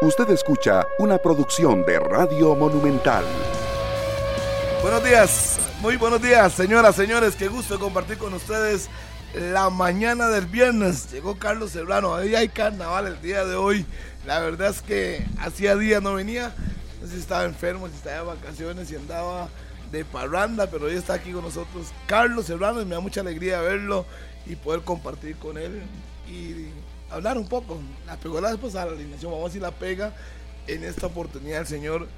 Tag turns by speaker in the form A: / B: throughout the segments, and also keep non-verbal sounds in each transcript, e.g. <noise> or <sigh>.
A: Usted escucha una producción de Radio Monumental.
B: Buenos días, muy buenos días, señoras, señores. Qué gusto compartir con ustedes la mañana del viernes. Llegó Carlos Serrano. Ahí hay carnaval el día de hoy. La verdad es que hacía días no venía. No sé si estaba enfermo, si estaba de vacaciones, si andaba de parranda, pero hoy está aquí con nosotros Carlos Serrano y me da mucha alegría verlo y poder compartir con él hablar un poco. La pegó la después a la alineación, vamos a si la pega en esta oportunidad el señor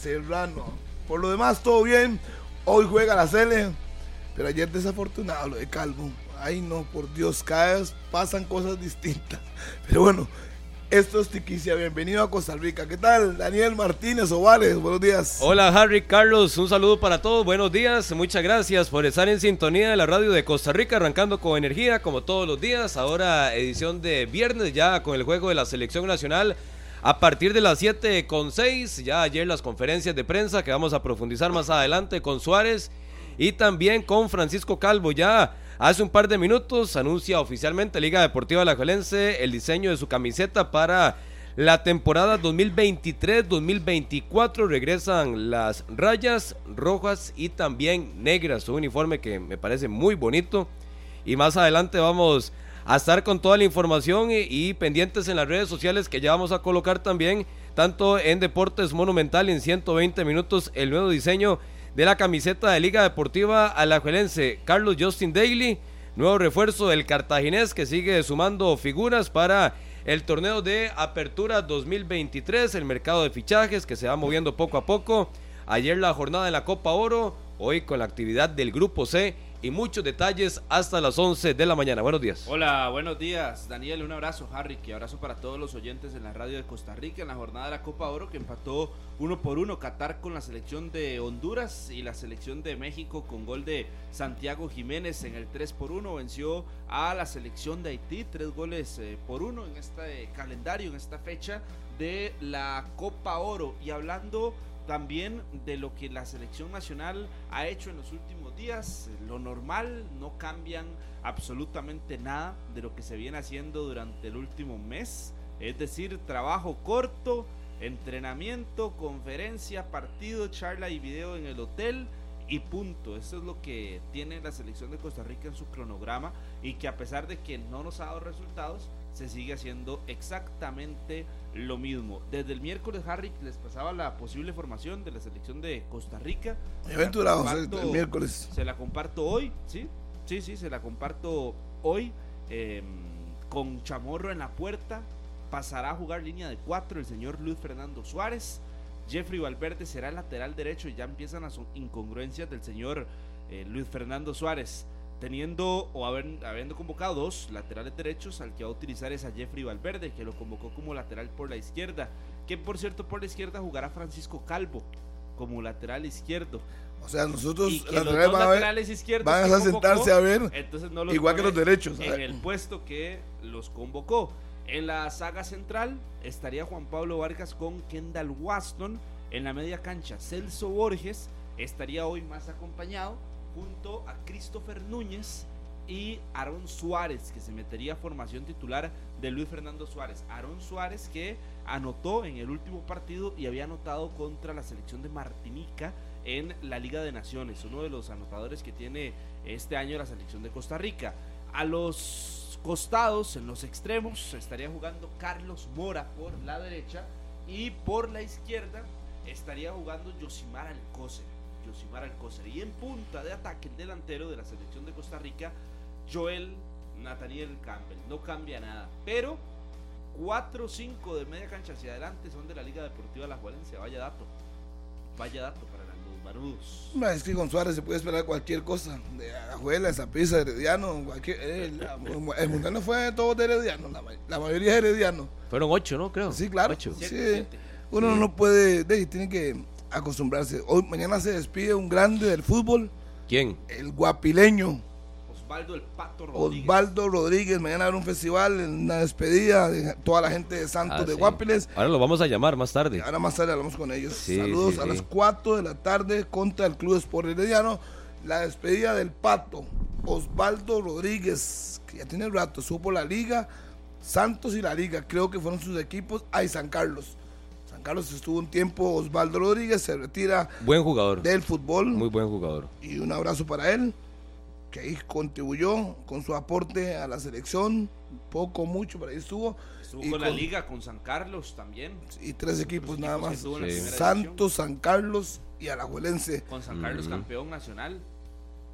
B: Serrano. Por lo demás, todo bien. Hoy juega la Cele, pero ayer desafortunado lo de Calvo. Ay no, por Dios, cada vez pasan cosas distintas. <laughs> Pero bueno, esto es Tiquicia. Bienvenido a Costa Rica. ¿Qué tal? Daniel Martínez Ovales, buenos días.
C: Hola Harry, Carlos, un saludo para todos. Buenos días, muchas gracias por estar en sintonía de la radio de Costa Rica, arrancando con energía como todos los días. Ahora edición de viernes ya con el juego de la selección nacional. A partir de las 7 con 6, ya ayer las conferencias de prensa que vamos a profundizar más adelante con Suárez y también con Francisco Calvo ya Hace un par de minutos anuncia oficialmente Liga Deportiva Alajuelense el diseño de su camiseta para la temporada 2023-2024. Regresan las rayas rojas y también negras. Un uniforme que me parece muy bonito. Y más adelante vamos a estar con toda la información y, pendientes en las redes sociales que ya vamos a colocar también, tanto en Deportes Monumental en 120 minutos, el nuevo diseño de la camiseta de Liga Deportiva Alajuelense, Carlos Justin Daly, nuevo refuerzo del cartaginés que sigue sumando figuras para el torneo de Apertura 2023, el mercado de fichajes que se va moviendo poco a poco. Ayer la jornada en la Copa Oro, hoy con la actividad del Grupo C y muchos detalles hasta las 11 de la mañana. Buenos días.
D: Hola, buenos días. Daniel, un abrazo. Harry, que abrazo para todos los oyentes en la radio de Costa Rica en la jornada de la Copa Oro que empató uno por uno Qatar con la selección de Honduras y la selección de México con gol de Santiago Jiménez en el 3 por 1 venció a la selección de Haití tres goles eh, por uno en este calendario, en esta fecha de la Copa Oro. Y hablando también de lo que la selección nacional ha hecho en los últimos días. Lo normal, no cambian absolutamente nada de lo que se viene haciendo durante el último mes. Es decir, trabajo corto, entrenamiento, conferencia, partido, charla y video en el hotel y punto. Eso es lo que tiene la selección de Costa Rica en su cronograma y que a pesar de que no nos ha dado resultados, se sigue haciendo exactamente lo mismo. Desde el miércoles, Harry les pasaba la posible formación de la selección de Costa Rica.
B: Aventurados, el miércoles.
D: Se la comparto hoy, ¿sí? Sí, sí, se la comparto hoy. Em, con Chamorro en la puerta, pasará a jugar línea de cuatro el señor Luis Fernando Suárez. Jeffrey Valverde será el lateral derecho y ya empiezan las incongruencias del señor eh, Luis Fernando Suárez teniendo o habiendo convocado dos laterales derechos, al que va a utilizar es a Jeffrey Valverde, que lo convocó como lateral por la izquierda, que por cierto por la izquierda jugará Francisco Calvo como lateral izquierdo.
B: O sea, nosotros laterales izquierdos van a sentarse a ver, entonces no igual que los derechos.
D: En el puesto que los convocó. En la saga central estaría Juan Pablo Vargas con Kendall Waston. En la media cancha, Celso Borges estaría hoy más acompañado junto a Christopher Núñez y Aaron Suárez, que se metería a formación titular de Luis Fernando Suárez. Aaron Suárez que anotó en el último partido y había anotado contra la selección de Martinica en la Liga de Naciones, uno de los anotadores que tiene este año la selección de Costa Rica. A los costados, en los extremos, estaría jugando Carlos Mora por la derecha y por la izquierda estaría jugando Yosimar Alcocer. Yosimar Alcocer. Y en punta de ataque, el delantero de la selección de Costa Rica, Joel Nathaniel Campbell. No cambia nada. Pero 4 o 5 de media cancha hacia adelante son de la Liga Deportiva La Juelencia. Vaya dato. Vaya dato para los barudos.
B: Es que con Suárez se puede esperar cualquier cosa. De Ajuela, Zapisa, Herediano. Cualquier, eh, el, mundial no fue todo de Herediano. La, mayoría es Herediano.
C: Fueron 8, ¿no? Creo.
B: Sí, claro. Uno no puede. tiene que acostumbrarse. Hoy, mañana se despide un grande del fútbol.
C: ¿Quién?
B: El guapileño.
D: Osvaldo el Pato Rodríguez.
B: Osvaldo Rodríguez. Mañana habrá un festival, una despedida de toda la gente de Santos ah, de Guapiles.
C: Ahora lo vamos a llamar más tarde.
B: Ahora más tarde hablamos con ellos. Saludos a las 4 de la tarde contra el Club Sport Herediano. La despedida del Pato. Osvaldo Rodríguez, que ya tiene rato, supo la liga. Santos y la liga, creo que fueron sus equipos. Ay, San Carlos Carlos estuvo un tiempo, Osvaldo Rodríguez se retira
C: Buen jugador.
B: del fútbol.
C: Muy buen jugador.
B: y un abrazo para él, que ahí contribuyó con su aporte a la selección, poco, mucho, pero ahí estuvo.
E: Estuvo
B: Y
E: con la
B: con-
E: liga, con San Carlos también.
B: Y tres equipos nada
E: equipos
B: más.
C: Sí.
B: Santos, San Carlos y Alajuelense.
E: Con San Carlos campeón nacional.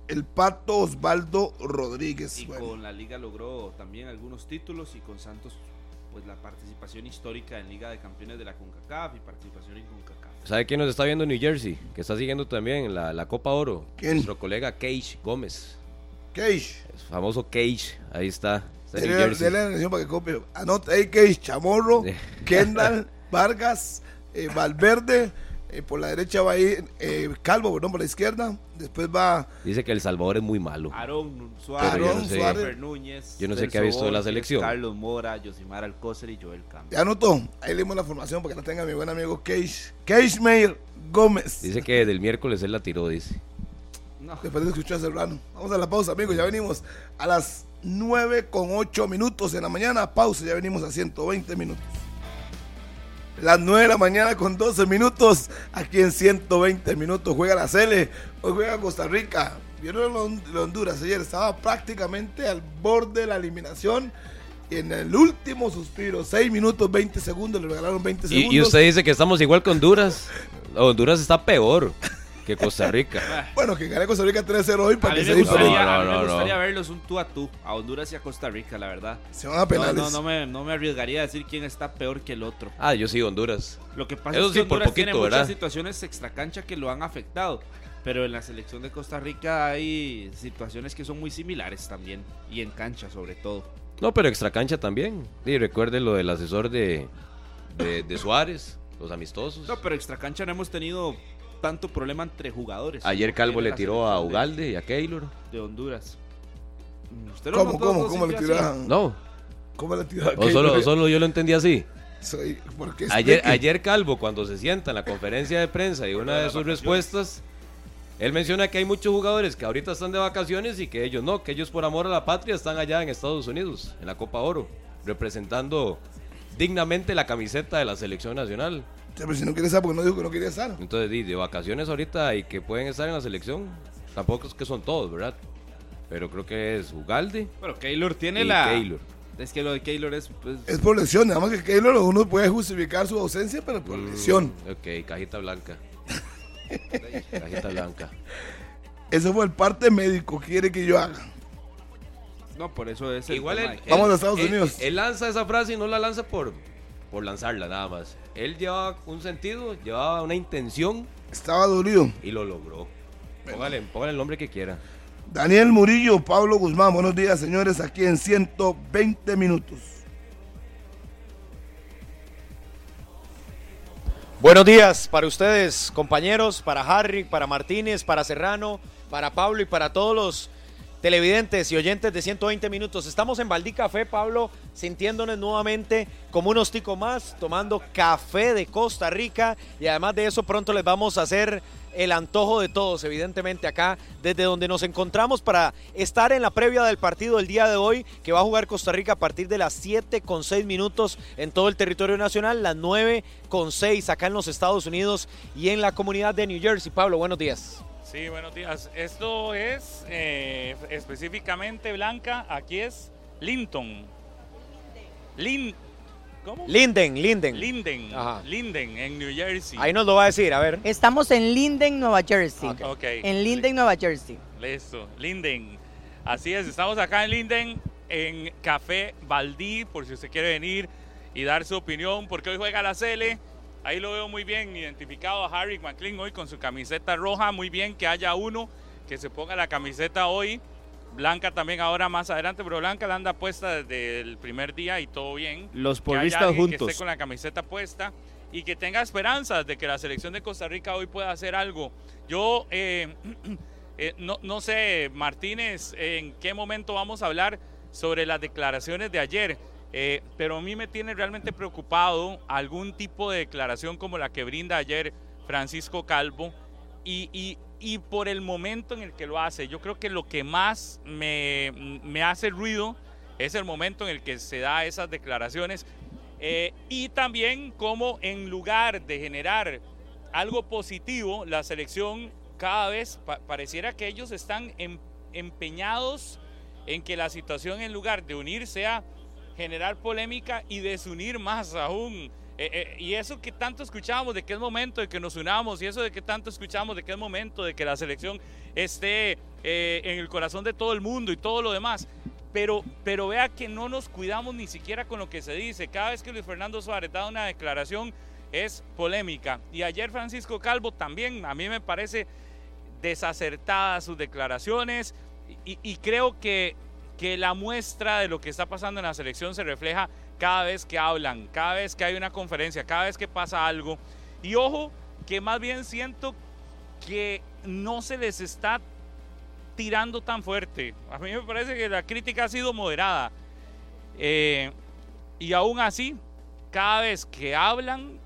B: El pato Osvaldo Rodríguez.
E: Y
B: Bueno,
E: con la liga logró también algunos títulos y con Santos pues la participación histórica en Liga de Campeones de la CONCACAF y participación en CONCACAF.
C: ¿Sabe quién nos está viendo en New Jersey? Que está siguiendo también la, la Copa Oro.
B: ¿Quién?
C: Nuestro colega Cage Gómez.
B: Cage.
C: El famoso Cage. Ahí está. Está en New
B: Dele
C: Jersey.
B: dele la atención para que copie. Anota ahí Cage, Chamorro. <laughs> Kendall, Vargas, eh, Valverde. Eh, por la derecha va a ir eh, Calvo, perdón, por la izquierda. Después va
C: Dice que El Salvador es muy malo.
E: Aarón Suárez,
B: yo no sé.
E: Núñez,
C: Yo no sé qué ha visto de la selección.
E: Carlos Mora, Yosimar Alcócer y Joel Campos.
B: Ya anotó. Ahí leímos la formación para que la tenga mi buen amigo Cage. Cage Mayer Gómez.
C: Dice que del miércoles él la tiró, dice.
E: No,
B: Después de escuchar a Serrano. Vamos a la pausa, amigos. Ya venimos a las 9 con 8 minutos en la mañana. Pausa, ya venimos a 120 minutos. Las 9 de la mañana con 12 minutos. Aquí en 120 minutos juega la Cele. Hoy juega Costa Rica. Vieron lo Honduras ayer. Estaba prácticamente al borde de la eliminación. Y en el último suspiro, 6 minutos 20 segundos, le regalaron 20 segundos.
C: Y, y usted dice que estamos igual que Honduras. Honduras está peor <laughs> que Costa Rica. <laughs>
B: Bueno, que gane Costa Rica 3-0 hoy para que
E: me
B: se
C: gustaría-
E: a mí
C: No,
E: me
C: no, no.
E: gustaría verlos un tú a tú a Honduras y a Costa Rica, la verdad.
B: Se van a penales.
E: no, no me, no me arriesgaría a decir quién está peor que el otro.
C: Ah, yo sí, Honduras.
E: Lo que pasa
C: Eso
E: es que
C: sí, por
E: Honduras tiene muchas
C: ¿verdad?
E: situaciones extracancha que lo han afectado. Pero en la selección de Costa Rica hay situaciones que son muy similares también. Y en cancha sobre todo.
C: No, pero extracancha también. Y recuerde lo del asesor de, de, de Suárez, los amistosos.
E: No, pero extracancha no hemos tenido tanto problema entre jugadores.
C: Ayer
E: como
C: Calvo le tiró a Ugalde y a Keylor.
E: De, Honduras. Mm, ¿Usted lo
B: ¿Cómo,
E: notó,
B: cómo, cómo le tiraron?
C: No,
B: ¿Cómo le tiraron?
C: o solo, solo yo lo entendí así.
B: Soy,
C: Ayer, ayer Calvo, cuando se sienta en la conferencia de prensa y una de sus respuestas, él menciona que hay muchos jugadores que ahorita están de vacaciones y que ellos no, que ellos por amor a la patria están allá en Estados Unidos, en la Copa Oro, representando dignamente la camiseta de la selección nacional.
B: Ya, pero si no quiere estar, porque no dijo que no quería estar.
C: Entonces, de vacaciones ahorita y que pueden estar en la selección, tampoco es que son todos, ¿verdad? Pero creo que es Ugalde
E: Pero Keylor tiene
C: y
E: la.
C: Keylor.
E: Es que lo de Keylor es. pues,
B: Es por lesión, nada más que Keylor uno puede justificar su ausencia, pero por lesión.
C: Mm, ok, cajita blanca. <laughs> cajita blanca.
B: Eso fue el parte médico que quiere que yo haga.
E: no, por eso es el.
C: Igual
E: de
B: Vamos a Estados Unidos.
C: Él, lanza esa frase y no la lanza por, por lanzarla nada más. Él llevaba un sentido, llevaba una intención
B: Estaba dolido.
C: y lo logró. Póngale, póngale el nombre que quiera.
B: Daniel Murillo, Pablo Guzmán, buenos días, señores, aquí en 120 minutos.
F: Buenos días para ustedes, compañeros, para Harry, para Martínez, para Serrano, para Pablo y para todos los televidentes y oyentes de 120 minutos. Estamos en Valdí Café, Pablo, sintiéndonos nuevamente como unos ticos más, tomando café de Costa Rica y además de eso pronto les vamos a hacer el antojo de todos, evidentemente acá desde donde nos encontramos para estar en la previa del partido del día de hoy que va a jugar Costa Rica a partir de las 7 con 6 minutos en todo el territorio nacional, las 9 con 6 acá en los Estados Unidos y en la comunidad de New Jersey. Pablo, buenos días.
G: Sí, buenos días. Esto es eh, específicamente Blanca, aquí es Linton. Lin, ¿Cómo?
F: Linden, Linden.
G: Linden,
F: Ajá.
G: Linden, en New Jersey.
F: Ahí nos lo va a decir, a ver.
H: Estamos en Linden, Nueva Jersey.
F: Ok.
G: Ok.
H: En Linden, Nueva Jersey.
G: Listo, Linden. Así es, estamos acá en Linden, en Café Baldí, por si usted quiere venir y dar su opinión, porque hoy juega la Cele. Ahí lo veo muy bien identificado a Harry McLean hoy con su camiseta roja. Muy bien que haya uno que se ponga la camiseta hoy. Blanca también ahora más adelante, pero Blanca la anda puesta desde el primer día y todo bien.
E: Los porristas
G: alguien que
E: juntos.
G: esté con la camiseta puesta y que tenga esperanzas de que la selección de Costa Rica hoy pueda hacer algo. Yo eh, <clears throat> eh, no, no sé, Martínez, en qué momento vamos a hablar sobre las declaraciones de ayer, eh, pero a mí me tiene realmente preocupado algún tipo de declaración como la que brinda ayer Francisco Calvo y, y- y por el momento en el que lo hace. Yo creo que lo que más me, me hace ruido es el momento en el que se da esas declaraciones Eh, y también como en lugar de generar algo positivo, la selección cada vez pa- pareciera que ellos están em- empeñados en que la situación en lugar de unir sea generar polémica y desunir más aún. Eh, eh, y eso que tanto escuchábamos de que es momento de que nos unamos y eso de que tanto escuchamos de que es momento de que la selección esté eh, en el corazón de todo el mundo y todo lo demás. Pero, pero vea que no nos cuidamos ni siquiera con lo que se dice. Cada vez que Luis Fernando Suárez da una declaración es polémica. Y ayer Francisco Calvo también, a mí me parece desacertadas sus declaraciones y creo que, que la muestra de lo que está pasando en la selección se refleja cada vez que hablan, cada vez que hay una conferencia, cada vez que pasa algo. Y ojo, que más bien siento que no se les está tirando tan fuerte. A mí me parece que la crítica ha sido moderada. Eh, y aún así, cada vez que hablan,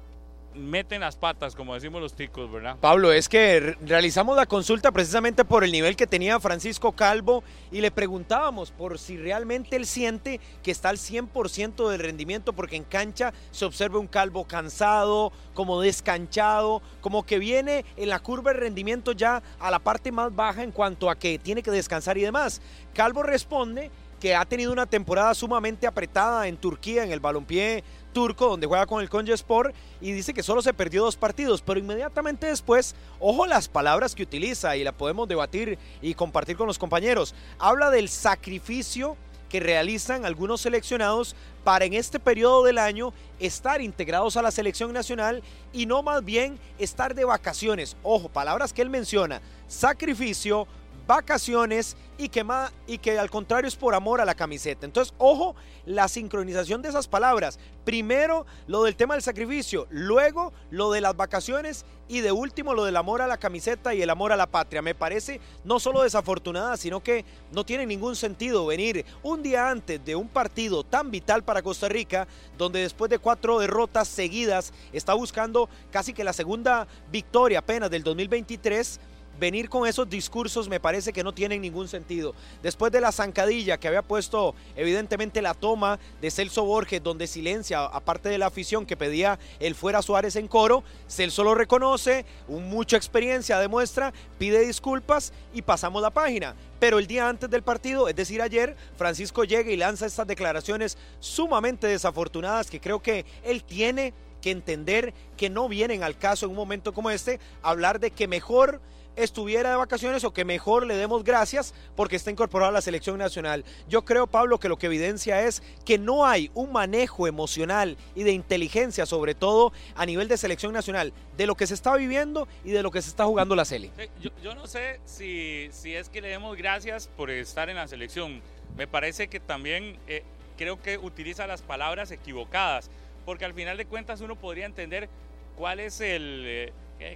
G: meten las patas, como decimos los ticos, ¿verdad?
F: Pablo, es que re- realizamos la consulta precisamente por el nivel que tenía Francisco Calvo y le preguntábamos por si realmente él siente que está al 100% del rendimiento porque en cancha se observa un Calvo cansado, como descanchado, como que viene en la curva de rendimiento ya a la parte más baja en cuanto a que tiene que descansar y demás. Calvo responde que ha tenido una temporada sumamente apretada en Turquía, en el balompié turco, donde juega con el Konyaspor, y dice que solo se perdió dos partidos, pero inmediatamente después, ojo las palabras que utiliza, y la podemos debatir y compartir con los compañeros. Habla del sacrificio que realizan algunos seleccionados para en este periodo del año estar integrados a la selección nacional y no más bien estar de vacaciones. Ojo, palabras que él menciona, sacrificio, vacaciones y que, ma- y que al contrario es por amor a la camiseta. Entonces, ojo, la sincronización de esas palabras. Primero lo del tema del sacrificio, luego lo de las vacaciones y de último lo del amor a la camiseta y el amor a la patria. Me parece no solo desafortunada, sino que no tiene ningún sentido venir un día antes de un partido tan vital para Costa Rica, donde después de cuatro derrotas seguidas está buscando casi que la segunda victoria apenas del 2023 venir con esos discursos me parece que no tienen ningún sentido. Después de la zancadilla que había puesto evidentemente la toma de Celso Borges, donde silencia, aparte de la afición que pedía el fuera Suárez en coro, Celso lo reconoce, mucha experiencia demuestra, pide disculpas y pasamos la página. Pero el día antes del partido, es decir, ayer, Francisco llega y lanza estas declaraciones sumamente desafortunadas que creo que él tiene que entender que no vienen al caso en un momento como este, hablar de que mejor estuviera de vacaciones o que mejor le demos gracias porque está incorporado a la selección nacional. Yo creo, Pablo, que lo que evidencia es que no hay un manejo emocional y de inteligencia, sobre todo a nivel de selección nacional, de lo que se está viviendo y de lo que se está jugando la
G: Yo, yo no sé si, si es que le demos gracias por estar en la selección. Me parece que también eh, creo que utiliza las palabras equivocadas, porque al final de cuentas uno podría entender cuál es el, eh,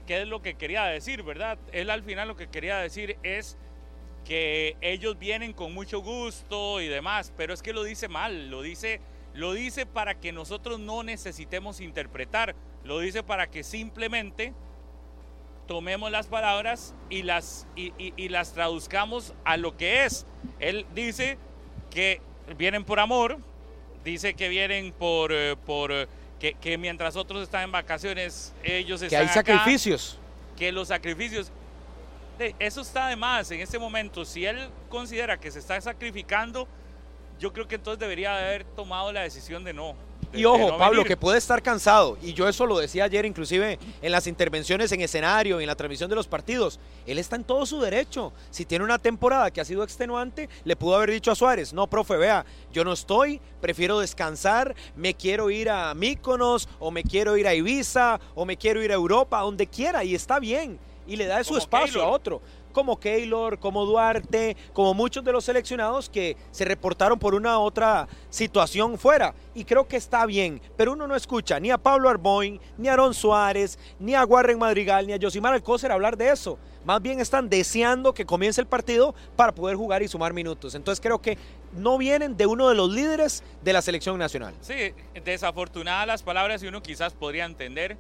G: qué, es lo que quería decir, ¿verdad? Él al final lo que quería decir es que ellos vienen con mucho gusto y demás, pero es que lo dice mal, lo dice, lo dice para que nosotros no necesitemos interpretar, lo dice para que simplemente tomemos las palabras y las, y las traduzcamos a lo que es. Él dice que vienen por amor, dice que vienen por, eh, por eh, que, que mientras otros están en vacaciones, ellos
F: Que
G: están
F: hay
G: acá,
F: sacrificios.
G: que los sacrificios, eso está de más en este momento. Si él considera que se está sacrificando, yo creo que entonces debería de haber tomado la decisión de no.
F: Y ojo,
G: no
F: Pablo,
G: venir.
F: que puede estar cansado, y yo eso lo decía ayer inclusive en las intervenciones en escenario, en la transmisión de los partidos, él está en todo su derecho. Si tiene una temporada que ha sido extenuante, le pudo haber dicho a Suárez, no, profe, vea, yo no estoy, prefiero descansar, me quiero ir a Míconos, o me quiero ir a Ibiza, o me quiero ir a Europa, donde quiera, y está bien, y le da su
G: Como
F: espacio a otro como Keylor, como Duarte, como muchos de los seleccionados que se reportaron por una otra situación fuera. Y creo que está bien, pero uno no escucha ni a Pablo Arboin, ni a Aaron Suárez, ni a Warren Madrigal, ni a Josimar Alcócer hablar de eso. Más bien están deseando que comience el partido para poder jugar y sumar minutos. Entonces creo que no vienen de uno de los líderes de la selección nacional.
G: Sí, desafortunadas las palabras y uno quizás podría entender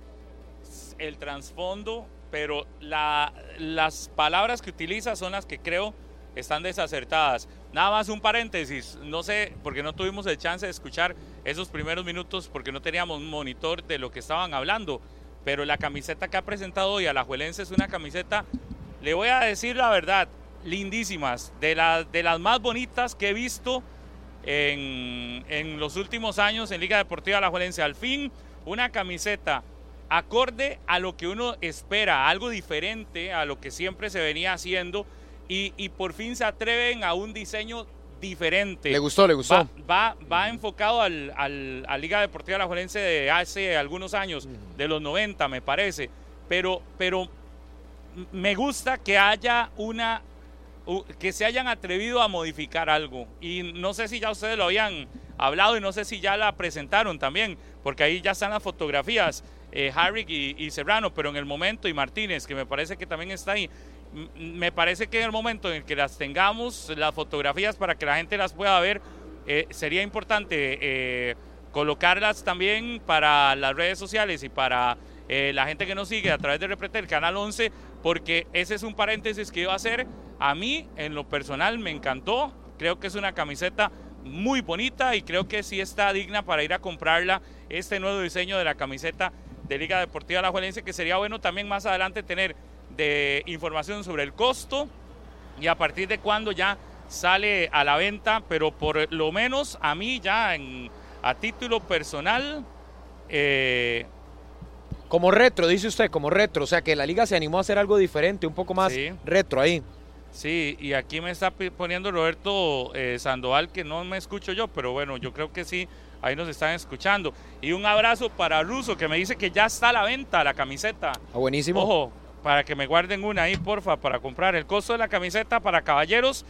G: el trasfondo, pero la- las palabras que utiliza son las que creo están desacertadas. nada más un paréntesis, no sé, porque no tuvimos el chance de escuchar esos primeros minutos porque no teníamos monitor de lo que estaban hablando, pero la camiseta que ha presentado hoy Alajuelense es una camiseta, le voy a decir la verdad, lindísimas, de, la- de las más bonitas que he visto en, en los últimos años en Liga Deportiva Alajuelense. Al fin, una camiseta acorde a lo que uno espera, algo diferente a lo que siempre se venía haciendo y, y por fin se atreven a un diseño diferente.
F: Le gustó, le gustó.
G: Va, va, va enfocado al, al- a Liga Deportiva Alajuelense de hace algunos años, de los 90 me parece, pero, pero me gusta que haya una que se hayan atrevido a modificar algo y no sé si ya ustedes lo habían hablado y no sé si ya la presentaron también porque ahí ya están las fotografías eh, Harrick y, y Serrano pero en el momento y Martínez que me parece que también está ahí me parece que en el momento en el que las tengamos las fotografías para que la gente las pueda ver eh, sería importante eh, colocarlas también para las redes sociales y para eh, la gente que nos sigue a través de Repretel Canal 11, porque ese es un paréntesis que iba a hacer. A mí, en lo personal, me encantó. Creo que es una camiseta muy bonita y creo que sí está digna para ir a comprarla. Este nuevo diseño de la camiseta de Liga Deportiva Alajuelense, que sería bueno también más adelante tener de información sobre el costo y a partir de cuándo ya sale a la venta, pero por lo menos a mí ya en- a título personal, eh,
F: Como retro, dice usted, como retro. O sea, que la liga se animó a hacer algo diferente, un poco más
G: Sí.
F: retro ahí.
G: Sí, y aquí me está poniendo Roberto eh, Sandoval que no me escucho yo, pero bueno, yo creo que sí, ahí nos están escuchando. Y un abrazo para Russo que me dice que ya está a la venta la camiseta.
F: Ah, buenísimo.
G: Ojo, para que me guarden una ahí, porfa, para comprar. El costo de la camiseta para caballeros,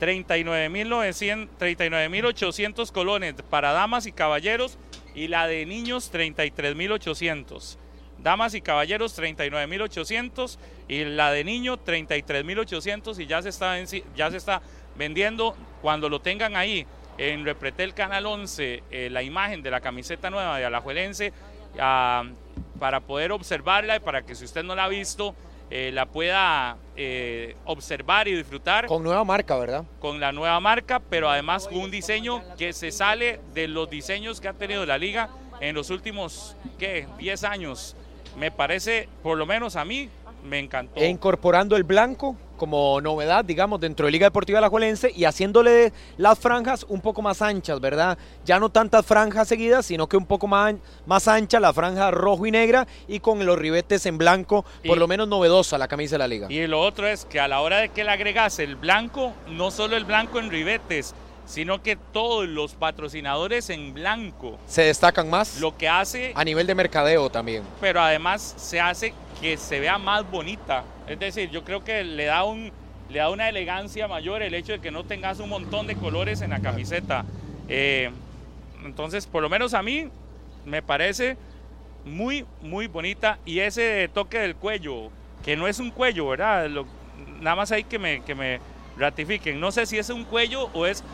G: 39.900 39.800 colones. Para damas y caballeros, y la de niños, 33.800. Damas y caballeros, 39.800. Y la de niño, 33.800. Y ya se, está, ya se está vendiendo. Cuando lo tengan ahí en Repretel Canal 11, eh, la imagen de la camiseta nueva de Alajuelense, ah, para poder observarla y para que si usted no la ha visto, eh, la pueda eh, observar y disfrutar
F: Con nueva marca, ¿verdad?
G: con la nueva marca, pero además con un diseño que se sale de los diseños que ha tenido la liga en los últimos, ¿qué? 10 años. Me parece, por lo menos a mí, me encantó.
F: E incorporando el blanco como novedad, digamos, dentro de Liga Deportiva Alajuelense y haciéndole las franjas un poco más anchas, ¿verdad? Ya no tantas franjas seguidas, sino que un poco más, más ancha la franja rojo y negra y con los ribetes en blanco, por lo menos novedosa la camisa de la liga.
G: Y lo otro es que a la hora de que le agregas el blanco, no solo el blanco en ribetes, sino que todos los patrocinadores en blanco,
F: Se destacan más
G: lo que hace
F: a nivel de mercadeo también.
G: pero además se hace que se vea más bonita. Es decir, yo creo que le da un le da una elegancia mayor el hecho de que no tengas un montón de colores en la camiseta. Eh, entonces, por lo menos a mí me parece muy, muy bonita. Y ese toque del cuello, que no es un cuello, ¿verdad? Lo- nada más hay que me, que me ratifiquen. No sé si es un cuello o es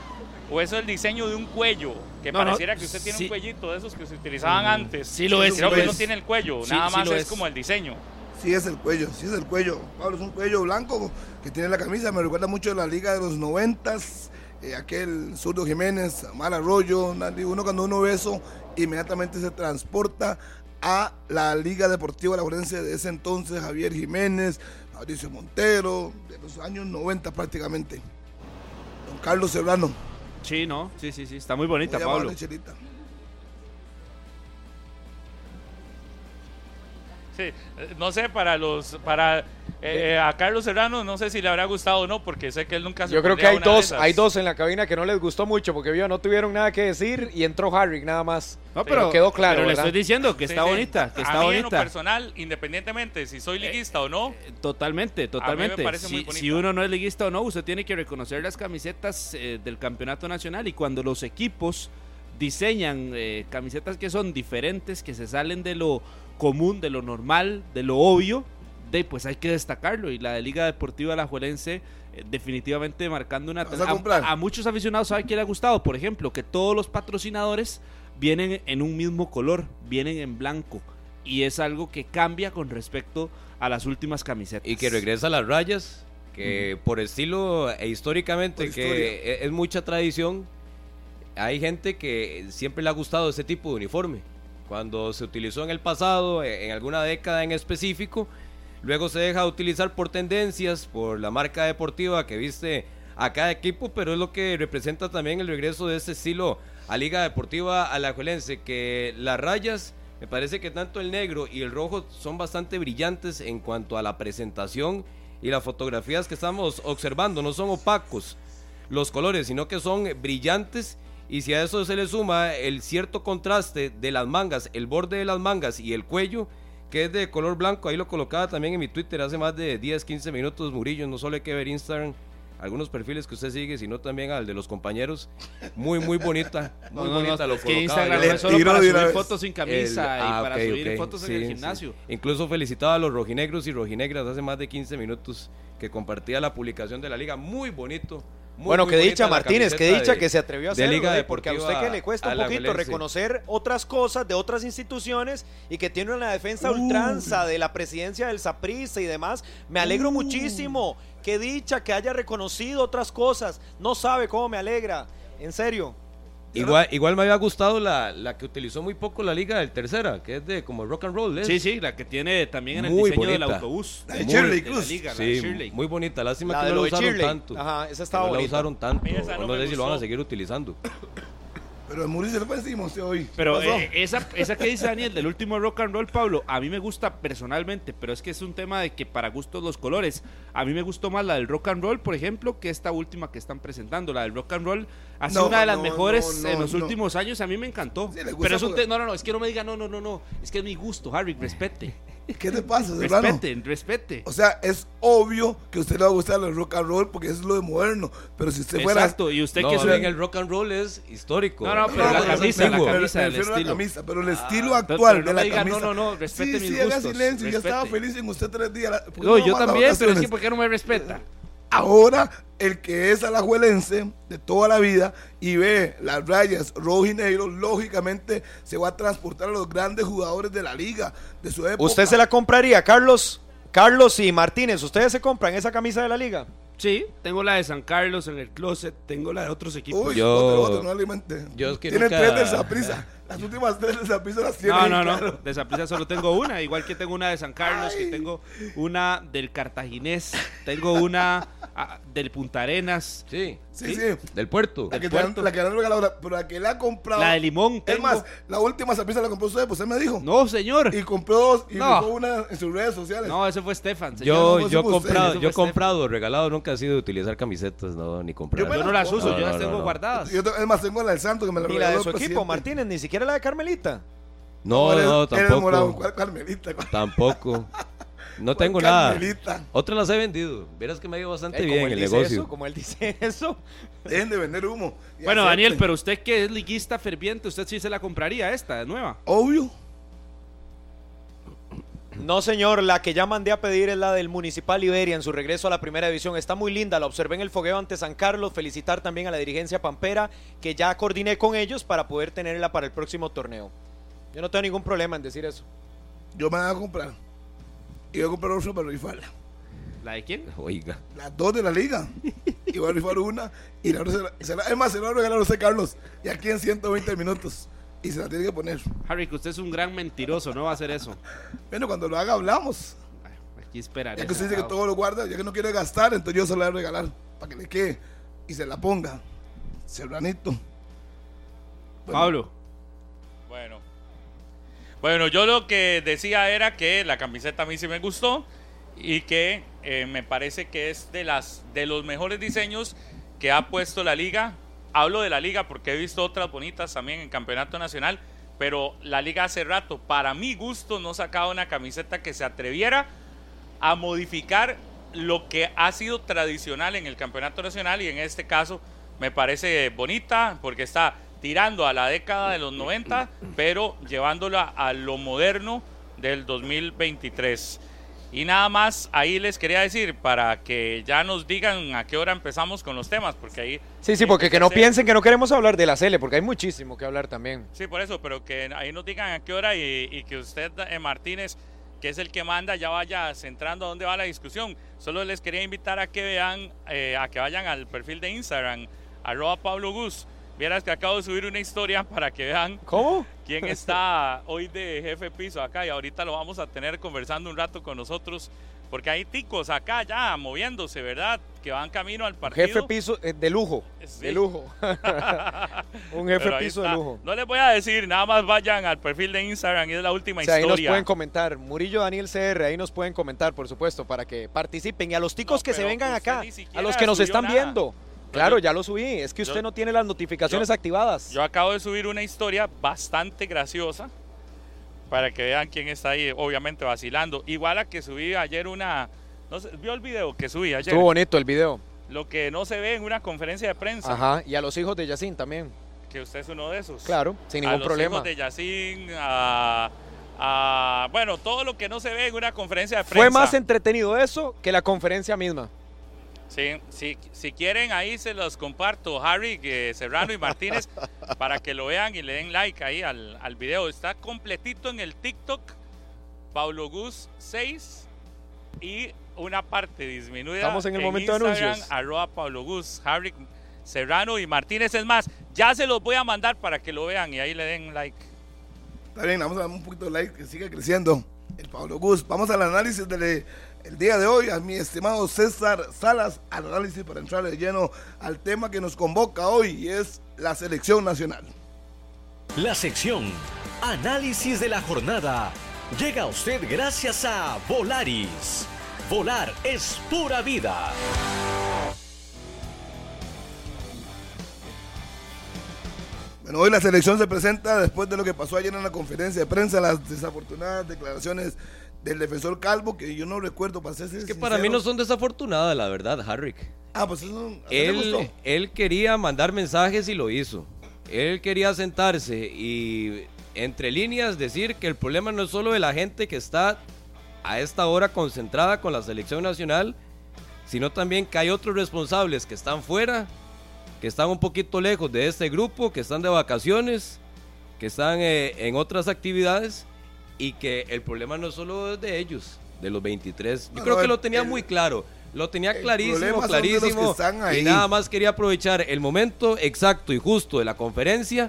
G: o eso es el diseño de un cuello, que
D: No, no,
G: pareciera que usted tiene
D: sí.
G: un cuellito de esos que se utilizaban antes.
D: sí lo es,
G: Creo
D: sí
G: que no tiene el cuello,
D: Sí,
G: nada
D: sí
G: más
D: lo
G: es
D: es.
G: como el diseño.
B: Sí es el cuello, sí es el cuello. Pablo, es un cuello blanco que tiene la camisa. Me recuerda mucho a la liga de los noventas. eh, aquel Zurdo Jiménez, Amar Arroyo. Uno cuando uno ve eso, inmediatamente se transporta a la Liga Deportiva Lajuelense de ese entonces. Javier Jiménez, Mauricio Montero, de los años 90 prácticamente. Don Carlos Serrano.
D: Sí, no, sí, sí, sí, está muy bonita,
B: muy
D: Pablo.
G: Sí, eh, no sé, para los, para eh, a Carlos Serrano, no sé si le habrá gustado o no, porque sé que él nunca se
F: Yo creo que hay dos, hay dos en la cabina que no les gustó mucho porque vio, no tuvieron nada que decir y entró Harry nada más.
D: No,
F: pero quedó claro,
D: Pero le
F: ¿verdad?
D: estoy diciendo que
G: Sí,
D: está
G: sí.
D: bonita, que
G: a
D: está
G: mí en lo
D: bonita.
G: personal, independientemente si soy liguista o no,
D: Eh, Totalmente, totalmente. si, uno no es liguista o no, usted tiene que reconocer las camisetas eh, del campeonato nacional y cuando los equipos diseñan eh, camisetas que son diferentes, que se salen de lo común, de lo normal, de lo obvio, de, pues hay que destacarlo. Y la de Liga Deportiva Alajuelense eh, definitivamente marcando una...
B: ¿Vas a
D: a muchos aficionados sabe que le ha gustado, por ejemplo, que todos los patrocinadores vienen en un mismo color, vienen en blanco. Y es algo que cambia con respecto a las últimas camisetas.
C: Y que regresa a las rayas que por estilo e históricamente,
B: Por
C: que e- es mucha tradición, hay gente que siempre le ha gustado ese tipo de uniforme. Cuando se utilizó en el pasado, e- en alguna década en específico, luego se deja de utilizar por tendencias, por la marca deportiva que viste a cada equipo, pero es lo que representa también el regreso de ese estilo a Liga Deportiva Alajuelense, que las rayas, me parece que tanto el negro y el rojo son bastante brillantes en cuanto a la presentación y las fotografías que estamos observando, no son opacos los colores, sino que son brillantes y si a eso se le suma el cierto contraste de las mangas, el borde de las mangas y el cuello, que es de color blanco, ahí lo colocaba también en mi Twitter hace más de 10, 15 minutos, Murillo, no solo hay que ver Instagram, algunos perfiles que usted sigue, sino también al de los compañeros, muy, muy bonita, <laughs> muy
D: No, no,
C: bonita
D: no,
C: lo
D: es que
C: colocaba
D: Instagram no es solo
B: tiro
D: para subir
B: vez.
D: fotos sin camisa
C: El-
D: y
C: ah,
D: para subir fotos
C: sí,
D: en el
C: sí.
D: gimnasio.
C: Incluso felicitaba a los rojinegros y rojinegras hace más de 15 minutos que compartía la publicación de la liga. Muy bonito. muy,
F: bueno,
C: muy bonita
F: dicha Martínez,
C: camiseta
F: dicha
C: de-
F: que se atrevió a
C: de
F: hacerlo,
C: Liga
F: ¿eh? porque a usted que le cuesta un poquito reconocer otras cosas de otras instituciones y que tiene una defensa
B: Uy.
F: ultranza de la presidencia del Saprissa y demás, me alegro muchísimo. Qué dicha que haya reconocido otras cosas. No sabe cómo me alegra. En serio.
C: Igual, igual me había gustado la, la que utilizó muy poco la liga del tercera, que es de como rock and roll. ¿es?
D: Sí, sí, la que tiene también en el
C: Muy
D: diseño del
C: bonita.
D: autobús.
B: La de Shirley Cruz.
C: Sí, muy bonita. Lástima
F: La
C: que no
F: lo
C: la usaron
F: Shirley.
C: tanto.
F: Ajá, esa estaba
C: no la usaron tanto.
G: Mira, no
C: sé si lo van a seguir utilizando. <coughs>
B: Pero a Murillo le fue encima usted hoy.
D: Pero eh, esa, esa que dice Daniel del último rock and roll, Pablo, a mí me gusta personalmente, pero es que es un tema de que para gustos los colores. A mí me gustó más la del rock and roll, por ejemplo, que esta última que están presentando. La del rock and roll ha sido
B: No,
D: una de las
B: no,
D: mejores
B: no,
D: en los últimos años. A mí me encantó.
B: Sí,
D: pero es un
B: porque-
D: no, no, no, es que no me diga no, no, no, no. Es que es mi gusto, Harry, respete. <laughs>
B: ¿Qué te pasa, Serrano?
D: Respete, respete.
B: O sea, es obvio que a usted le va a gustar el rock and roll porque es lo de moderno. Pero si usted fuera.
D: Exacto, y usted
C: No,
D: que
C: bien,
D: un-
C: el rock and roll es histórico.
D: No, no, pero
B: No,
D: la
B: pero
D: camisa, la camisa,
B: me
D: el
B: refiero a la
D: estilo.
B: camisa, pero el estilo
D: Ah,
B: actual
D: pero no
B: de la
D: diga,
B: camisa.
D: no, no, no, respete
B: sí,
D: mis
B: sí, haga
D: gustos,
B: silencio. Yo estaba
D: respete.
B: feliz en usted tres días. ¿Por qué
D: No,
B: no
D: yo también, pero es que ¿por qué no me respeta?
B: Ahora, el que es alajuelense de toda la vida y ve las rayas rojo y negro, lógicamente se va a transportar a los grandes jugadores de la liga, de su época.
F: ¿Usted se la compraría, Carlos? Carlos y Martínez, ¿ustedes se compran esa camisa de la liga?
D: Sí, tengo la de San Carlos en el closet, tengo la de otros equipos.
B: Uy,
C: Yo-
B: otro, otro, no alimente.
C: yo es que
B: Tiene
C: nunca-
B: tres del Saprissa. Las últimas tres del Saprissa las tiene.
D: No, no, no. De Saprissa solo tengo una. Igual que tengo una de San Carlos, que tengo una del Cartaginés, tengo una ah, del Punta Arenas,
C: Sí,
B: Sí, sí.
C: del puerto.
B: La que, te han,
D: puerto.
B: la que le han regalado, pero la que le ha comprado.
D: la de Limón.
B: Es
D: Tengo.
B: más, la última Saprissa la compró usted, pues usted me dijo.
D: No, señor.
B: Y compró dos y
D: No.
B: dejó una en sus redes sociales.
D: No, ese fue Stefan. señor.
C: Yo,
B: no,
C: yo
B: usted,
C: comprado, yo he comprado, regalado, nunca ha sido de utilizar camisetas, no, ni comprar.
B: Yo
D: no
B: la-
D: las uso,
C: No,
D: yo
C: no,
D: las tengo guardadas.
B: Yo es más, tengo la del Santo que me la
F: Ni la
B: regaló
F: de su equipo. Martínez, ni siquiera la de Carmelita.
C: No, no,
B: morado,
C: tampoco.
B: ¿Cuál Carmelita? ¿Cuál <laughs>
C: Tampoco. No tengo
B: ¿Cuál
C: nada.
B: Carmelita?
C: Otras las he vendido. Verás que me ha ido bastante
F: Eh, como
C: bien
F: él
C: el
F: dice
C: negocio.
F: Eso, como él dice <laughs> eso.
B: Dejen de vender humo.
D: Bueno,
B: acepten.
D: Daniel, pero usted que es liguista ferviente, usted sí se la compraría esta, nueva.
B: Obvio.
F: No, señor, la que ya mandé a pedir es la del Municipal Iberia en su regreso a la primera división. Está muy linda, la observé en el fogueo ante San Carlos. Felicitar también a la dirigencia Pampera, que ya coordiné con ellos para poder tenerla para el próximo torneo. Yo no tengo ningún problema en decir eso.
B: Yo me voy a comprar. Y voy a comprar otra para rifarla.
D: ¿La de quién?
C: Oiga.
B: Las dos de la liga. Y voy a rifar una. Y la otra se la, se la- es más, se la voy a regalar a usted, Carlos. Y aquí en 120 minutos. Y se la tiene que poner.
D: Harry, que usted es un gran mentiroso, no va a hacer eso.
B: Bueno, cuando lo haga, hablamos.
D: Aquí esperaré.
B: Ya que usted dice que todo lo guarda, ya que no quiere gastar, entonces yo se la voy a regalar. Para que le quede. Y se la ponga. Serranito. Bueno,
D: Pablo.
G: Bueno. Bueno, yo lo que decía era que la camiseta a mí sí me gustó y que eh, me parece que es de las de los mejores diseños que ha puesto la liga. Hablo de la liga porque he visto otras bonitas también en campeonato nacional, pero la liga hace rato, para mi gusto, no sacaba una camiseta que se atreviera a modificar lo que ha sido tradicional en el campeonato nacional y en este caso me parece bonita porque está tirando a la década de los 90 pero llevándola a lo moderno del 2023 y nada más ahí les quería decir para que ya nos digan a qué hora empezamos con los temas porque ahí
F: Sí, sí, porque que no piensen que no queremos hablar de la Cele, porque hay muchísimo que hablar también.
G: Sí, por eso, pero que ahí nos digan a qué hora y, y que usted, eh, Martínez, que es el que manda, ya vaya centrando a dónde va la discusión. Solo les quería invitar a que vean, eh, a que vayan al perfil de Instagram, arroba Pablo Gus. Vieras que acabo de subir una historia para que vean
F: ¿Cómo?
G: quién está hoy de jefe piso acá y ahorita lo vamos a tener conversando un rato con nosotros porque hay ticos acá ya moviéndose, ¿verdad? Que van camino al partido.
F: Jefe piso eh, de lujo.
G: Sí.
F: De lujo. <laughs> Un jefe piso de lujo.
G: No les voy a decir, nada más vayan al perfil de Instagram y es la última
F: O sea, ahí nos
G: historia.
F: pueden comentar. Murillo Daniel CR, ahí nos pueden comentar, por supuesto, para que participen. Y a los ticos
G: No,
F: que se vengan acá, a los que nos están
G: nada.
F: viendo. Claro,
G: yo-
F: ya lo subí. Es que usted
G: yo-
F: no tiene las notificaciones
G: yo-
F: activadas.
G: Yo acabo de subir una historia bastante graciosa para que vean quién está ahí, obviamente vacilando. Igual a que subí ayer una. No sé, ¿Vio el video que subí ayer?
F: Estuvo bonito el video.
G: Lo que no se ve en una conferencia de prensa.
F: Ajá. Y a los hijos de Yacine también.
G: Que usted es uno de esos.
F: Claro, sin
G: a
F: ningún
G: los
F: problema.
G: hijos de Yacine, a, a- Bueno, todo lo que no se ve en una conferencia de prensa.
F: Fue más entretenido eso que la conferencia misma.
G: Sí, sí, si quieren ahí se los comparto, Harry, que Serrano y Martínez, <laughs> para que lo vean y le den like ahí al, al video. Está completito en el TikTok, Pablo Gus 6 y una parte disminuida.
F: Estamos en el momento de anuncios.
G: Arroba Pablo Gus, Harry, Serrano y Martínez. Es más, ya se los voy a mandar para que lo vean y ahí le den like.
B: Está bien, vamos a dar un poquito de like que siga creciendo. El Pablo Gus. Vamos al análisis del el día de hoy. A mi estimado César Salas, al análisis para entrar de lleno al tema que nos convoca hoy y es la selección nacional.
I: La sección Análisis de la jornada llega a usted gracias a Volaris. Volar es pura vida.
B: Bueno, hoy la selección se presenta después de lo que pasó ayer en la conferencia de prensa, las desafortunadas declaraciones del defensor Calvo, que yo no recuerdo, para ser
C: Es que para mí no son desafortunadas, la verdad, Harrick.
B: Ah, pues eso.
C: Él, él quería mandar mensajes y lo hizo. Él quería sentarse y entre líneas decir que el problema no es solo de la gente que está a esta hora concentrada con la selección nacional, sino también que hay otros responsables que están fuera, que están un poquito lejos de este grupo, que están de vacaciones, que están eh, en otras actividades y que el problema no es solo de ellos, de los 23. Yo
B: No,
C: creo
B: no,
C: que
B: el-
C: lo tenía
B: el-
C: muy claro. Lo tenía clarísimo, clarísimo. Y nada más quería aprovechar el momento exacto y justo de la conferencia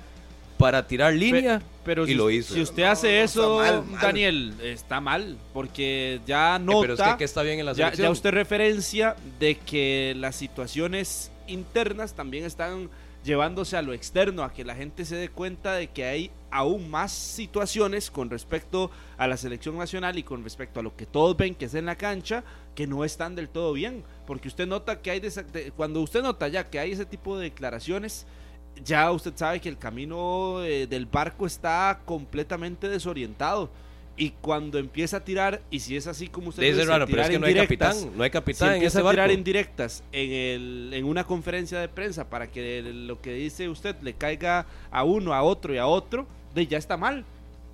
C: para tirar línea
D: Pero
C: y
D: si,
C: lo hizo.
D: si usted
B: No,
D: hace
B: no,
D: eso,
B: está mal, mal.
D: Daniel, está mal, porque ya
C: Eh,
D: nota,
C: pero es que, que está bien en la
D: ya, ya usted referencia de que las situaciones internas también están llevándose a lo externo, a que la gente se dé cuenta de que hay aún más situaciones con respecto a la selección nacional y con respecto a lo que todos ven que es en la cancha, que no están del todo bien, porque usted nota que hay, cuando usted nota ya que hay ese tipo de declaraciones, ya usted sabe que el camino eh, del barco está completamente desorientado. Y cuando empieza a tirar, y si es así como usted
C: Dice
D: dice,
C: Rano, pero es
D: tirar
C: que no hay capitán, no hay
D: si
C: capitán en
D: empieza
C: ese
D: a tirar
C: barco.
D: indirectas en, el, en una conferencia de prensa para que lo que dice usted le caiga a uno, a otro y a otro, de ya está mal.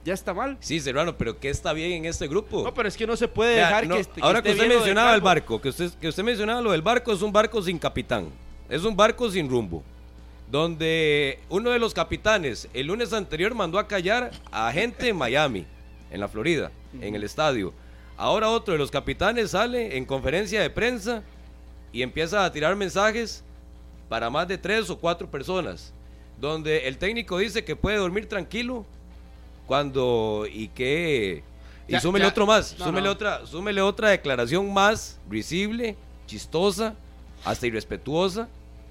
D: Ya está mal.
C: Sí, Serrano, pero ¿qué está bien en este grupo?
D: No, pero es que no se puede
C: Vea,
D: dejar
C: no,
D: que, este-
C: ahora que usted mencionaba el barco, que usted, que usted mencionaba lo del barco, es un barco sin capitán. Es un barco sin rumbo. Donde uno de los capitanes el lunes anterior mandó a callar a gente en Miami, en la Florida, en el estadio. Ahora otro de los capitanes sale en conferencia de prensa y empieza a tirar mensajes para más de tres o cuatro personas. Donde el técnico dice que puede dormir tranquilo cuando y que y
D: Ya,
C: súmele
D: ya.
C: otro más,
D: No,
C: súmele
D: no.
C: otra, súmele otra declaración más risible, chistosa, hasta irrespetuosa,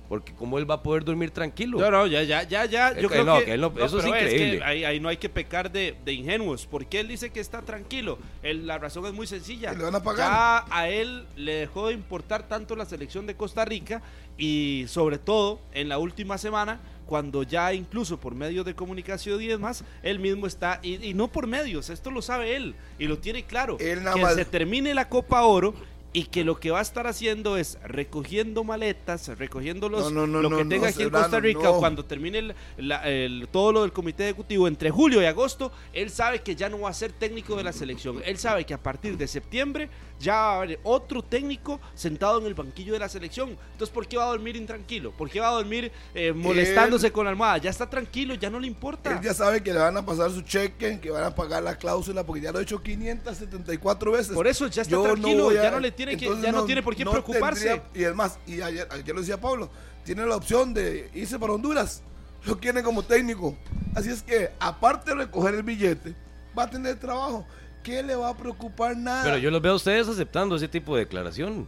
C: porque cómo él va a poder dormir tranquilo.
D: No, no, ya, ya, ya, ya.
C: Es
D: Yo
C: que
D: creo
C: no,
D: que,
C: que él no- eso es increíble.
D: que ahí, ahí no hay que pecar de, de ingenuos. Porque él dice que está tranquilo. Él- la razón es muy sencilla.
B: Que le van a pagar.
D: Ya a él le dejó de importar tanto la selección de Costa Rica y sobre todo en la última semana cuando ya incluso por medios de comunicación y demás, él mismo está, y, y no por medios, esto lo sabe él y lo tiene claro,
B: Él nada
D: que
B: más-
D: se termine la Copa Oro y que lo que va a estar haciendo es recogiendo maletas, recogiendo los,
B: No, no, no,
D: lo que tenga aquí en Costa Rica cuando termine el- la- el- todo lo del comité ejecutivo entre julio y agosto, él sabe que ya no va a ser técnico de la selección. Él sabe que a partir de septiembre ya va a haber otro técnico sentado en el banquillo de la selección. Entonces, ¿por qué va a dormir intranquilo? ¿Por qué va a dormir eh, molestándose con la almohada? Ya está tranquilo, ya no le importa.
B: Él ya sabe que le van a pasar su cheque, que van a pagar la cláusula, porque ya lo he hecho 574 veces.
D: Por eso ya está
B: Yo
D: tranquilo,
B: a-
D: ya no le tiene que, ya no, tiene por qué
B: no
D: preocuparse.
B: tendría- y es más, y ayer, ayer lo decía Pablo, tiene la opción de irse para Honduras. Lo quiere como técnico. Así es que, aparte de recoger el billete, va a tener trabajo. ¿Qué le va a preocupar nada?
C: Pero yo los veo a ustedes aceptando ese tipo de declaración.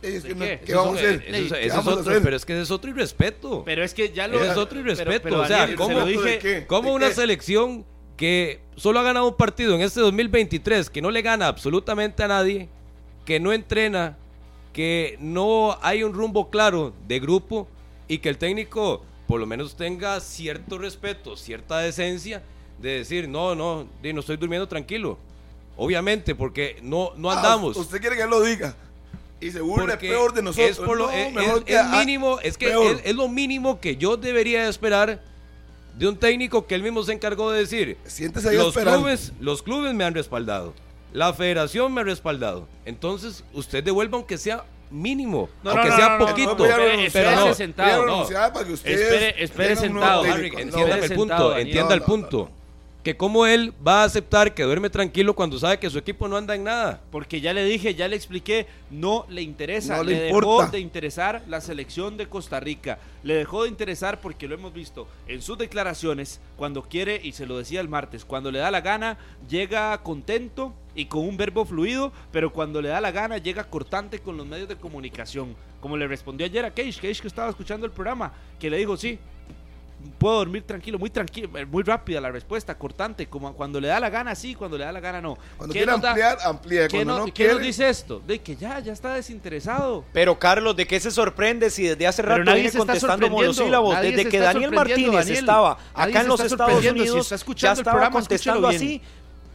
B: Es que
D: ¿De
B: no-
D: qué?
B: ¿Qué
C: Eso
B: vamos a hacer?
C: eso es-
B: ¿Qué
C: eso es
B: vamos a
C: otro,
B: hacer?
C: pero es que ese es otro irrespeto.
D: Pero es que ya lo.
C: Es otro irrespeto,
D: pero,
C: o sea, ¿cómo-
D: se lo
B: ¿De
D: dije.
C: ¿Cómo
B: ¿De
C: una
B: qué?
C: selección que solo ha ganado un partido en este 2023, que no le gana absolutamente a nadie, que no entrena, que no hay un rumbo claro de grupo y que el técnico por lo menos tenga cierto respeto, cierta decencia de decir, no, no, no estoy durmiendo tranquilo? Obviamente, porque no, no
B: Ah,
C: andamos.
B: usted quiere que él lo diga. Y se
C: Porque
B: peor de nosotros.
C: Es, por lo,
B: No,
C: es-
B: mejor
C: es-
B: que
C: es
B: a-
C: mínimo, es que
B: peor.
C: es, es lo mínimo que yo debería esperar de un técnico que él mismo se encargó de decir.
B: Siéntese ahí
C: Los
B: esperando.
C: clubes, los clubes me han respaldado. La federación me ha respaldado. Entonces, usted devuelva aunque sea mínimo,
D: No,
C: aunque
D: no,
C: sea
D: no, no, no,
C: poquito.
D: Espere,
C: Pero
D: sentado. Espere- espere sentado,
C: Harry, entienda
D: No,
C: el
D: sentado,
C: punto, entienda
B: No,
C: el
B: no,
C: punto. Que como él va a aceptar que duerme tranquilo cuando sabe que su equipo no anda en nada.
D: Porque ya le dije, ya le expliqué, no le interesa.
B: No le
D: le dejó de interesar la selección de Costa Rica. Le dejó de interesar porque lo hemos visto en sus declaraciones, cuando quiere, y se lo decía el martes, cuando le da la gana, llega contento y con un verbo fluido, pero cuando le da la gana, llega cortante con los medios de comunicación. Como le respondió ayer a Cage, Cage que estaba escuchando el programa, que le dijo, sí, puedo dormir tranquilo, muy tranquilo, muy rápida la respuesta, cortante, como cuando le da la gana sí, cuando le da la gana no.
B: Cuando
D: ¿Qué
B: quiere
D: nos da-
B: ampliar, amplía.
D: ¿Qué,
B: Cuando
D: no-
B: no
D: qué
B: quiere,
D: nos dice esto? De que ya, ya está desinteresado.
F: Pero Carlos, ¿de qué se sorprende si desde hace
D: Pero
F: rato
D: nadie
F: viene contestando
D: sorprendiendo.
F: monosílabos?
D: Nadie
F: Desde que Daniel Martínez
D: Daniel.
F: estaba acá en los Estados
D: sorprendiendo. Si
F: Unidos,
D: está
F: ya
D: escuchando el
F: estaba
D: programa,
F: contestando
D: bien.
F: así.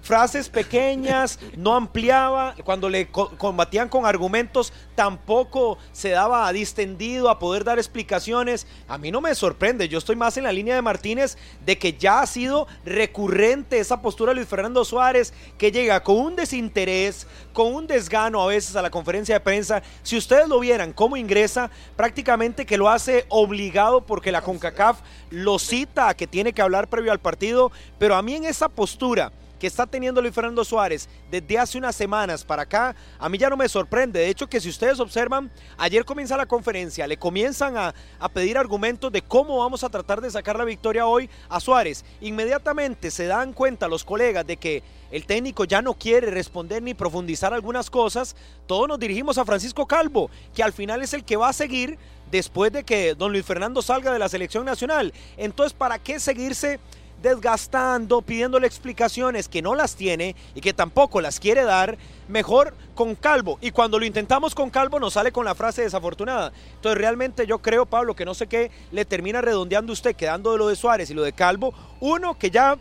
F: Frases pequeñas, no ampliaba, cuando le co- combatían con argumentos tampoco se daba a distendido a poder dar explicaciones. A mí no me sorprende, yo estoy más en la línea de Martínez de que ya ha sido recurrente esa postura de Luis Fernando Suárez, que llega con un desinterés, con un desgano a veces a la conferencia de prensa. Si ustedes lo vieran cómo ingresa, prácticamente que lo hace obligado porque la CONCACAF lo cita a que tiene que hablar previo al partido, pero a mí en esa postura que está teniendo Luis Fernando Suárez desde hace unas semanas para acá, a mí ya no me sorprende. De hecho, que si ustedes observan, ayer comienza la conferencia, le comienzan a, a pedir argumentos de cómo vamos a tratar de sacar la victoria hoy a Suárez. Inmediatamente se dan cuenta los colegas de que el técnico ya no quiere responder ni profundizar algunas cosas. Todos nos dirigimos a Francisco Calvo, que al final es el que va a seguir después de que don Luis Fernando salga de la selección nacional. Entonces, ¿para qué seguirse? Desgastando, pidiéndole explicaciones que no las tiene y que tampoco las quiere dar, mejor con Calvo. Y cuando lo intentamos con Calvo nos sale con la frase desafortunada. Entonces realmente yo creo, Pablo, que no sé qué le termina redondeando usted, quedando de lo de Suárez y lo de Calvo. Uno, que ya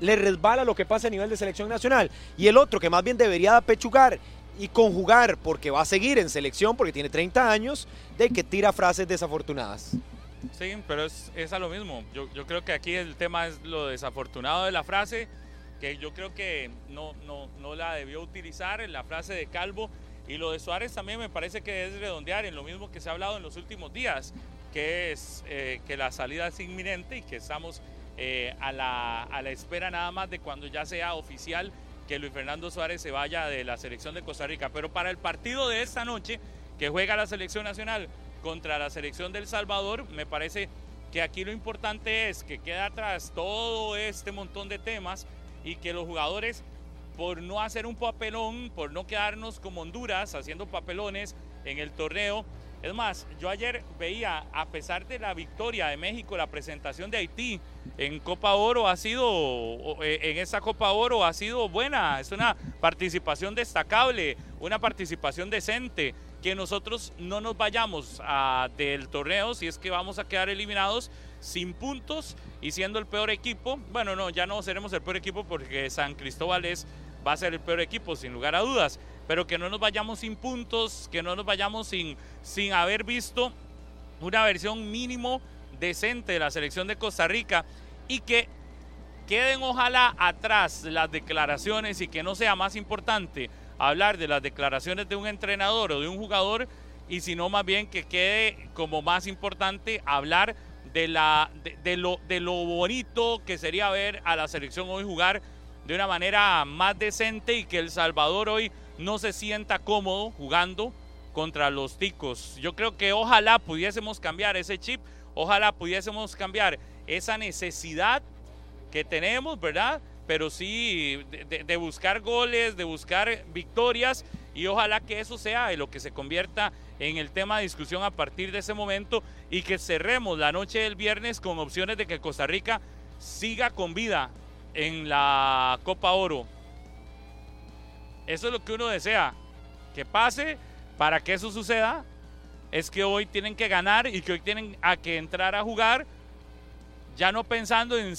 F: le resbala lo que pasa a nivel de selección nacional. Y el otro, que más bien debería apechugar y conjugar, porque va a seguir en selección, porque tiene 30 años, de que tira frases desafortunadas.
G: Sí, pero es, es a lo mismo. Yo, yo creo que aquí el tema es lo desafortunado de la frase, que yo creo que no, no, no la debió utilizar en la frase de Calvo. Y lo de Suárez también me parece que es redondear en lo mismo que se ha hablado en los últimos días, que es eh, que la salida es inminente y que estamos eh, a, la, a la espera nada más de cuando ya sea oficial que Luis Fernando Suárez se vaya de la selección de Costa Rica. Pero para el partido de esta noche, que juega la selección nacional contra la selección del Salvador, me parece que aquí lo importante es que queda atrás todo este montón de temas y que los jugadores, por no hacer un papelón, por no quedarnos como Honduras haciendo papelones en el torneo, es más, yo ayer veía, a pesar de la victoria de México, la presentación de Haití en Copa Oro ha sido, eh, en esa Copa Oro ha sido buena, es una participación destacable, una participación decente, que nosotros no nos vayamos a- del torneo si es que vamos a quedar eliminados sin puntos y siendo el peor equipo. Bueno, no, ya no seremos el peor equipo porque San Cristóbal es va a ser el peor equipo, sin lugar a dudas. Pero que no nos vayamos sin puntos, que no nos vayamos sin, sin haber visto una versión mínimo decente de la selección de Costa Rica y que queden ojalá atrás las declaraciones y que no sea más importante hablar de las declaraciones de un entrenador o de un jugador y sino más bien que quede como más importante hablar de, la, de, lo, de lo bonito que sería ver a la selección hoy jugar de una manera más decente y que El Salvador hoy no se sienta cómodo jugando contra los ticos. Yo creo que ojalá pudiésemos cambiar ese chip, ojalá pudiésemos cambiar esa necesidad que tenemos, ¿verdad? Pero sí de, buscar goles, de buscar victorias y ojalá que eso sea lo que se convierta en el tema de discusión a partir de ese momento y que cerremos la noche del viernes con opciones de que Costa Rica siga con vida en la Copa Oro. Eso es lo que uno desea, que pase para que eso suceda. Es que hoy tienen que ganar y que hoy tienen a que entrar a jugar, ya no pensando en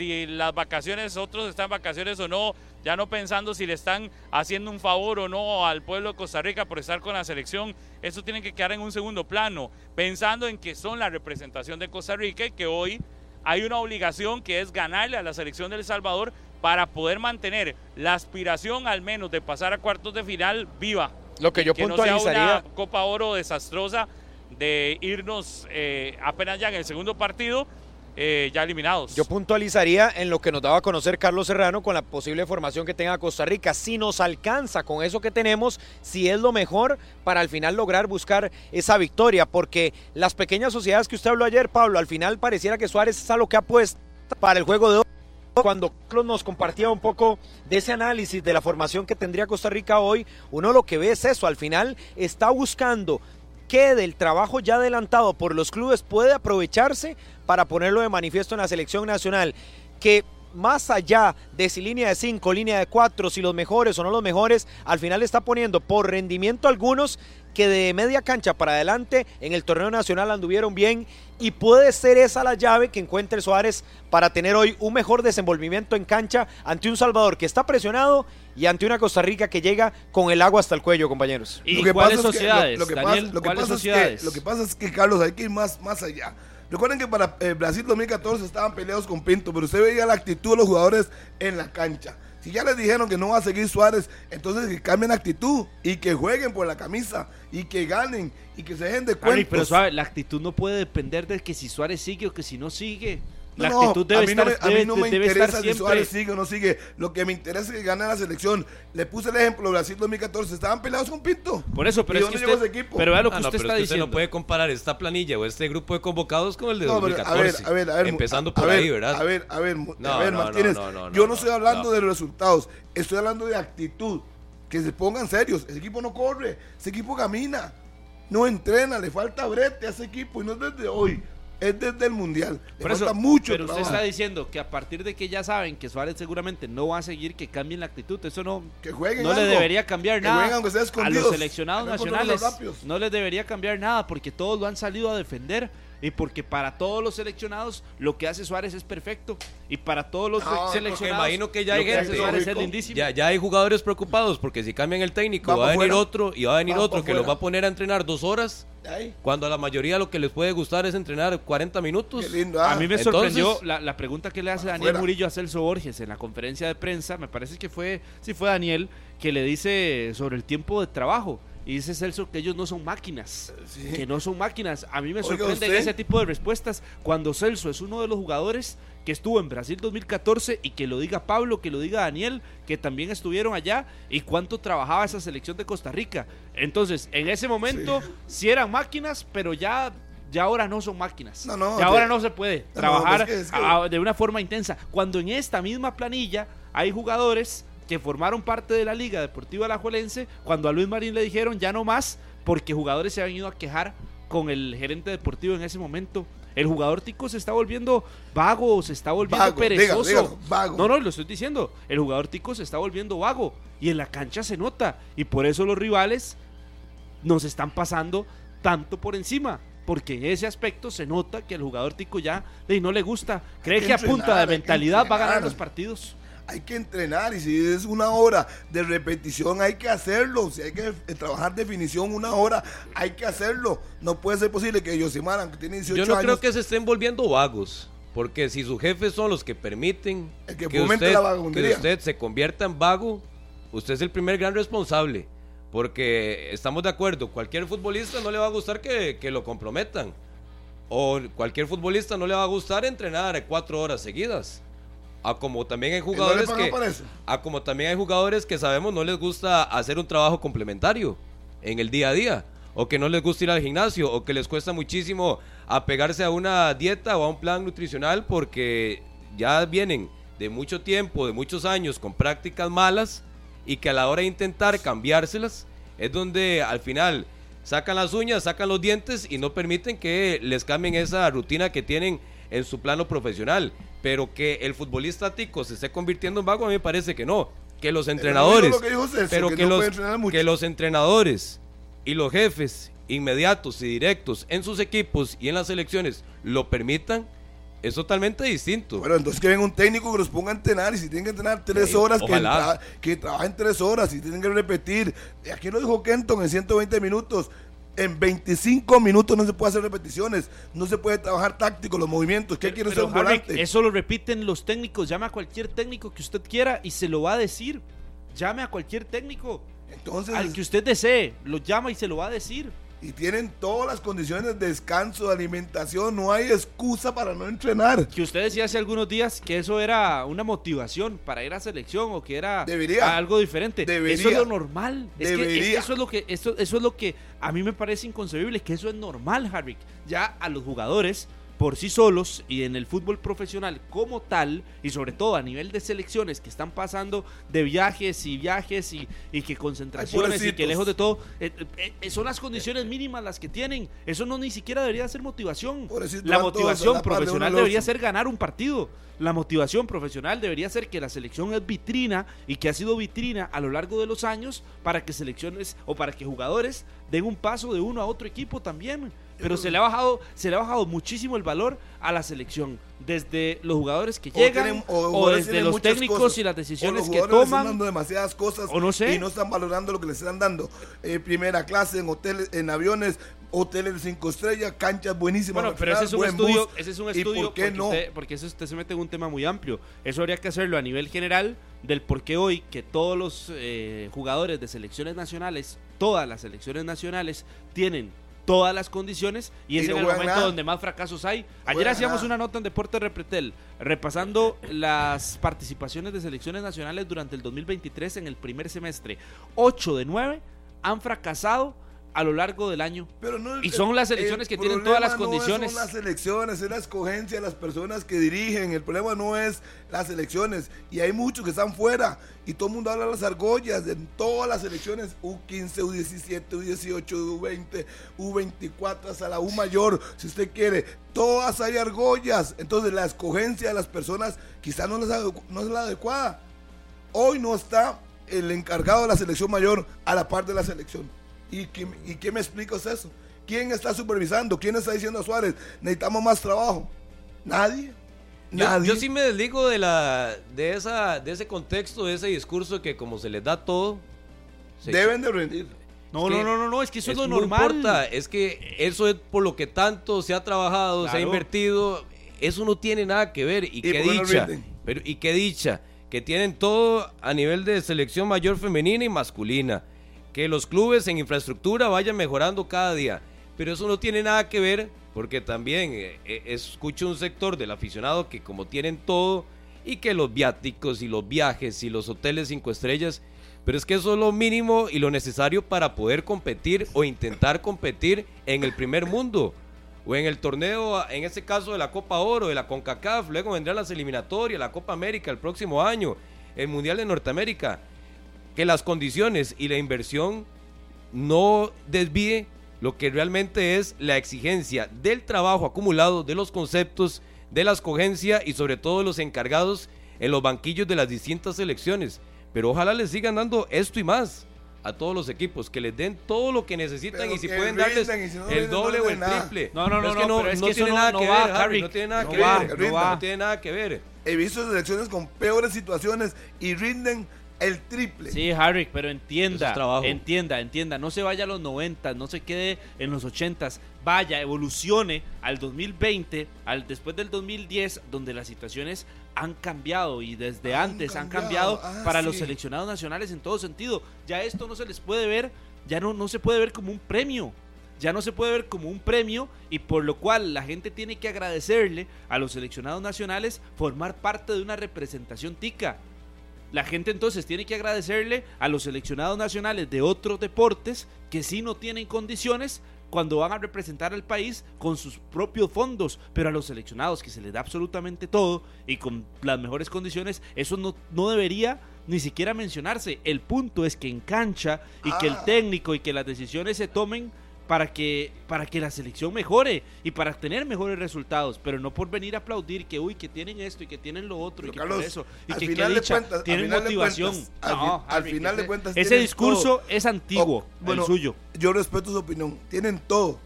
G: si las vacaciones, otros están en vacaciones o no, ya no pensando si le están haciendo un favor o no al pueblo de Costa Rica por estar con la selección, eso tiene que quedar en un segundo plano, pensando en que son la representación de Costa Rica y que hoy hay una obligación que es ganarle a la selección de El Salvador para poder mantener la aspiración al menos de pasar a cuartos de final viva.
F: Lo que yo
G: que no sea
F: puntualizaría-
G: una Copa Oro desastrosa de irnos eh, apenas ya en el segundo partido eh, ya eliminados.
F: Yo puntualizaría en lo que nos daba a conocer Carlos Serrano con la posible formación que tenga Costa Rica. Si nos alcanza con eso que tenemos, si es lo mejor para al final lograr buscar esa victoria. Porque las pequeñas sociedades que usted habló ayer, Pablo, al final pareciera que Suárez es a lo que apuesta para el juego de hoy. Cuando Carlos nos compartía un poco de ese análisis de la formación que tendría Costa Rica hoy, uno lo que ve es eso, al final está buscando que del trabajo ya adelantado por los clubes puede aprovecharse para ponerlo de manifiesto en la selección nacional. Que más allá de si línea de 5, línea de 4, si los mejores o no los mejores, al final está poniendo por rendimiento algunos que de media cancha para adelante en el torneo nacional anduvieron bien y puede ser esa la llave que encuentre Suárez para tener hoy un mejor desenvolvimiento en cancha ante un Salvador que está presionado y ante una Costa Rica que llega con el agua hasta el cuello, compañeros.
D: ¿Y
B: Lo que
D: cuáles
B: pasa es que-
D: sociedades?
B: lo, lo que
D: Daniel,
B: pasa, lo que
D: ¿cuáles
B: pasa
D: sociedades?
B: Es que, lo que pasa es que, Carlos, hay que ir más, más allá. Recuerden que para eh, Brasil 2014 estaban peleados con Pinto, pero usted veía la actitud de los jugadores en la cancha. Si ya les dijeron que no va a seguir Suárez, entonces que cambien actitud y que jueguen por la camisa y que ganen y que se dejen de cuentos.
D: pero suave, la actitud no puede depender de que si Suárez sigue o que si no sigue. La actitud debe
B: a mí
D: estar,
B: no me, a mí
D: debe-
B: no me
D: debe estar
B: interesa si. Suárez sigue o no sigue. Lo que me interesa es que gane la selección. Le puse el ejemplo, Brasil 2014, estaban peleados con Pinto.
D: Por eso, pero
B: ¿Y
D: es que
B: dónde llegó
D: usted,
B: ese equipo?
D: pero vea lo que
C: Ah, no,
D: usted está
C: es que usted
D: diciendo.
C: no puede comparar esta planilla o este grupo de convocados con el de
B: No, pero,
C: 2014.
B: A ver, a ver, a ver.
C: Empezando
B: a
C: por
B: ver,
C: ahí, ¿verdad?
B: A ver, a ver,
C: No,
B: a ver, Martínez.
C: no, no,
B: yo
C: no,
B: no estoy hablando
C: no.
B: de los resultados, estoy hablando de actitud. Que se pongan serios. Ese equipo no corre, ese equipo camina, no entrena, le falta brete a ese equipo y no es desde hoy, es desde el mundial. Le
D: Por
B: falta mucho
D: pero usted está diciendo que a partir de que ya saben que Suárez seguramente no va a seguir, que cambien la actitud. Eso no,
B: Que jueguen
D: no le
B: algo.
D: debería cambiar
B: Que
D: nada
B: jueguen sea
D: a los seleccionados nacionales. No les debería cambiar nada porque todos lo han salido a defender. Y porque para todos los seleccionados lo que hace Suárez es perfecto. Y para todos los
B: No,
D: seleccionados
C: imagino que ya hay gente-
D: Suárez es
B: lógico.
D: lindísimo.
C: Ya, ya hay jugadores preocupados porque si cambian el técnico
B: Va
C: va, a venir
B: fuera.
C: otro y va a venir
B: Va
C: otro que los va a poner a entrenar dos horas
B: Ay,
C: cuando a la mayoría lo que les puede gustar es entrenar 40 minutos.
B: qué lindo. ah.
D: A mí me
C: Entonces-
D: sorprendió la, la pregunta que le hace Daniel. Murillo a Celso Borges en la conferencia de prensa. Me parece que fue, sí fue Daniel, que le dice sobre el tiempo de trabajo. Y dice Celso que ellos no son máquinas.
B: Sí.
D: Que no son máquinas. A mí me sorprende ese tipo de respuestas cuando Celso es uno de los jugadores que estuvo en Brasil 2014 y que lo diga Pablo, que lo diga Daniel, que también estuvieron allá y cuánto trabajaba esa selección de Costa Rica. Entonces, en ese momento sí, eran máquinas, pero ya, ya ahora no son máquinas.
B: No, no,
D: ya ahora no se puede
B: no,
D: trabajar
B: es que- es que-
D: a- de una forma intensa. Cuando en esta misma planilla hay jugadores que formaron parte de la Liga Deportiva Alajuelense, cuando a Luis Marín le dijeron ya no más, porque jugadores se habían ido a quejar con el gerente deportivo en ese momento. El jugador tico se está volviendo vago, se está volviendo
B: Vago,
D: perezoso.
B: dígalo, vago.
D: No, no, lo estoy diciendo. El jugador tico se está volviendo vago y en la cancha se nota y por eso los rivales nos están pasando tanto por encima. Porque en ese aspecto se nota que el jugador tico ya de, no le gusta. Cree
B: que
D: que, a punta de mentalidad va a ganar los partidos.
B: Hay que entrenar y si es una hora de repetición hay que hacerlo. Si hay que eh, trabajar definición una hora, hay que hacerlo. No puede ser posible que Yosimar, que tiene 18
C: Yo no
B: años,
C: creo que se estén volviendo vagos. Porque si sus jefes son los que permiten
B: El que
C: usted,
B: la
C: que usted se convierta en vago, usted es el primer gran responsable. Porque estamos de acuerdo, cualquier futbolista no le va a gustar que, que lo comprometan. O cualquier futbolista no le va a gustar entrenar cuatro horas seguidas. A como también hay
B: ¿Y no le
C: jugadores que, a como también hay jugadores que sabemos no les gusta hacer un trabajo complementario en el día a día, o que no les gusta ir al gimnasio, o que les cuesta muchísimo apegarse a una dieta o a un plan nutricional porque ya vienen de mucho tiempo, de muchos años con prácticas malas y que a la hora de intentar cambiárselas es donde al final sacan las uñas, sacan los dientes y no permiten que les cambien esa rutina que tienen en su plano profesional. Pero que el futbolista tico se esté convirtiendo en vago, a mí me parece que no. Que los entrenadores,
B: lo que Celso,
C: pero
B: que
C: que,
B: no
C: los, que los entrenadores y los jefes inmediatos y directos en sus equipos y en las selecciones lo permitan, es totalmente distinto.
B: Bueno, entonces que venga un técnico que los ponga a entrenar y si tienen que entrenar tres
C: Sí,
B: horas, que,
C: ojalá.
B: que trabajen tres horas y tienen que repetir. Aquí lo dijo Kenton en 120 minutos. En 25 minutos no se puede hacer repeticiones, no se puede trabajar táctico, los movimientos. ¿Qué quiere ser un
D: Harvick,
B: volante?
D: eso lo repiten los técnicos. Llame a cualquier técnico que usted quiera y se lo va a decir. Llame a cualquier técnico.
B: Entonces,
D: Al que usted desee, lo llama y se lo va a decir.
B: Y tienen todas las condiciones de descanso, de alimentación, no hay excusa para no entrenar.
D: Que usted decía hace algunos días que eso era una motivación para ir a selección o que era
B: Debería.
D: algo diferente.
B: Debería.
D: Eso es lo normal. Es que- es que
B: Debería.
D: eso es lo que eso, eso es lo que a mí me parece inconcebible, que eso es normal, Harvick. Ya a los jugadores por sí solos y en el fútbol profesional como tal, y sobre todo a nivel de selecciones que están pasando de viajes y viajes y, y que concentraciones y que lejos de todo, eh, eh, eh, son las condiciones mínimas las que tienen. Eso no ni siquiera debería ser motivación.
B: Pobrecitos
D: La motivación
B: la par de
D: profesional debería ser ganar un partido. La motivación profesional debería ser que la selección es vitrina y que ha sido vitrina a lo largo de los años para que selecciones o para que jugadores den un paso de uno a otro equipo también. Pero se le ha bajado, se le ha bajado muchísimo el valor a la selección, desde los jugadores que
B: O
D: llegan
B: tienen-
D: o, desde los técnicos
B: cosas,
D: y las
B: o
D: decisiones
B: los
D: que
B: jugadores están
D: toman.
B: dando demasiadas cosas
D: o no sé.
B: y no están valorando lo que les están dando. Eh, primera clase en hoteles, en aviones, hoteles de cinco estrellas, canchas buenísimas.
D: Bueno, pero ese es un estudio,
B: bus.
D: ese es un
B: ¿Y
D: estudio
B: por qué
D: porque,
B: no?
D: usted, porque eso usted se mete en un tema muy amplio. Eso habría que hacerlo a nivel general del por qué hoy que todos los eh, jugadores de selecciones nacionales, todas las selecciones nacionales tienen todas las condiciones y,
B: Y
D: es
B: no
D: en el momento
B: nada.
D: donde más fracasos hay. Ayer hacíamos
B: nada.
D: una nota en Deporte Repretel repasando las participaciones de selecciones nacionales durante el 2023 en el primer semestre. 8 de 9 han fracasado a lo largo del año.
B: Pero no-
D: Y son las
B: el
D: selecciones que tienen todas las
B: problema no
D: condiciones.
B: son las selecciones, es la escogencia de las personas que dirigen. El problema no es las elecciones. Y hay muchos que están fuera. Y todo el mundo habla de las argollas en todas las selecciones: U15, U17, U18, U20, U24, hasta la U mayor, si usted quiere. Todas hay argollas. Entonces, la escogencia de las personas quizás no, no es la adecuada. Hoy no está el encargado de la selección mayor a la par de la selección. ¿Y qué, y qué me explica usted eso? ¿Quién está supervisando? ¿Quién está diciendo a Suárez, necesitamos más trabajo? Nadie.
C: Yo,
B: Nadie.
C: yo sí me desligo de la de esa de ese contexto, de ese discurso que como se les da todo, se-
B: Deben de rendir.
D: No, no, no, no, no, es que eso es, lo
C: no
D: normal.
C: importa, es que eso es por lo que tanto se ha trabajado, se ha invertido, eso no tiene nada que ver y,
B: ¿Y
C: qué
B: no
C: dicha, pero y qué dicha que tienen todo a nivel de selección mayor femenina y masculina, que los clubes en infraestructura vayan mejorando cada día, pero eso no tiene nada que ver porque también eh, eh, escucho un sector del aficionado que como tienen todo y que los viáticos y los viajes y los hoteles cinco estrellas, pero es que eso es lo mínimo y lo necesario para poder competir o intentar competir en el primer mundo o en el torneo, en este caso de la Copa Oro, de la CONCACAF, luego vendrán las eliminatorias, la Copa América el próximo año, el Mundial de Norteamérica, que las condiciones y la inversión no desvíe lo que realmente es la exigencia del trabajo acumulado, de los conceptos, de la escogencia y sobre todo de los encargados en los banquillos de las distintas selecciones. Pero ojalá les sigan dando esto y más, a todos los equipos, que les den todo lo que necesitan
B: Pero
C: y si pueden darles
B: si no
C: el
B: no
C: doble o el triple.
D: No, no, no, no, pero es que
C: tiene
D: eso
C: nada
D: no-
C: que
D: no va,
C: ver, no tiene nada
D: No
C: que
D: va,
C: ver,
B: no
C: no, tiene nada que ver.
B: He visto selecciones con peores situaciones y rinden el triple.
D: Sí, Harry, pero entienda,
C: es trabajo.
D: entienda, entienda, no se vaya a los 90, no se quede en los 80, vaya, evolucione al 2020, al después del 2010, donde las situaciones han cambiado y desde
B: Han
D: antes han
B: cambiado,
D: cambiado
B: ah,
D: para
B: sí.
D: los seleccionados nacionales en todo sentido. Ya esto no se les puede ver, ya no, no se puede ver como un premio. Ya no se puede ver como un premio y por lo cual la gente tiene que agradecerle a los seleccionados nacionales formar parte de una representación tica. La gente entonces tiene que agradecerle a los seleccionados nacionales de otros deportes que sí no tienen condiciones cuando van a representar al país con sus propios fondos, pero a los seleccionados que se les da absolutamente todo y con las mejores condiciones, eso no, no debería ni siquiera mencionarse. El punto es que en cancha y que el
B: Ah.
D: técnico y que las decisiones se tomen para que, para que la selección mejore y para tener mejores resultados, pero no por venir a aplaudir que uy, que tienen esto y que tienen lo otro y que
B: Carlos,
D: por eso y que
B: final
D: dicha,
B: cuentas- al
D: tienen
B: final
D: motivación.
B: cuentas, al
D: No,
B: al
D: Harry,
B: final de cuentas
D: ese discurso
B: todo.
D: es antiguo,
B: Oh, bueno,
D: el suyo.
B: Yo respeto su opinión. Tienen todo.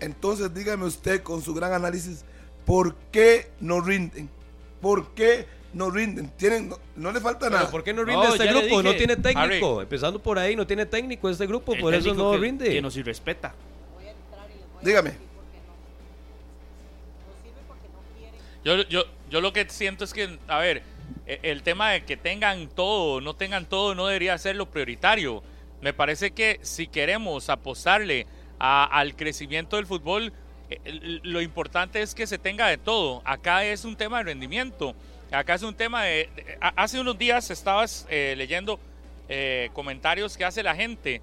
B: Entonces dígame usted con su gran análisis, ¿por qué no rinden? ¿Por qué no rinden? Tienen, no, no le falta nada.
C: ¿por qué no rinde
D: No,
C: este grupo? No tiene técnico.
G: Harry.
C: Empezando por ahí, no tiene técnico este grupo,
D: El
C: por eso no
D: que,
C: rinde.
D: Que nos irrespeta.
B: Dígame.
G: Yo, yo, yo lo que siento es que, a ver, e- el tema de que tengan todo o no tengan todo no debería ser lo prioritario. Me parece que si queremos apostarle a- al crecimiento del fútbol, l- lo importante es que se tenga de todo. Acá es un tema de rendimiento. Acá es un tema de... hace unos días estabas eh, leyendo eh, comentarios que hace la gente.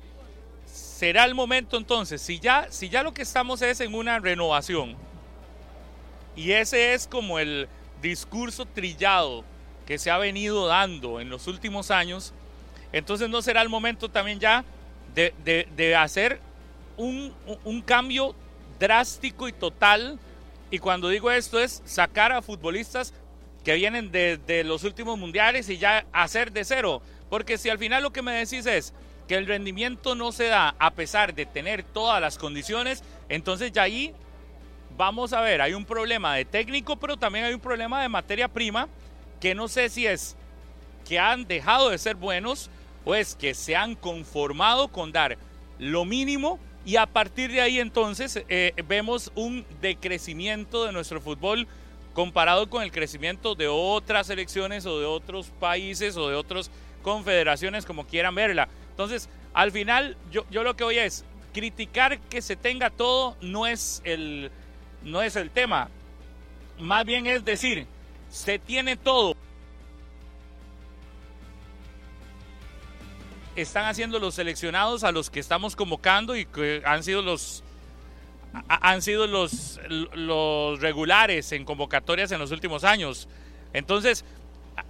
G: Será el momento entonces, si ya, si ya lo que estamos es en una renovación, y ese es como el discurso trillado que se ha venido dando en los últimos años. Entonces no será el momento también ya de, de- de hacer un- un cambio drástico y total. Y cuando digo esto es sacar a futbolistas que vienen de, de los últimos mundiales y ya hacer de cero. Porque si al final lo que me decís es que el rendimiento no se da a pesar de tener todas las condiciones, entonces ya ahí vamos a ver, hay un problema de técnico, pero también hay un problema de materia prima, que no sé si es que han dejado de ser buenos o es que se han conformado con dar lo mínimo y a partir de ahí entonces eh, vemos un decrecimiento de nuestro fútbol comparado con el crecimiento de otras selecciones o de otros países o de otras confederaciones como quieran verla. Entonces, al final yo, yo lo que voy es criticar que se tenga todo no es el no es el tema. Más bien es decir, se tiene todo. Están haciendo los seleccionados a los que estamos convocando y que han sido los han sido los, los regulares en convocatorias en los últimos años. Entonces,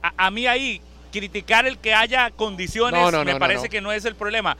G: a, a mí ahí criticar el que haya condiciones
F: No, no,
G: me
F: no,
G: parece que no es el problema.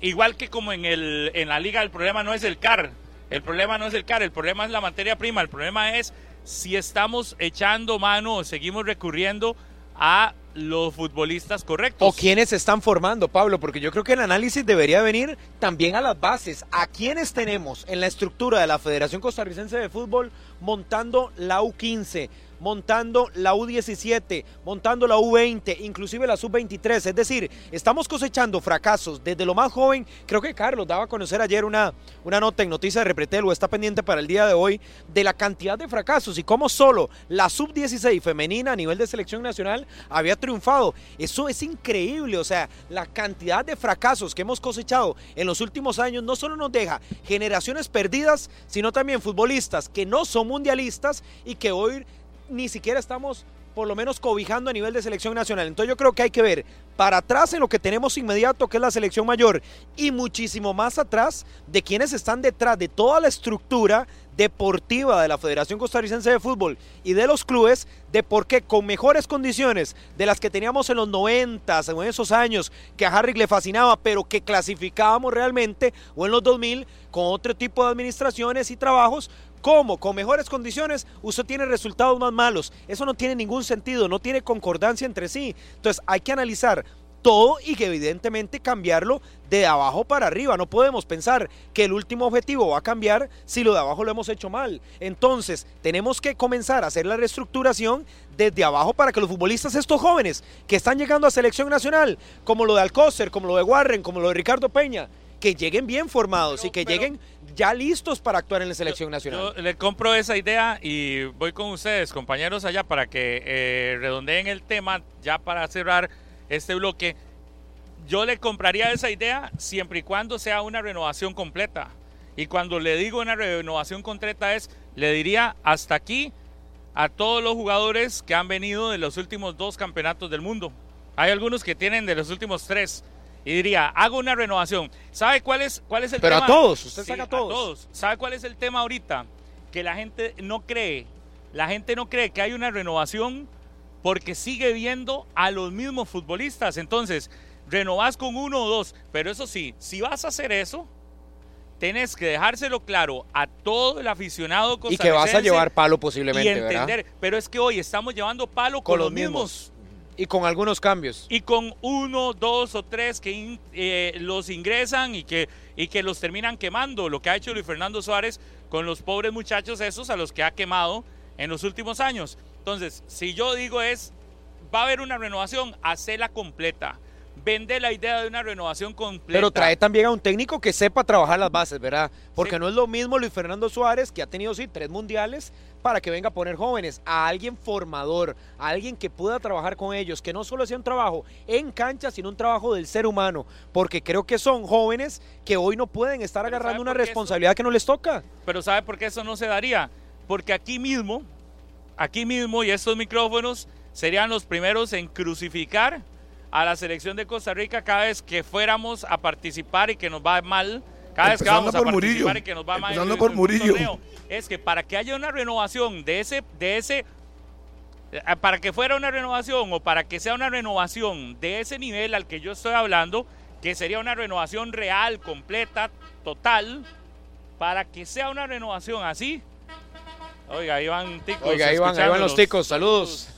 G: Igual que como en, el, en la liga, el problema no es el CAR. El problema no es el CAR, el problema es la materia prima. El problema es si estamos echando mano o seguimos recurriendo a los futbolistas correctos.
F: O quienes están formando, Pablo, porque yo creo que el análisis debería venir también a las bases. ¿A quiénes tenemos en la estructura de la Federación Costarricense de Fútbol montando la U15? Montando la U17, montando la U20, inclusive la Sub23. Es decir, estamos cosechando fracasos desde lo más joven. Creo que Carlos daba a conocer ayer una, una nota en Noticias de Repretel o está pendiente para el día de hoy de la cantidad de fracasos y cómo solo la Sub16 femenina a nivel de selección nacional había triunfado. Eso es increíble, o sea, la cantidad de fracasos que hemos cosechado en los últimos años no solo nos deja generaciones perdidas, sino también futbolistas que no son mundialistas y que hoy ni siquiera estamos por lo menos cobijando a nivel de selección nacional. Entonces yo creo que hay que ver para atrás en lo que tenemos inmediato, que es la selección mayor, y muchísimo más atrás de quienes están detrás de toda la estructura deportiva de la Federación Costarricense de Fútbol y de los clubes, de por qué con mejores condiciones de las que teníamos en los 90, en esos años que a Harry le fascinaba, pero que clasificábamos realmente, o en los 2000, con otro tipo de administraciones y trabajos, ¿Cómo? Con mejores condiciones usted tiene resultados más malos. Eso no tiene ningún sentido, no tiene concordancia entre sí. Entonces hay que analizar todo y que evidentemente cambiarlo de abajo para arriba. No podemos pensar que el último objetivo va a cambiar si lo de abajo lo hemos hecho mal. Entonces, tenemos que comenzar a hacer la reestructuración desde abajo para que los futbolistas, estos jóvenes que están llegando a selección nacional, como lo de Alcócer, como lo de Warren, como lo de Ricardo Peña, que lleguen bien formados y que lleguen ya listos para actuar en la selección nacional.
G: Yo le compro esa idea y voy con ustedes, compañeros, allá para que eh, redondeen el tema, ya para cerrar este bloque. Yo le compraría esa idea siempre y cuando sea una renovación completa. Y cuando le digo una renovación completa es, le diría hasta aquí a todos los jugadores que han venido de los últimos dos campeonatos del mundo. Hay algunos que tienen de los últimos tres. Y diría, hago una renovación. ¿Sabe cuál es, cuál es el
F: Pero
G: tema?
F: a todos, usted
G: Sí,
F: saca a
G: a
F: todos.
G: ¿Sabe cuál es el tema ahorita? Que la gente no cree. La gente no cree que hay una renovación porque sigue viendo a los mismos futbolistas. Entonces, renovás con uno o dos. Pero eso sí, si vas a hacer eso, tenés que dejárselo claro a todo el aficionado
F: Y que vas a llevar palo
G: y
F: posiblemente,
G: entender.
F: ¿verdad?
G: Pero es que hoy estamos llevando palo con,
F: Con
G: los
F: los
G: mismos.
F: Y con algunos cambios.
G: Y con uno, dos o tres que in- eh, los ingresan y que, y que los terminan quemando. Lo que ha hecho Luis Fernando Suárez con los pobres muchachos esos a los que ha quemado en los últimos años. Entonces, si yo digo es, va a haber una renovación, hacela completa. Vende la idea de una renovación completa.
F: Pero trae también a un técnico que sepa trabajar las bases, ¿verdad? Porque no es lo mismo Luis Fernando Suárez, que ha tenido, sí, tres mundiales, para que venga a poner jóvenes, a alguien formador, a alguien que pueda trabajar con ellos, que no solo sea un trabajo en cancha, sino un trabajo del ser humano, porque creo que son jóvenes que hoy no pueden estar
G: Pero
F: agarrando
G: ¿sabe
F: una
G: eso?
F: responsabilidad que no les toca.
G: Pero ¿sabe por qué eso no se daría? Porque aquí mismo, aquí mismo y estos micrófonos serían los primeros en crucificar a la selección de Costa Rica cada vez que fuéramos a participar y que nos va mal. Cada vez que vamos a
B: por
G: participar
B: Murillo.
G: y que nos va mal.
B: Empezando
G: en-
B: por
G: en
B: Murillo.
G: torneo. Es que para que haya una renovación de ese, de ese, eh, para que fuera una renovación o para que sea una renovación de ese nivel al que yo estoy hablando, que sería una renovación real, completa, total, para que sea una renovación así. Oiga, ahí van ticos.
F: Oiga, ahí van, ahí van los ticos, saludos.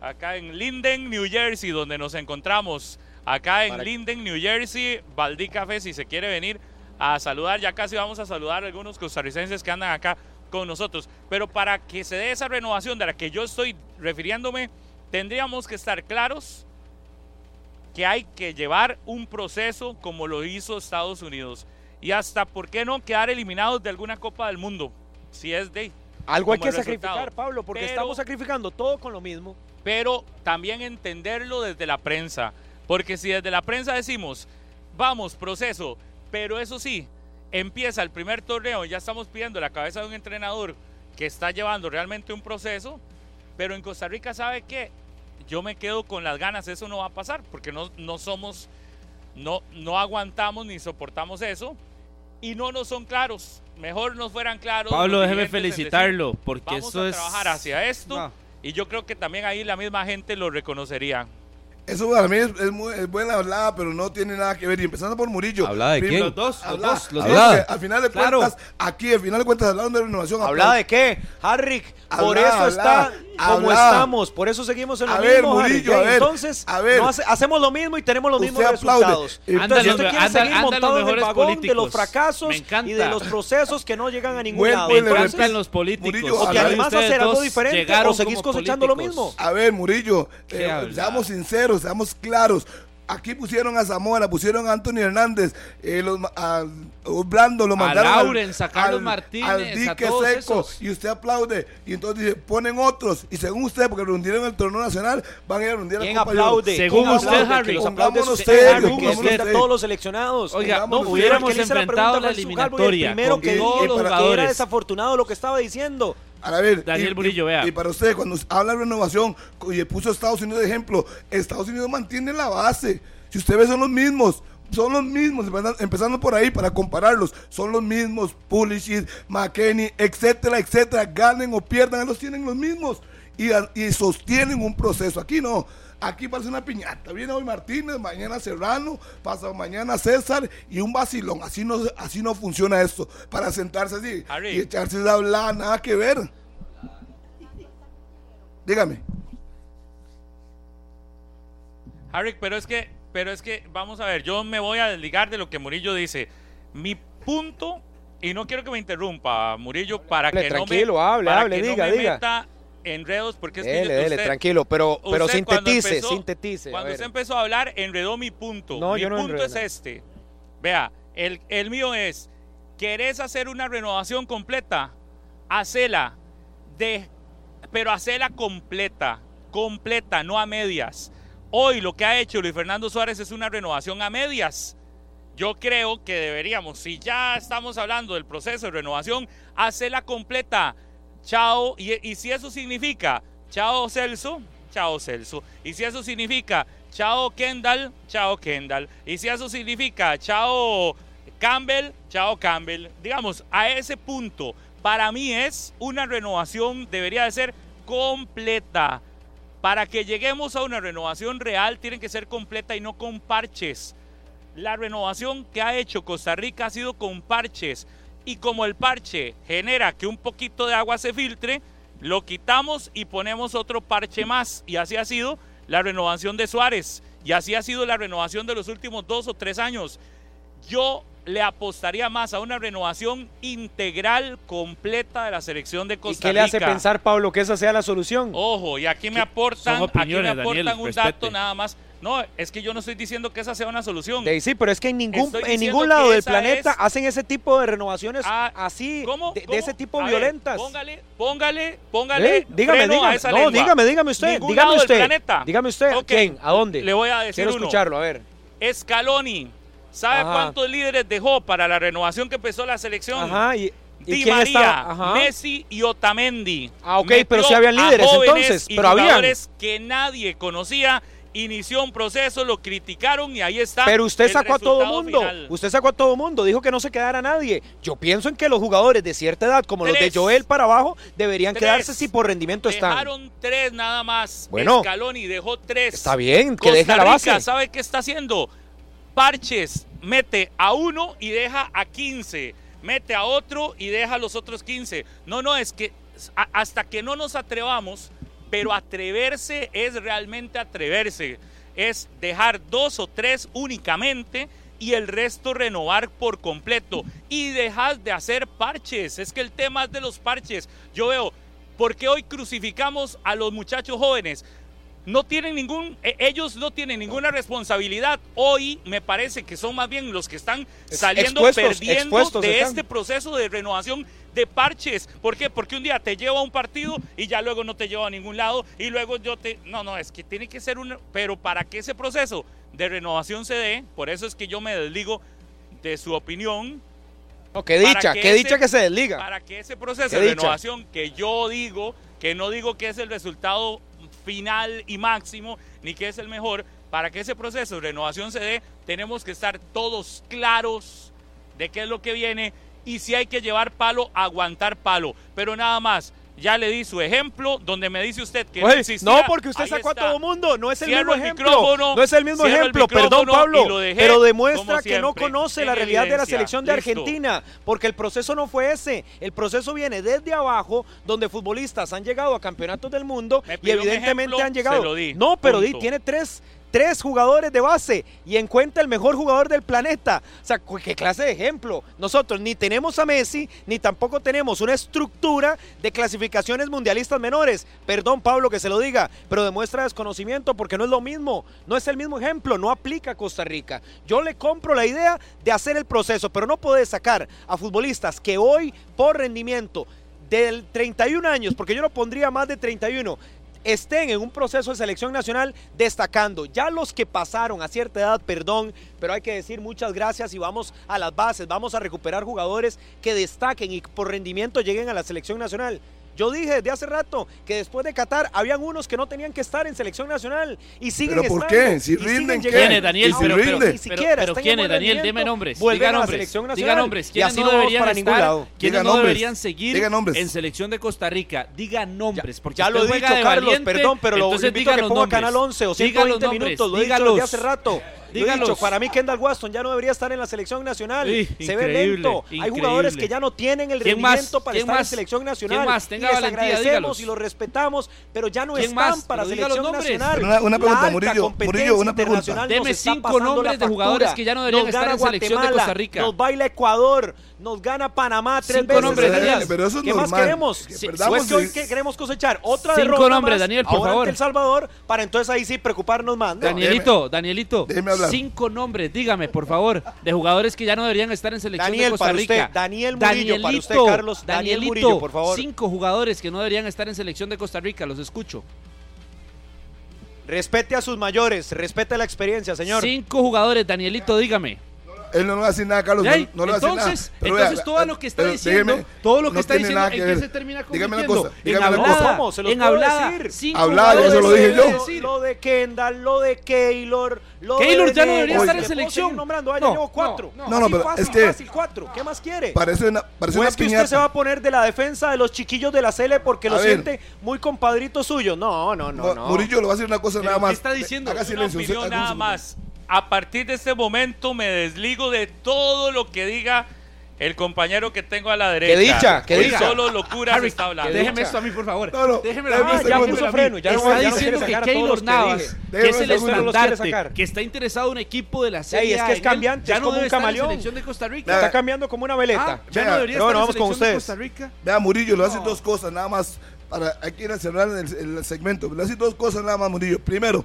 G: Acá en Linden, New Jersey, donde nos encontramos. Acá en
F: Para-
G: Linden, New Jersey, Baldí Café, si se quiere venir a saludar. Ya casi vamos a saludar a algunos costarricenses que andan acá con nosotros. Pero para que se dé esa renovación de la que yo estoy refiriéndome, tendríamos que estar claros que hay que llevar un proceso como lo hizo Estados Unidos. Y hasta, ¿por qué no quedar eliminados de alguna Copa del Mundo? Si es de...
F: Algo hay que
G: resultado.
F: sacrificar, Pablo, porque
G: Pero-
F: estamos sacrificando todo con lo mismo.
G: pero también entenderlo desde la prensa. Porque si desde la prensa decimos, vamos, proceso, pero eso sí, empieza el primer torneo, ya estamos pidiendo la cabeza de un entrenador que está llevando realmente un proceso, pero en Costa Rica sabe que yo me quedo con las ganas, eso no va a pasar, porque no, no somos, no, no aguantamos ni soportamos eso, y no nos son claros. Mejor nos fueran claros.
D: Pablo, déjeme felicitarlo, porque
G: Vamos
D: eso
G: a
D: es...
G: trabajar hacia esto.
D: No.
G: Y yo creo que también ahí la misma gente lo reconocería.
B: Eso para mí es, es muy, es buena hablada, pero no tiene nada que ver. Y empezando por Murillo.
C: ¿Hablaba de quién?
D: Los dos, los dos, los
C: dos.
B: Al final de
D: Claro.
B: cuentas, aquí al final de cuentas hablaron de renovación.
F: ¿Hablaba de qué? Harrick, por eso está como estamos, por eso seguimos en lo
B: A ver,
F: mismo, Harrick.
B: Murillo, a ver,
F: Entonces,
B: a ver.
F: no hace- hacemos lo mismo y tenemos los
B: Usted
F: mismos
B: aplaude.
F: resultados. Entonces,
D: los-
F: usted quiere
D: andan-
F: seguir montado en el vagón de
D: políticos.
F: los fracasos y de los procesos que no llegan a ningún
B: Buen
F: lado. Entonces,
D: los políticos.
B: Murillo,
F: o que además hacer algo diferente o seguís cosechando lo mismo.
B: A ver, Murillo,
D: ¿Qué
B: eh, seamos sinceros, seamos claros. Aquí pusieron a Zamora, pusieron a Anthony Hernández, eh, los, a Blando, lo
D: A
B: mandaron al-
D: Lauren, a Carlos Martínez,
B: al
D: a
B: dique
D: todos
B: seco,
D: esos.
B: y usted aplaude, y entonces dice, ponen otros, y según usted, porque rundieron el torneo nacional, van a ir a rundir la
F: ¿Quién
B: Copa
F: aplaude?
D: Según
F: ¿Quién
D: usted,
F: aplaude?
D: Harry.
B: Pongámonos
F: usted,
B: serios,
F: Harry, que
B: pongámonos
F: usted a todos los seleccionados.
B: Oiga,
F: no, hubiéramos
D: serios.
F: que le hice la
D: enfrentado
F: pregunta
D: a la
F: Calvo y el
D: eliminatoria
F: primero que
B: todos
F: dijo que era
D: jugadores.
F: desafortunado lo que estaba diciendo.
B: A ver,
D: Daniel
B: y-
D: Murillo,
B: y-
D: vea.
B: Y para usted, cuando habla de renovación, y puso a Estados Unidos de ejemplo, Estados Unidos mantiene la base. Si usted ve, son los mismos. Son los mismos, empezando- por ahí para compararlos. Son los mismos, Pulisic, McKenny, etcétera, etcétera. Ganen o pierdan, los tienen los mismos. Y, y sostienen un proceso. Aquí no. Aquí parece una piñata. Viene hoy Martínez, mañana Serrano, pasado mañana César y un vacilón. Así no, así no funciona esto. Para sentarse así
G: Harry.
B: y echarse la hablar, nada que ver. Dígame.
G: Harry, pero es que pero es que, vamos a ver, yo me voy a desligar de lo que Murillo dice. Mi punto, y no quiero que me interrumpa, Murillo, para
F: Hable,
G: que
F: tranquilo,
G: no me,
F: hable,
G: para
F: hable,
G: que
F: diga,
G: no me
F: diga.
G: meta enredos, porque es que
F: Dele,
G: yo-
F: dele,
G: usted-
F: tranquilo, pero, pero
G: usted cuando
F: sintetice,
G: empezó-
F: sintetice.
G: Cuando usted empezó a hablar, enredó mi punto.
F: No,
G: mi
F: yo no
G: punto
F: enredo
G: es este. Vea, el, el mío es, ¿querés hacer una renovación completa? Hacela, de, pero hacela completa, completa, no a medias. Hoy lo que ha hecho Luis Fernando Suárez es una renovación a medias. Yo creo que deberíamos, si ya estamos hablando del proceso de renovación, hacerla completa. Chao, y, si eso significa chao Celso, chao Celso. Y si eso significa chao Kendall, chao Kendall. Y si eso significa chao Campbell, chao Campbell. Digamos, a ese punto, para mí es una renovación, debería de ser completa. Para que lleguemos a una renovación real, tiene que ser completa y no con parches. La renovación que ha hecho Costa Rica ha sido con parches. Y como el parche genera que un poquito de agua se filtre, lo quitamos y ponemos otro parche más. Y así ha sido la renovación de Suárez. Y así ha sido la renovación de los últimos dos o tres años. Yo le apostaría más a una renovación integral, completa de la selección de
F: ¿Y
G: Costa
F: qué le hace
G: Rica.
F: pensar, Pablo, que esa sea la solución?
G: Ojo, y aquí me aportan, aquí me aportan
D: Daniel,
G: un
D: respete.
G: dato nada más. No, es que yo no estoy diciendo que esa sea una solución.
F: De- sí, pero es que en ningún,
G: Estoy
F: en ningún lado del planeta
G: es-
F: hacen ese tipo de renovaciones
G: Ah,
F: así,
G: ¿Cómo?
F: de, ese tipo
G: A ver,
F: violentas.
G: póngale, póngale, póngale.
F: ¿Eh? Dígame, dígame. No,
G: lengua.
F: dígame, dígame usted.
G: Ningún
F: dígame
G: lado del
F: usted.
G: planeta.
F: Dígame usted. ¿Quién? ¿A dónde?
G: Le voy a decir
F: Quiero
G: uno.
F: escucharlo, a ver.
G: Scaloni. ¿Sabe
F: Ajá.
G: cuántos líderes dejó para la renovación que empezó la selección?
F: Ajá, y, ¿y
G: Di
F: quién
G: María. Messi y Otamendi.
F: Ah, ok,
G: Metió
F: pero sí habían líderes entonces,
G: y
F: pero habían.
G: jugadores que nadie conocía. Inició un proceso, lo criticaron y ahí está.
F: Pero usted sacó a todo mundo.
G: final.
F: Usted sacó a todo mundo. Dijo que no se quedara nadie. Yo pienso en que los jugadores de cierta edad, como los de
G: Tres.
F: Joel para abajo, deberían
G: Tres.
F: quedarse si por rendimiento están.
G: Dejaron tres nada más.
F: Bueno.
G: Scaloni dejó tres.
F: Está bien, que
G: Costa
F: deje la
G: Rica,
F: base.
G: ¿sabe qué está haciendo? Parches, mete a uno y deja a 15. Mete a otro y deja a los otros 15. No, no, es que hasta que no nos atrevamos, pero atreverse es realmente atreverse. Es dejar dos o tres únicamente y el resto renovar por completo. Y dejar de hacer parches. Es que el tema es de los parches. Yo veo, ¿por qué hoy crucificamos a los muchachos jóvenes? No tienen ningún, e- ellos no tienen ninguna responsabilidad. Hoy me parece que son más bien los que están saliendo
F: expuestos,
G: perdiendo
F: expuestos
G: de
F: están.
G: este proceso de renovación de parches. ¿Por qué? Porque un día te lleva a un partido y ya luego no te lleva a ningún lado y luego yo te... No, no, es que tiene que ser un... Pero para que ese proceso de renovación se dé, por eso es que yo me desligo de su opinión,
F: No, qué dicha,
G: que
F: qué
G: ese-
F: dicha que se desliga.
G: para que ese proceso
F: Qué
G: de
F: dicha.
G: renovación que yo digo, que no digo que es el resultado final y máximo, ni que es el mejor, para que ese proceso de renovación se dé, tenemos que estar todos claros de qué es lo que viene y si hay que llevar palo, aguantar palo. Pero nada más, ya le di su ejemplo donde me dice usted que
F: Oye,
G: no existía.
F: no, porque usted sacó a
G: está.
F: todo mundo, no es el
G: Cierro
F: mismo
G: el
F: ejemplo. no es el mismo
G: cierro el
F: ejemplo, perdón Pablo, pero demuestra que no conoce la realidad de la selección de
G: Listo.
F: Argentina, porque el proceso no fue ese, el proceso viene desde abajo, donde futbolistas han llegado a campeonatos del mundo y evidentemente
G: ejemplo,
F: han llegado.
G: di,
F: no, pero di, tiene tres tres jugadores de base y encuentra el mejor jugador del planeta. O sea, ¿qué clase de ejemplo? Nosotros ni tenemos a Messi, ni tampoco tenemos una estructura de clasificaciones mundialistas menores. Perdón, Pablo, que se lo diga, pero demuestra desconocimiento porque no es lo mismo. No es el mismo ejemplo, no aplica a Costa Rica. Yo le compro la idea de hacer el proceso, pero no puede sacar a futbolistas que hoy, por rendimiento, del 31 años, porque yo no pondría más de 31, estén en un proceso de selección nacional destacando. Ya los que pasaron a cierta edad, perdón, pero hay que decir muchas gracias y vamos a las bases, vamos a recuperar jugadores que destaquen y por rendimiento lleguen a la selección nacional. Yo dije desde hace rato que después de Qatar habían unos que no tenían que estar en selección nacional y siguen
B: ¿Pero por
F: estando,
B: qué? Si rinden, ¿qué?
D: ¿Quién es, Daniel?
B: ¿Y si
D: Pero, pero, pero,
F: Ni siquiera
D: pero ¿quién es, Daniel? Dime nombres. Diga nombres.
F: selección
D: Diga
F: nacional.
D: nombres.
F: Y
D: ¿Quiénes
F: así
D: no deberían
F: para ningún
D: estar?
F: lado.
D: ¿Quiénes
B: Diga
D: no
B: nombres.
D: deberían seguir
B: Diga nombres.
D: en selección de Costa Rica? Diga nombres. Porque
F: Ya lo he dicho, Carlos,
D: valiente,
F: perdón, pero lo invito a que ponga
D: nombres.
F: Canal 11 o
D: Diga los
F: 120
D: nombres,
F: minutos, lo he dicho desde hace rato. Yo he dicho,
D: dígalos.
F: para mí Kendall Waston ya no debería estar en la selección nacional.
D: Sí,
F: Se ve
D: increíble,
F: lento. Hay
D: increíble.
F: jugadores que ya no tienen el
D: ¿Quién más?
F: rendimiento para
D: ¿Quién
F: estar en
D: más?
F: selección nacional.
D: ¿Quién más? Tenga
F: y les
D: valentía,
F: agradecemos
D: dígalos.
F: y los respetamos, pero ya no
D: ¿Quién
F: están
D: más?
F: para selección nacional.
B: Una- una pregunta, Murillo, Murillo, una pregunta.
F: internacional
D: Deme cinco nombres de jugadores que ya no deberían estar en selección de Costa Rica.
F: Nos baila Ecuador, nos gana Panamá tres
D: Cinco
F: veces.
D: nombres. Daniel.
B: Pero eso es
F: ¿Qué más queremos?
B: Que
F: ¿O es que hoy que queremos cosechar otra
D: Cinco
F: derrota
D: nombres,
F: más
D: Daniel, por
F: ahora
D: favor.
F: ante El Salvador para entonces ahí sí preocuparnos más. No,
D: Danielito, Danielito, cinco nombres, dígame, por favor, de jugadores que ya no deberían estar en selección
F: Daniel,
D: de Costa
F: para
D: Rica.
F: usted, Daniel Murillo, para usted,
D: Danielito,
F: Carlos, Daniel
D: Danielito,
F: Murillo, por favor.
D: Cinco jugadores que no deberían estar en selección de Costa Rica, los escucho.
F: Respete a sus mayores, respete la experiencia, señor.
D: Cinco jugadores, Danielito, dígame.
B: Él no le va a decir nada, Carlos.
D: Ey,
B: no, no le va a decir nada.
D: entonces,
B: Pero
D: entonces
B: vea,
D: todo lo que está diciendo,
B: déjeme,
D: todo lo que
B: no
D: está diciendo,
B: nada
D: ¿en
B: que
D: qué se termina
B: Dígame una cosa,
D: En
B: dígame una
D: hablada,
B: cosa.
F: Se los
D: en hablada.
F: decir.
B: Hablada, eso lo dije
D: que
B: yo.
F: Lo de Kendall, lo de Keylor, lo
D: Keylor
F: de
D: ya no debería
B: estar en
D: selección.
F: nombrando, ah,
D: No,
F: ya llevo cuatro.
D: no,
B: no. Pero
F: fácil,
B: es que-
F: fácil, cuatro. ¿Qué más quiere?
B: Parece una, parece
F: ¿O
B: una
F: es que
B: piñata.
F: usted se va a poner de la defensa de los chiquillos de la Cele porque lo siente muy compadrito suyo? No, no, no,
B: Mu-
F: no.
B: Murillo le va a decir una cosa nada
G: ¿qué
B: más.
G: está diciendo?
B: Haga
G: Una
B: silencio.
G: nada más. A partir de este momento me desligo de todo lo que diga el compañero que tengo a la derecha.
F: dicha, qué
G: Hoy
F: dicha.
G: Solo locuras
D: Harry,
G: está hablando.
D: déjeme esto a mí, por favor.
B: No, no,
D: déjeme
B: déjeme
D: a mí,
B: un
D: ya puso
F: freno, ya no-
D: está
F: ya no quiere
D: diciendo que
F: a todos
D: Keylor
F: los que
D: Navas,
F: dije.
D: que es
B: Déjeme
D: el
F: no
D: estandarte,
F: sacar.
D: que está interesado en un equipo de la
F: Ey,
D: Serie
F: es
D: A
F: que es cambiante,
D: ya
F: es
D: no
F: como
D: debe
F: un
D: estar en
F: camaleón.
D: selección de Costa Rica.
F: Está cambiando como una veleta.
D: Ah, ya
B: Vea,
D: no debería estar
F: vamos
D: en
F: con ustedes.
D: Costa Rica.
B: Vea, Murillo, le voy a decir dos cosas nada más. Para, hay que ir a cerrar el, el segmento. A decir dos cosas nada más, Murillo. Primero,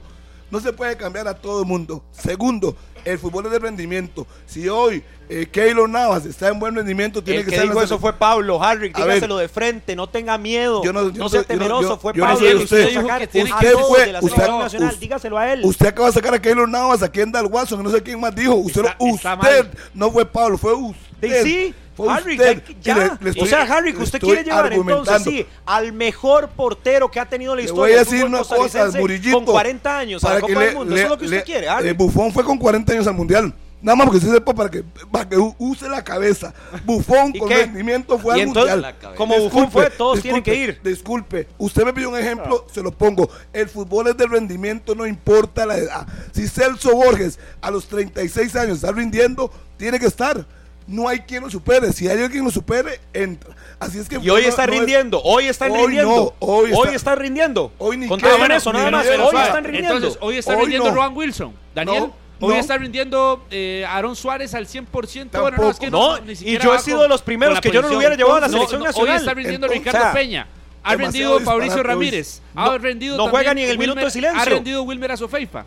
B: no se puede cambiar a todo el mundo. Segundo, el fútbol es de rendimiento. Si hoy eh, Keylor Navas está en buen rendimiento, tiene
F: El
B: que
F: que
B: estar
F: dijo eso fue Pablo, Harry, dígaselo de frente, no tenga miedo,
B: Yo no-
F: no,
B: yo no
F: sea
B: yo no-
F: temeroso,
B: yo-
F: fue
B: no
F: Pablo que
B: usted.
D: Usted
F: a
B: fue-
F: la
B: usted-
F: nacional,
B: usted-
F: dígaselo a él.
B: Usted acaba de sacar a Keylor Navas, a Kendall Watson, no sé quién más dijo. Usted,
D: Está-
B: no-
D: está
B: usted
D: mal.
B: no fue Pablo, fue usted.
F: Sí, Harry,
B: usted.
F: ya,
B: le- le
F: o sea, Harry, que
B: le
F: usted quiere llevar entonces, sí, al mejor portero que ha tenido la
B: Le
F: historia
B: voy a decir una cosa, Murillito.
F: con 40 años a la
B: para
F: Copa
B: que
F: del
B: le-
F: Mundo.
B: le-
F: Eso es lo que usted
B: le-
F: quiere, Harry.
B: eh, Buffon fue con 40 años al Mundial. Nada más porque usted sepa para que, para que use la cabeza. Buffon <laughs>
F: ¿Y
B: con
F: qué?
B: rendimiento fue al
F: entonces,
B: Mundial.
F: como Buffon fue, todos tienen que ir.
B: Disculpe, usted me pidió un ejemplo, se lo pongo. El fútbol es de rendimiento, no importa la edad. Si Celso Borges a los 36 años está rindiendo, tiene que estar. No hay quien lo supere. Si hay alguien lo supere, entra. Así es que
F: Y hoy
B: no-
F: está
B: no es-
F: rindiendo, hoy están
B: Hoy
F: rindiendo.
B: no, hoy
F: hoy,
B: está-
F: está, rindiendo.
B: Hoy ni
F: Contaban
B: qué,
F: eso, nada más. Hoy están rindiendo.
D: Entonces, hoy está
B: Hoy
D: rindiendo
B: no.
D: Rowan Wilson. Daniel,
B: No,
D: hoy
B: no.
D: está rindiendo eh, Aaron Suárez al 100%. Bueno, no, es que
F: No,
D: ni
F: y yo he sido de los primeros que yo no lo hubiera llevado a la selección
D: no,
F: nacional.
D: Hoy está rindiendo
B: Entonces,
D: Ricardo
F: o sea,
D: Peña. Ha rendido Fabricio. Ramírez. Ha rendido
F: no juega ni en el minuto
D: Wilmer-
F: de silencio.
D: Ha rendido Wilmer Azofeifa.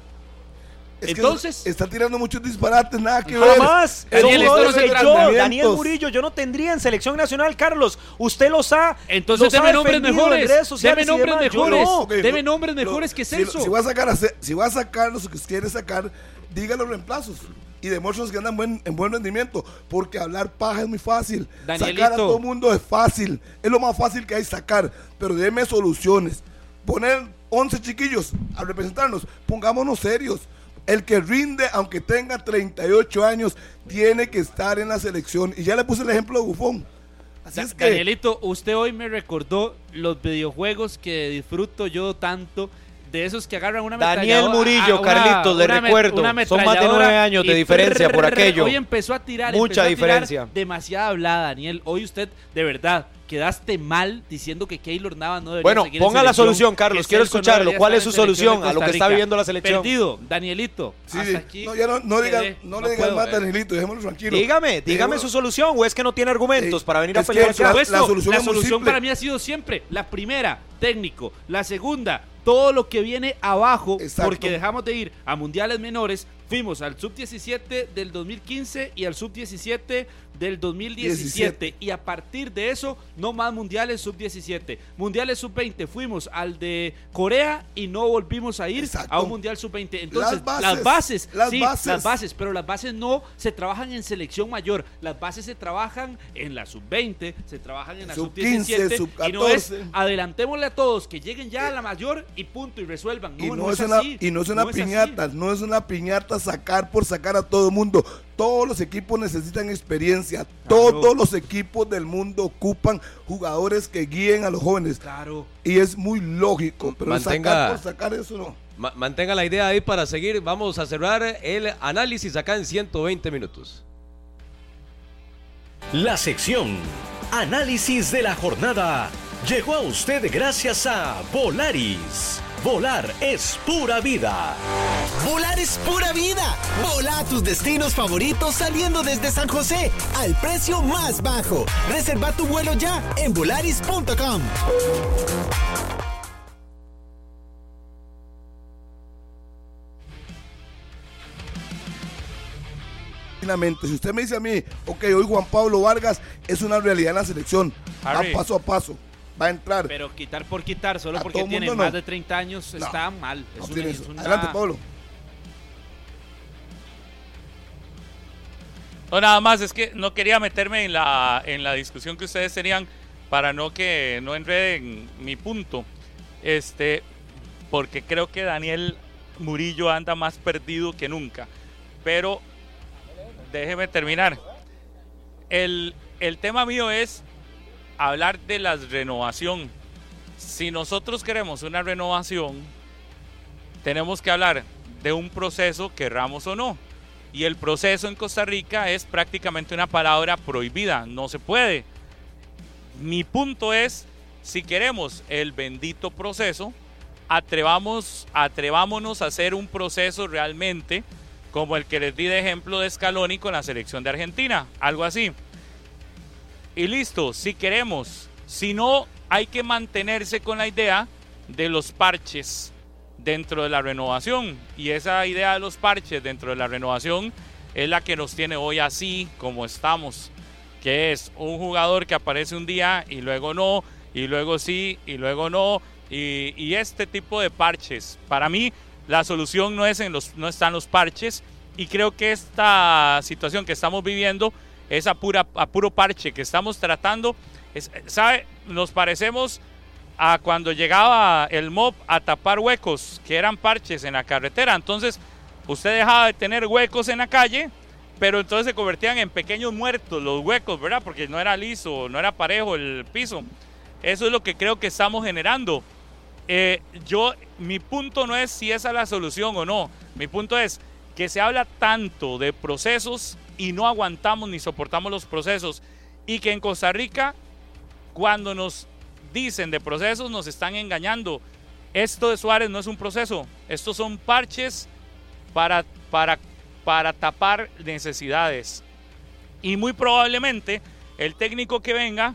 B: Es que
D: Entonces-
B: está tirando muchos disparates, nada que ver.
F: Jamás.
B: Es
D: Daniel, esto no se
F: yo, Daniel. Murillo, yo no tendría en selección nacional, Carlos. Usted los ha.
D: Entonces
F: los ha
D: deme nombres mejores. Deme nombres mejores.
F: no.
D: Deme nombres mejores que
B: si-
D: Celso.
B: Si, va a sacar a si va a sacar los que quiere sacar, diga los reemplazos. Y demuéstranos que andan buen, en buen rendimiento. Porque hablar paja es muy fácil.
D: Danielito.
B: Sacar a todo el mundo es fácil. Es lo más fácil que hay sacar. Pero deme soluciones. Poner 11 chiquillos a representarnos. Pongámonos serios. El que rinde, aunque tenga 38 años, tiene que estar en la selección. Y ya le puse el ejemplo de Bufón. Así
D: Da-
B: es que.
D: Danielito, usted hoy me recordó los videojuegos que disfruto yo tanto. De esos que agarran una
F: Daniel Murillo, Carlitos, le recuerdo, son más de nueve años de diferencia por aquello.
D: Hoy empezó a tirar.
F: Mucha
D: empezó a tirar
F: diferencia.
D: Demasiada hablada, Daniel. Hoy usted, de verdad, quedaste mal diciendo que Keylor Navas no debería
F: Bueno,
D: seguir en
F: ponga la solución, Carlos, quiero
D: no
F: escucharlo.
D: debería
F: ¿Cuál es su solución a lo que está viviendo la selección?
D: Perdido, Danielito.
B: Sí,
D: hasta
B: sí.
D: aquí
B: no, ya no, no, diga- no le digas
D: puedo,
B: más,
D: eh.
B: Danielito, dejémoslo tranquilo.
F: Dígame, dígame
B: Dejémoslo-
F: su solución. ¿O es que no tiene argumentos
B: Eh,
F: para venir a pelear
D: Por
B: la-
D: la
B: solución
D: solución,
B: muy simple.
D: para mí ha sido siempre la primera, técnico, la segunda, todo lo que viene abajo,
B: Exacto.
D: porque dejamos de ir a mundiales menores, fuimos al sub-17 del 2015 y al sub-17 del 2017 y a partir de eso no más mundiales sub-17, mundiales sub-20 fuimos al de Corea y no volvimos a ir
B: Exacto.
D: a un mundial sub-20. Entonces,
B: Las
D: las
B: bases,
D: bases,
B: las
D: sí,
B: bases.
D: las bases, pero las bases no se trabajan en selección mayor, las bases se trabajan en la sub-20, se trabajan en la
B: Sub-15,
D: sub-17 y no es
B: sub-14.
D: adelantémosle a todos que lleguen ya a la mayor y punto y resuelvan. No,
B: Y no,
D: no
B: es
D: es
B: una,
D: así.
B: y no es una
D: no
B: piñata, no es una piñata sacar por sacar a todo el mundo. Todos los equipos necesitan experiencia. Todos los equipos del mundo ocupan jugadores que guíen a los jóvenes.
D: Claro.
B: Y es muy lógico, pero
C: Mantenga-
B: sacar por sacar eso no.
C: Ma- mantenga la idea ahí para seguir. Vamos a cerrar el análisis acá en 120 minutos.
I: La sección Análisis de la jornada llegó a usted gracias a Volaris. Volar es pura vida.
J: Volar es pura vida. Vola a tus destinos favoritos saliendo desde San José al precio más bajo. Reserva tu vuelo ya en volaris.com.
B: Finalmente, si usted me dice a mí, ok, hoy Juan Pablo Vargas es una realidad en la selección,
E: Harry.
B: va paso a paso, va a entrar.
E: Pero quitar por quitar, solo
B: A
E: porque tiene
B: no.
E: más de 30 años,
B: No.
E: está mal.
B: No
E: Es una- es una-
B: Adelante, Pablo.
G: No, nada más, es que no quería meterme en la, en la discusión que ustedes tenían para no que no enreden mi punto. Este, porque creo que Daniel Murillo anda más perdido que nunca. Pero déjeme terminar. El, el tema mío es hablar de la renovación. Si nosotros queremos una renovación, tenemos que hablar de un proceso, querramos o no. Y el proceso en Costa Rica es prácticamente una palabra prohibida, no se puede. Mi punto es, si queremos el bendito proceso, atrevamos, atrevámonos a hacer un proceso realmente como el que les di de ejemplo de Scaloni con la selección de Argentina, algo así. Y listo, si queremos, si no, hay que mantenerse con la idea de los parches dentro de la renovación. Y esa idea de los parches dentro de la renovación es la que nos tiene hoy así como estamos. Que es un jugador que aparece un día y luego no, y luego sí, y luego no. Y, este tipo de parches. Para mí, la solución no, es en los, no está en los parches. Y creo que esta situación que estamos viviendo es a, pura, a puro parche que estamos tratando. Es, ¿Sabe? Nos parecemos a cuando llegaba el MOB a tapar huecos que eran parches en la carretera. Entonces, usted dejaba de tener huecos en la calle, pero entonces se convertían en pequeños muertos los huecos, ¿verdad? Porque no era liso, no era parejo el piso. Eso es lo que creo que estamos generando. Eh, yo, mi punto no es si esa es la solución o no. Mi punto es que se habla tanto de procesos y no aguantamos ni soportamos los procesos. Y que en Costa Rica, cuando nos dicen de procesos, nos están engañando. Esto de Suárez no es un proceso. Estos son parches para, para, para tapar necesidades. Y muy probablemente el técnico que venga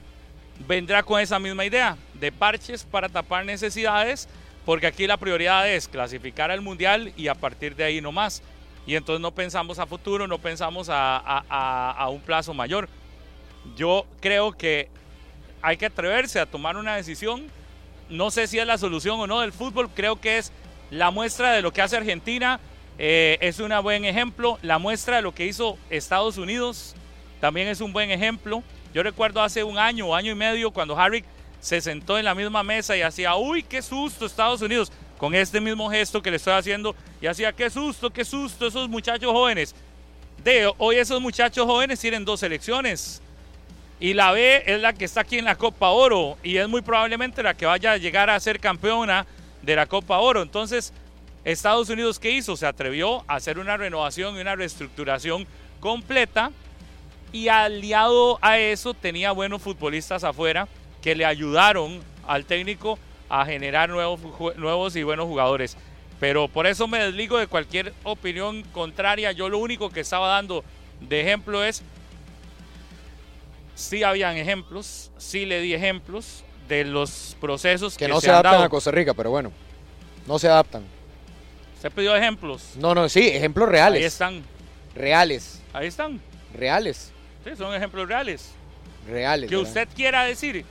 G: vendrá con esa misma idea de parches para tapar necesidades, porque aquí la prioridad es clasificar al mundial y a partir de ahí no más. Y entonces no pensamos a futuro, no pensamos a, a- a- a un plazo mayor. Yo creo que hay que atreverse a tomar una decisión. No sé si es la solución o no del fútbol, creo que es la muestra de lo que hace Argentina. eh, es un buen ejemplo. La muestra de lo que hizo Estados Unidos también es un buen ejemplo. Yo recuerdo hace un año o año y medio cuando Harry se sentó en la misma mesa y hacía, uy, qué susto Estados Unidos, con este mismo gesto que le estoy haciendo, y hacía, qué susto, qué susto esos muchachos jóvenes. De hoy esos muchachos jóvenes tienen dos selecciones. Y la B es la que está aquí en la Copa Oro y es muy probablemente la que vaya a llegar a ser campeona de la Copa Oro. Entonces, Estados Unidos, ¿qué hizo? Se atrevió a hacer una renovación y una reestructuración completa y aliado a eso tenía buenos futbolistas afuera que le ayudaron al técnico a generar nuevos, nuevos y buenos jugadores. Pero por eso me desligo de cualquier opinión contraria. Yo lo único que estaba dando de ejemplo es sí habían ejemplos, sí le di ejemplos de los procesos que,
F: Que no se adaptan
G: dado.
F: a Costa Rica, pero bueno. No se adaptan.
G: Usted pidió ejemplos.
F: No, no, sí, ejemplos reales.
G: Ahí están,
F: Reales.
G: ahí están.
F: Reales.
G: Sí, son ejemplos reales.
F: Reales.
G: Que
F: ¿verdad?
G: usted quiera decir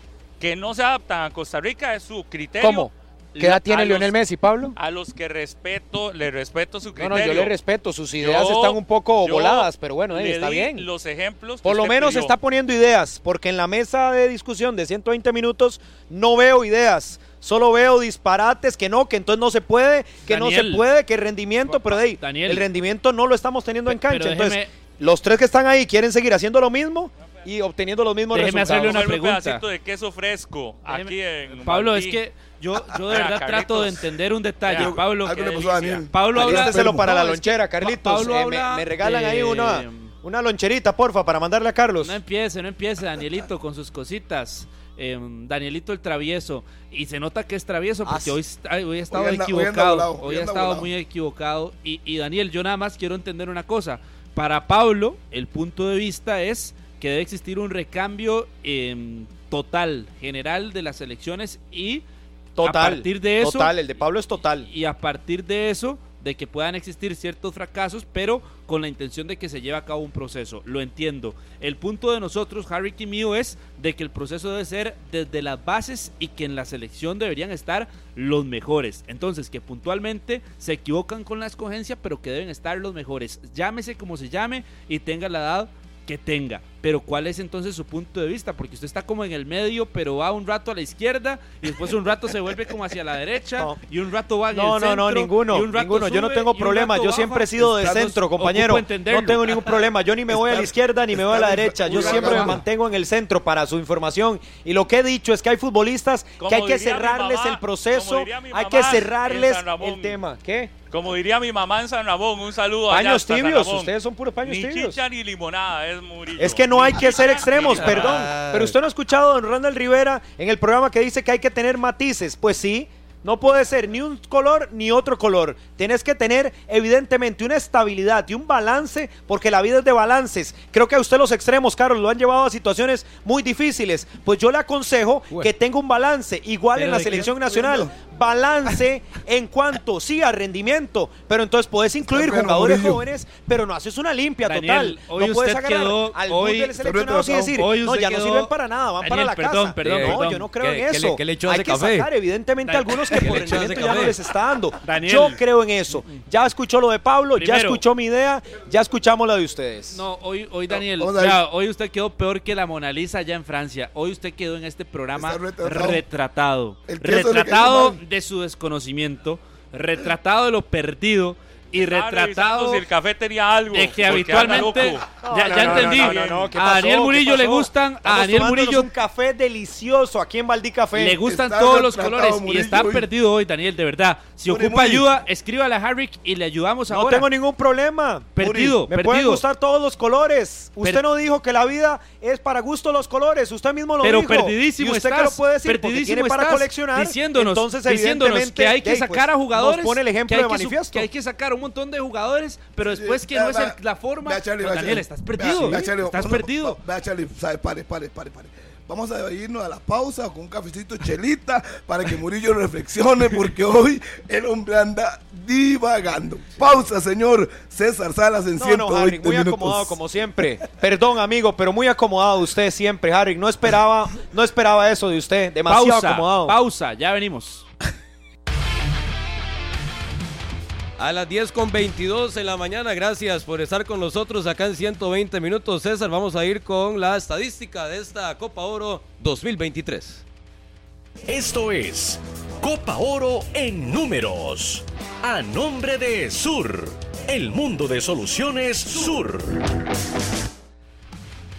G: que no se adaptan a Costa Rica es su criterio.
F: ¿Cómo? ¿Qué edad tiene Lionel
G: los-
F: Messi, Pablo?
G: A los que respeto, le respeto su criterio.
F: no, yo le respeto. Sus ideas
G: Yo-
F: están un poco voladas, pero bueno, eh,
G: le
F: está
G: di
F: bien.
G: Los ejemplos.
F: Por lo menos
G: pidió.
F: está poniendo ideas, porque en la mesa de discusión de 120 minutos no veo ideas. Solo veo disparates, que no, que entonces no se puede, que no se puede, que rendimiento, pero de ahí,
D: Daniel.
F: el rendimiento no lo estamos teniendo en cancha. Entonces, los tres que están ahí quieren seguir haciendo lo mismo y obteniendo los mismos
D: Déjeme
F: resultados.
D: hacerle una
G: Comerme un
D: pregunta.
G: pedacito de queso fresco
D: Déjeme-
G: aquí en
D: Pablo, es que Yo, yo de verdad trato de entender un detalle, Pablo.
B: algo le pasó a Daniel.
D: Pablo habla.
F: Para
D: No,
F: la lonchera,
D: Pa-
F: Carlitos.
D: Pablo
F: Eh, me,
D: habla
F: me regalan ahí una, una loncherita, porfa, para mandarle a Carlos.
D: No empiece, no empiece, Danielito, con sus cositas. Em, Danielito el travieso. Y se nota que es travieso porque
F: Ah,
D: hoy, está- hoy ha estado
B: Hoy anda- hoy anda
D: equivocado.
B: volado,
D: Hoy,
B: hoy
D: ha estado
B: volado.
D: muy equivocado. Y, y Daniel, yo nada más quiero entender una cosa. Para Pablo, el punto de vista es que debe existir un recambio em, total, general de las elecciones y
F: Total.
D: a partir de eso
F: Total, el de Pablo es total.
D: y a partir de eso de que puedan existir ciertos fracasos, pero con la intención de que se lleve a cabo un proceso. Lo entiendo. El punto de nosotros, Harry y mío, es de que el proceso debe ser desde las bases y que en la selección deberían estar los mejores. Entonces, que puntualmente se equivocan con la escogencia, pero que deben estar los mejores. Llámese como se llame y tenga la edad que tenga. Pero ¿cuál es entonces su punto de vista? Porque usted está como en el medio, pero va un rato a la izquierda y después un rato se vuelve como hacia la derecha
F: No.
D: y un rato va en
F: No,
D: el
F: no, no,
D: centro,
F: ninguno, ninguno. Yo no tengo problema. Yo
D: baja.
F: siempre he sido de
D: Estamos-
F: centro, compañero. No tengo ningún problema. Yo ni me voy a la izquierda ni me voy a la derecha. Yo siempre me mantengo en el centro para su información. Y lo que he dicho es que hay futbolistas
G: Como
F: que hay que cerrarles
G: mamá,
F: el proceso. Hay que cerrarles el tema. ¿Qué?
G: Como diría mi mamá en San Ramón, un saludo allá
F: Paños tibios. Ustedes son puros paños
G: Ni
F: tibios.
G: chicha ni limonada, es Murillo.
F: Es que no hay
G: Ni
F: que ser extremos, perdón. Pero usted no ha escuchado a don Randall Rivera en el programa que dice que hay que tener matices. Pues sí, no puede ser ni un color ni otro color. Tienes que tener evidentemente una estabilidad y un balance, porque la vida es de balances. Creo que a usted los extremos, Carlos, lo han llevado a situaciones muy difíciles. Pues yo le aconsejo que tenga un balance, igual en
D: ¿Pero
F: la selección nacional. Balance <laughs> en cuanto, sí, a rendimiento. Pero entonces puedes incluir
B: bueno,
F: jugadores jóvenes, pero no haces una limpia
D: Daniel,
F: total.
D: hoy
F: no puedes
D: quedó-
F: al
D: hoy-
F: del seleccionado y decir, no, ya no sirven para nada, van para
D: Daniel,
F: la
D: perdón,
F: casa.
D: perdón,
F: no,
D: perdón.
F: yo no creo
C: ¿Qué-
F: en eso.
C: le- le
F: Hay que
C: café?
F: sacar, evidentemente,
D: Dan-
F: algunos <laughs> que
C: ¿Qué
F: por rendimiento ya no les está dando.
D: Daniel.
F: Yo creo en eso. Ya escuchó lo de Pablo, ya escuchó mi idea, ya escuchamos la de ustedes.
D: No, hoy, hoy Daniel, ya, hoy usted quedó peor que la Mona Lisa allá en Francia. Hoy usted quedó en este programa
B: Está retratado.
D: retratado. De su desconocimiento, retratado de lo perdido y retratado
G: si el café tenía algo.
D: de que habitualmente ya,
F: No,
D: ya
F: no, no,
D: entendí.
F: no, no, no, ¿qué
D: a? Daniel
F: ¿Qué
D: Murillo le gustan, a Daniel Murillo
F: un café delicioso aquí en Valdí Café.
D: le gustan
B: Está
D: todos los colores y está
B: hoy.
D: perdido hoy, Daniel, de verdad. Si
B: Muri,
D: ocupa
B: Muri.
D: ayuda, escríbale a Harry y le ayudamos
F: No
D: ahora.
F: tengo ningún problema.
D: Perdido,
F: Me
D: perdido.
F: pueden gustar todos los colores. Usted
D: Per-
F: no dijo que la vida es para gusto los colores. Usted mismo lo
D: Pero
F: dijo.
D: perdidísimo
F: ¿Y usted
D: estás,
F: qué lo puede decir?
D: Perdidísimo
F: tiene para coleccionar.
D: diciéndonos,
F: Entonces,
D: diciéndonos
F: evidentemente,
D: que hay que sacar
F: pues,
D: a jugadores,
F: Nos pone el ejemplo
D: que hay
F: de
D: que
F: manifiesto.
D: que hay que sacar un montón de jugadores, pero
B: Sí,
D: después que
B: vea,
D: no es el- la forma.
B: vea, Charlie,
D: No,
B: vea,
D: Daniel, estás perdido.
B: vea, Charlie,
D: estás perdido.
B: Vea, Charlie, sabe, pare, pare, pare, pare. Vamos a irnos a la pausa con un cafecito chelita para que Murillo reflexione porque hoy el hombre anda divagando. Pausa, señor César Salas en
F: No, no,
B: 120
F: Harry, muy
B: minutos.
F: acomodado como siempre. Perdón, amigo, pero muy acomodado usted siempre, Harry. No esperaba, no esperaba eso de usted. Demasiado
D: Pausa,
F: acomodado.
D: pausa, ya venimos.
C: A las 10 con 22 en la mañana, gracias por estar con nosotros acá en 120 minutos. César, vamos a ir con la estadística de esta Copa Oro 2023.
I: Esto es Copa Oro en números. A nombre de Sur, el mundo de soluciones Sur.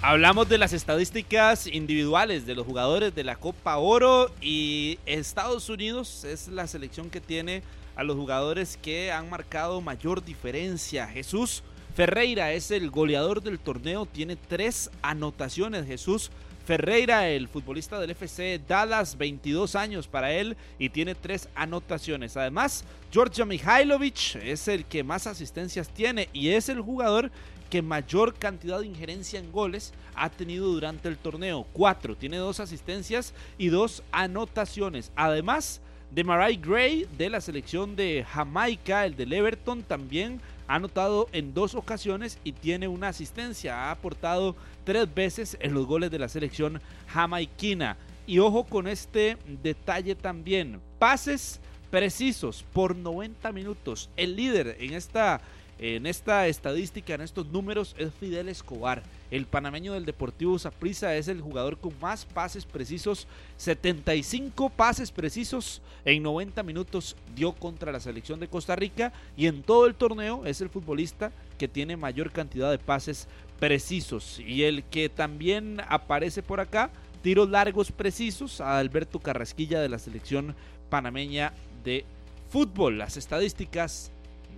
D: Hablamos de las estadísticas individuales de los jugadores de la Copa Oro y Estados Unidos es la selección que tiene a los jugadores que han marcado mayor diferencia. Jesús Ferreira es el goleador del torneo, tiene tres anotaciones. Jesús Ferreira, el futbolista del FC Dallas, 22 años para él y tiene tres anotaciones. Además, Georgia Mihailovic es el que más asistencias tiene y es el jugador que mayor cantidad de injerencia en goles ha tenido durante el torneo. Cuatro, tiene dos asistencias y dos anotaciones. Además de Marai Gray de la selección de Jamaica, el del Everton, también ha anotado en dos ocasiones y tiene una asistencia. Ha aportado tres veces en los goles de la selección jamaiquina. Y ojo con este detalle también. Pases precisos por 90 minutos. El líder en esta, en esta estadística, en estos números, es Fidel Escobar. El panameño del Deportivo Saprissa es el jugador con más pases precisos. 75 pases precisos en 90 minutos dio contra la selección de Costa Rica. Y en todo el torneo es el futbolista que tiene mayor cantidad de pases precisos. Y el que también aparece por acá tiros largos precisos a Alberto Carrasquilla de la selección Panameña de Fútbol. Las estadísticas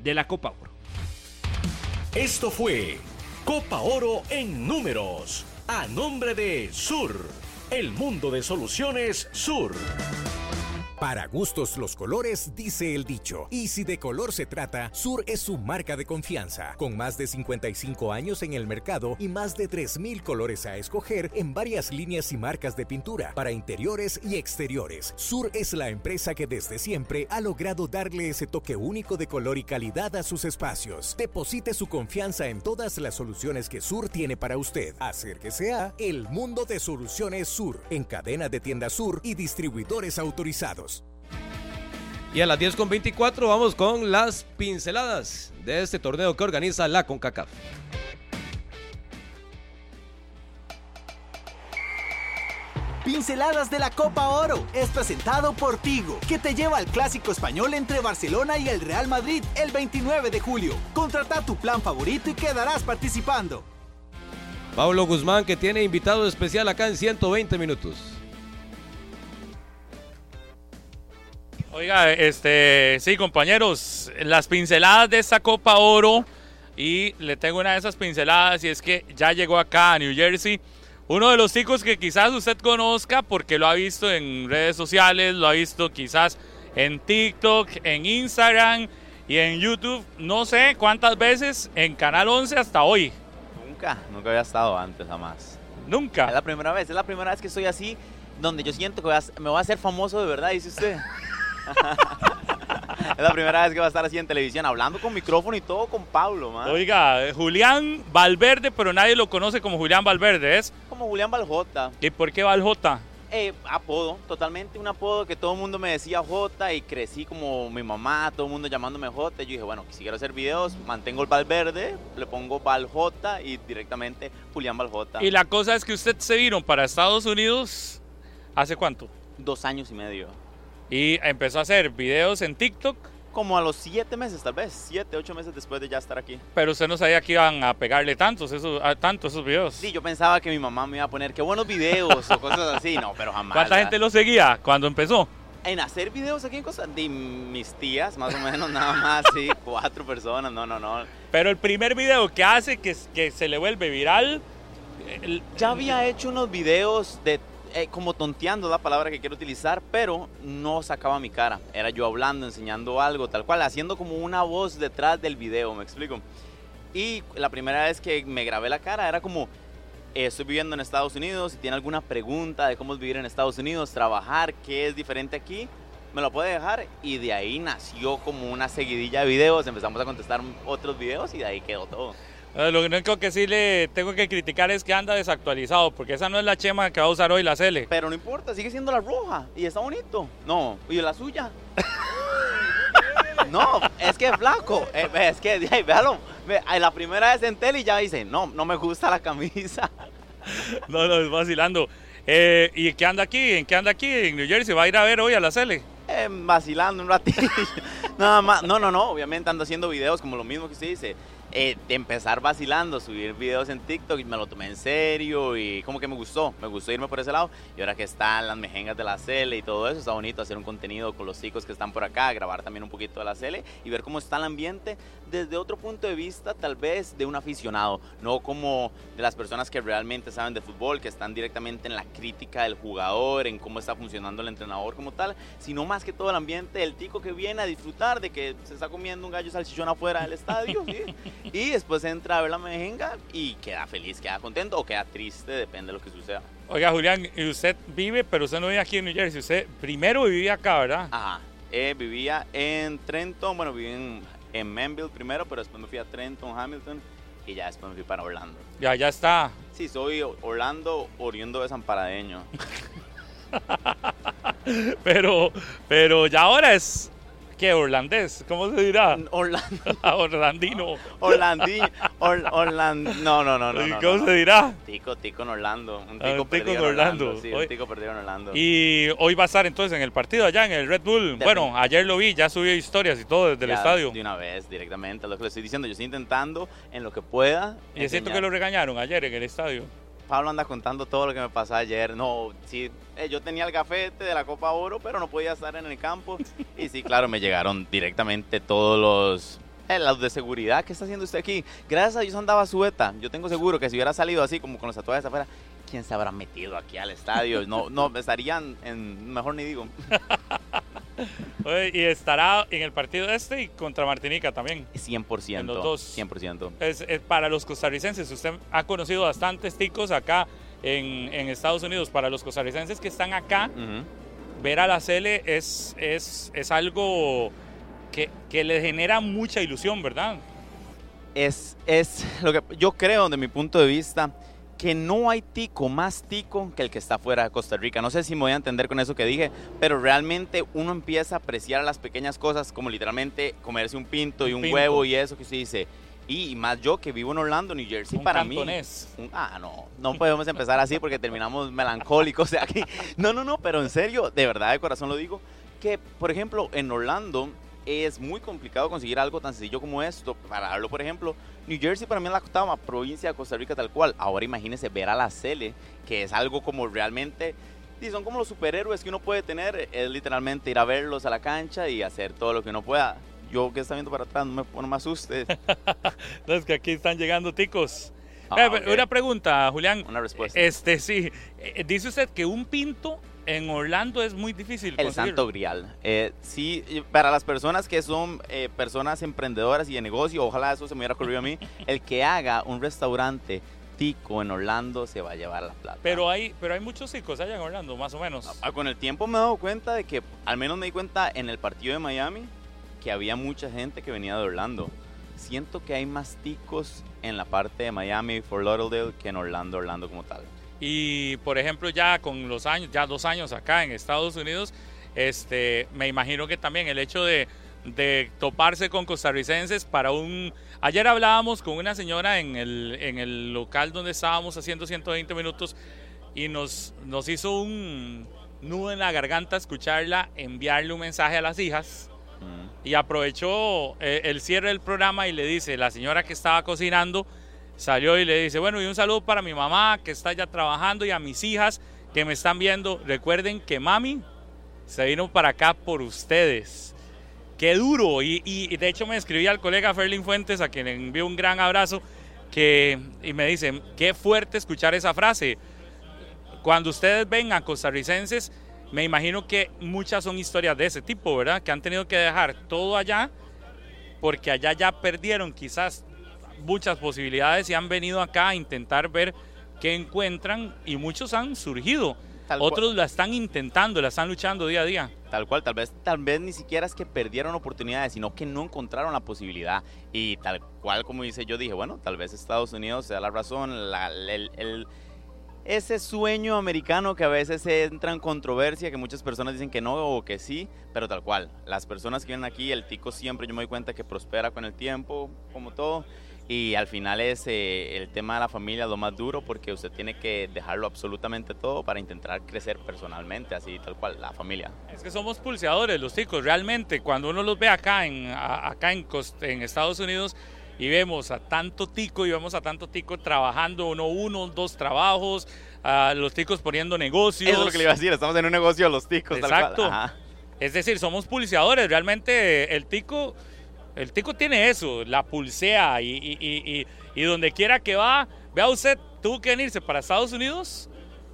D: de la Copa Oro.
I: Esto fue Copa Oro en números, a nombre de Sur, el mundo de soluciones Sur.
J: Para gustos los colores, dice el dicho. Y si de color se trata, Sur es su marca de confianza. Con más de 55 años en el mercado y más de 3.000 colores a escoger en varias líneas y marcas de pintura para interiores y exteriores. Sur es la empresa que desde siempre ha logrado darle ese toque único de color y calidad a sus espacios. Deposite su confianza en todas las soluciones que Sur tiene para usted. Acérquese a El Mundo de Soluciones Sur, en cadena de tiendas Sur y distribuidores autorizados.
C: Y a las 10 con 24 vamos con las pinceladas de este torneo que organiza la CONCACAF.
J: Pinceladas de la Copa Oro es presentado por Tigo, que te lleva al clásico español entre Barcelona y el Real Madrid el 29 de julio. Contrata tu plan favorito y quedarás participando.
C: Pablo Guzmán que tiene invitado especial acá en 120 minutos.
G: Oiga, este, sí, compañeros, las pinceladas de esta Copa Oro y le tengo una de esas pinceladas y es que ya llegó acá a New Jersey uno de los chicos que quizás usted conozca porque lo ha visto en redes sociales, lo ha visto quizás en TikTok, en Instagram y en YouTube, no sé cuántas veces en Canal 11 hasta hoy.
K: Nunca, nunca había estado antes, jamás.
G: Nunca.
K: Es la primera vez, es la primera vez que estoy así, donde yo siento que me voy a hacer famoso de verdad, dice usted. <laughs> es la primera vez que voy a estar así en televisión, hablando con micrófono y todo con Pablo, man.
G: Oiga, Julián Valverde, pero nadie lo conoce como Julián Valverde, ¿es?
K: Como Julián Baljota.
G: ¿Y por qué Valjota?
K: Eh, apodo, totalmente un apodo que todo el mundo me decía J y crecí como mi mamá, todo el mundo llamándome J. Yo dije, bueno, si quiero hacer videos, mantengo el Valverde, le pongo Valjota y directamente Julián Valjota.
G: Y la cosa es que usted se vino para Estados Unidos hace cuánto?
K: Dos años y medio.
G: Y empezó a hacer videos en TikTok,
K: Como a los siete meses, tal vez, siete, ocho meses después de ya estar aquí.
G: pero usted no sabía que iban a pegarle tantos esos, a tantos esos videos.
K: Sí, yo pensaba que mi mamá me iba a poner qué buenos videos o cosas así, no, pero jamás.
G: ¿Cuánta
K: ¿verdad?
G: gente lo seguía cuando empezó?
K: En hacer videos aquí en Costa de mis tías, más o menos, <laughs> nada más, sí, cuatro personas, no, no, no.
G: Pero el primer video que hace que, que se le vuelve viral, el-
K: Ya había hecho unos videos de eh, como tonteando la palabra que quiero utilizar, pero no sacaba mi cara. Era yo hablando, enseñando algo, tal cual, haciendo como una voz detrás del video, ¿me explico? Y la primera vez que me grabé la cara era como, eh, estoy viviendo en Estados Unidos, si tiene alguna pregunta de cómo es vivir en Estados Unidos, trabajar, qué es diferente aquí, me lo puede dejar. Y de ahí nació como una seguidilla de videos, empezamos a contestar otros videos y de ahí quedó todo.
G: Eh, lo único que sí le tengo que criticar es que anda desactualizado, porque esa no es la chema que va a usar hoy la Cele.
K: Pero no importa, sigue siendo la roja y está bonito. No, y la suya. <laughs> No, es que es flaco. Eh, Es que, véalo. La primera vez en tele y ya dice, no, no me gusta la camisa. <laughs>
G: No, no, es vacilando. Eh, ¿Y qué anda aquí? ¿En qué anda aquí? En New Jersey. ¿Va a ir a ver hoy a la Cele?
K: Eh, vacilando un ratito. <laughs> Nada más. No, no, no. Obviamente ando haciendo videos como lo mismo que usted dice. Eh, de empezar vacilando, subir videos en TikTok y me lo tomé en serio y como que me gustó, me gustó irme por ese lado. Y ahora que están las mejengas de la Cele y todo eso, está bonito hacer un contenido con los chicos que están por acá, grabar también un poquito de la Cele y ver cómo está el ambiente desde otro punto de vista, tal vez de un aficionado, no como de las personas que realmente saben de fútbol, que están directamente en la crítica del jugador, en cómo está funcionando el entrenador como tal, sino más que todo el ambiente del tico que viene a disfrutar de que se está comiendo un gallo salchichón afuera del estadio, ¿sí? y después entra a ver la mejenga y queda feliz, queda contento o queda triste, depende de lo que suceda.
G: Oiga, Julián, y usted vive, pero usted no vive aquí en New Jersey. Usted primero vivía acá, ¿verdad?
K: Ajá. Eh, vivía en Trenton, bueno, viví en, en Manville primero, pero después me fui a Trenton, Hamilton y ya después me fui para Orlando.
G: Ya, ya está.
K: Sí, soy Orlando oriundo de San Paradeño. <laughs>
G: Pero, pero ya ahora es, ¿qué? ¿Orlandés? ¿Cómo se dirá?
K: Orlando. <laughs>
G: Orlandino.
K: Orlandino. Or- <laughs> Orlando. No, no, no, no.
G: ¿Y
K: no,
G: cómo
K: no.
G: se dirá?
K: Tico, tico en Orlando. Un
G: Ah,
K: tico,
G: un
K: perdido
G: en
K: en Orlando.
G: Orlando.
K: Sí, un tico perdido en Orlando.
G: Y hoy va a estar entonces en el partido allá en el Red Bull. Bueno, ayer lo vi, ya subió historias y todo desde el estadio.
K: De una vez, directamente. Lo que le estoy diciendo. Yo estoy intentando en lo que pueda.
G: Y
K: enseñar.
G: que lo regañaron ayer en el estadio.
K: Pablo anda contando todo lo que me pasó ayer. No, sí, eh, yo tenía el gafete de la Copa Oro, pero no podía estar en el campo. <laughs> Y sí, claro, me llegaron directamente todos los eh, los de seguridad, ¿qué está haciendo usted aquí? Gracias a Dios andaba sueta. Yo tengo seguro que si hubiera salido así, como con los tatuajes afuera, ¿quién se habrá metido aquí al estadio? No, no, estarían en, mejor ni digo. <laughs>
G: Oye, y estará en el partido este y contra Martinica también.
K: 100%.
G: En los dos.
K: 100%.
G: Es, es para los costarricenses, usted ha conocido bastantes ticos acá en, en Estados Unidos. Para los costarricenses que están acá, ver a la Cele es, es, es algo que, que le genera mucha ilusión, ¿verdad?
K: es, es lo que yo creo, de mi punto de vista, que no hay tico más tico que el que está fuera de Costa Rica. No sé si me voy a entender con eso que dije, pero realmente uno empieza a apreciar las pequeñas cosas, como literalmente comerse un pinto y un
G: pinto.
K: huevo y eso que se dice. Y más yo que vivo en Orlando, New Jersey,
G: Un
K: para
G: cantonés.
K: mí. un- ah, no, no podemos empezar así porque terminamos melancólicos de aquí. No, no, no, pero en serio, de verdad, de corazón lo digo, que por ejemplo en Orlando es muy complicado conseguir algo tan sencillo como esto. Para darlo, por ejemplo, New Jersey para mí es la octava provincia de Costa Rica tal cual. Ahora imagínese ver a la Cele, que es algo como realmente... Y son como los superhéroes que uno puede tener, es literalmente ir a verlos a la cancha y hacer todo lo que uno pueda. Yo que está viendo para atrás, no me, no me asuste. <laughs>
G: Es que aquí están llegando ticos.
K: Ah,
G: Eh. Una pregunta, Julián.
K: Una respuesta.
G: Este, sí. Eh, Dice usted que un pinto en Orlando es muy difícil
K: El
G: conseguirlo.
K: santo grial. Eh, sí, para las personas que son eh, personas emprendedoras y de negocio, ojalá eso se me hubiera ocurrido a mí, <laughs> el que haga un restaurante tico en Orlando se va a llevar la plata.
G: Pero hay, pero hay muchos ticos allá en Orlando, más o menos.
K: Ah, Con el tiempo me he dado cuenta de que, al menos me di cuenta en el partido de Miami, que había mucha gente que venía de Orlando. Siento que hay más ticos en la parte de Miami, Fort Lauderdale, que en Orlando, Orlando como tal.
G: Y por ejemplo, ya con los años, ya dos años acá en Estados Unidos, este, me imagino que también el hecho de, de toparse con costarricenses para un... Ayer hablábamos con una señora en el, en el local donde estábamos haciendo 120 minutos y nos, nos hizo un nudo en la garganta escucharla enviarle un mensaje a las hijas y aprovechó eh, el cierre del programa y le dice, la señora que estaba cocinando salió y le dice, bueno, y un saludo para mi mamá que está ya trabajando y a mis hijas que me están viendo. Recuerden que mami se vino para acá por ustedes. Qué duro. Y, y- de hecho me escribí al colega Ferlin Fuentes, a quien le envío un gran abrazo, que, y me dice, qué fuerte escuchar esa frase. Cuando ustedes ven a costarricenses, me imagino que muchas son historias de ese tipo, ¿verdad? Que han tenido que dejar todo allá porque allá ya perdieron quizás muchas posibilidades y han venido acá a intentar ver qué encuentran y muchos han surgido.
K: Tal cual.
G: Otros la están intentando, la están luchando día a día.
K: Tal cual, tal vez, tal vez ni siquiera es que perdieron oportunidades, sino que no encontraron la posibilidad. Y tal cual como dice, yo dije, bueno, tal vez Estados Unidos sea la razón, la- el- el- ese sueño americano que a veces entra en controversia, que muchas personas dicen que no o que sí, pero tal cual. Las personas que vienen aquí, el tico siempre, yo me doy cuenta que prospera con el tiempo, como todo. Y al final es eh, el tema de la familia lo más duro porque usted tiene que dejarlo absolutamente todo para intentar crecer personalmente, así tal cual, la familia.
G: Es que somos pulseadores los ticos, realmente. Cuando uno los ve acá en, a- acá en, en Estados Unidos y vemos a tanto tico y vemos a tanto tico trabajando uno, uno, dos trabajos, a los ticos poniendo negocios.
K: Eso es lo que le iba a decir, estamos en un negocio de los ticos. tal cual.
G: Exacto. Es decir, somos pulseadores. Realmente el tico, el tico tiene eso, la pulsea y, donde quiera que va, vea usted, tuvo que venirse para Estados Unidos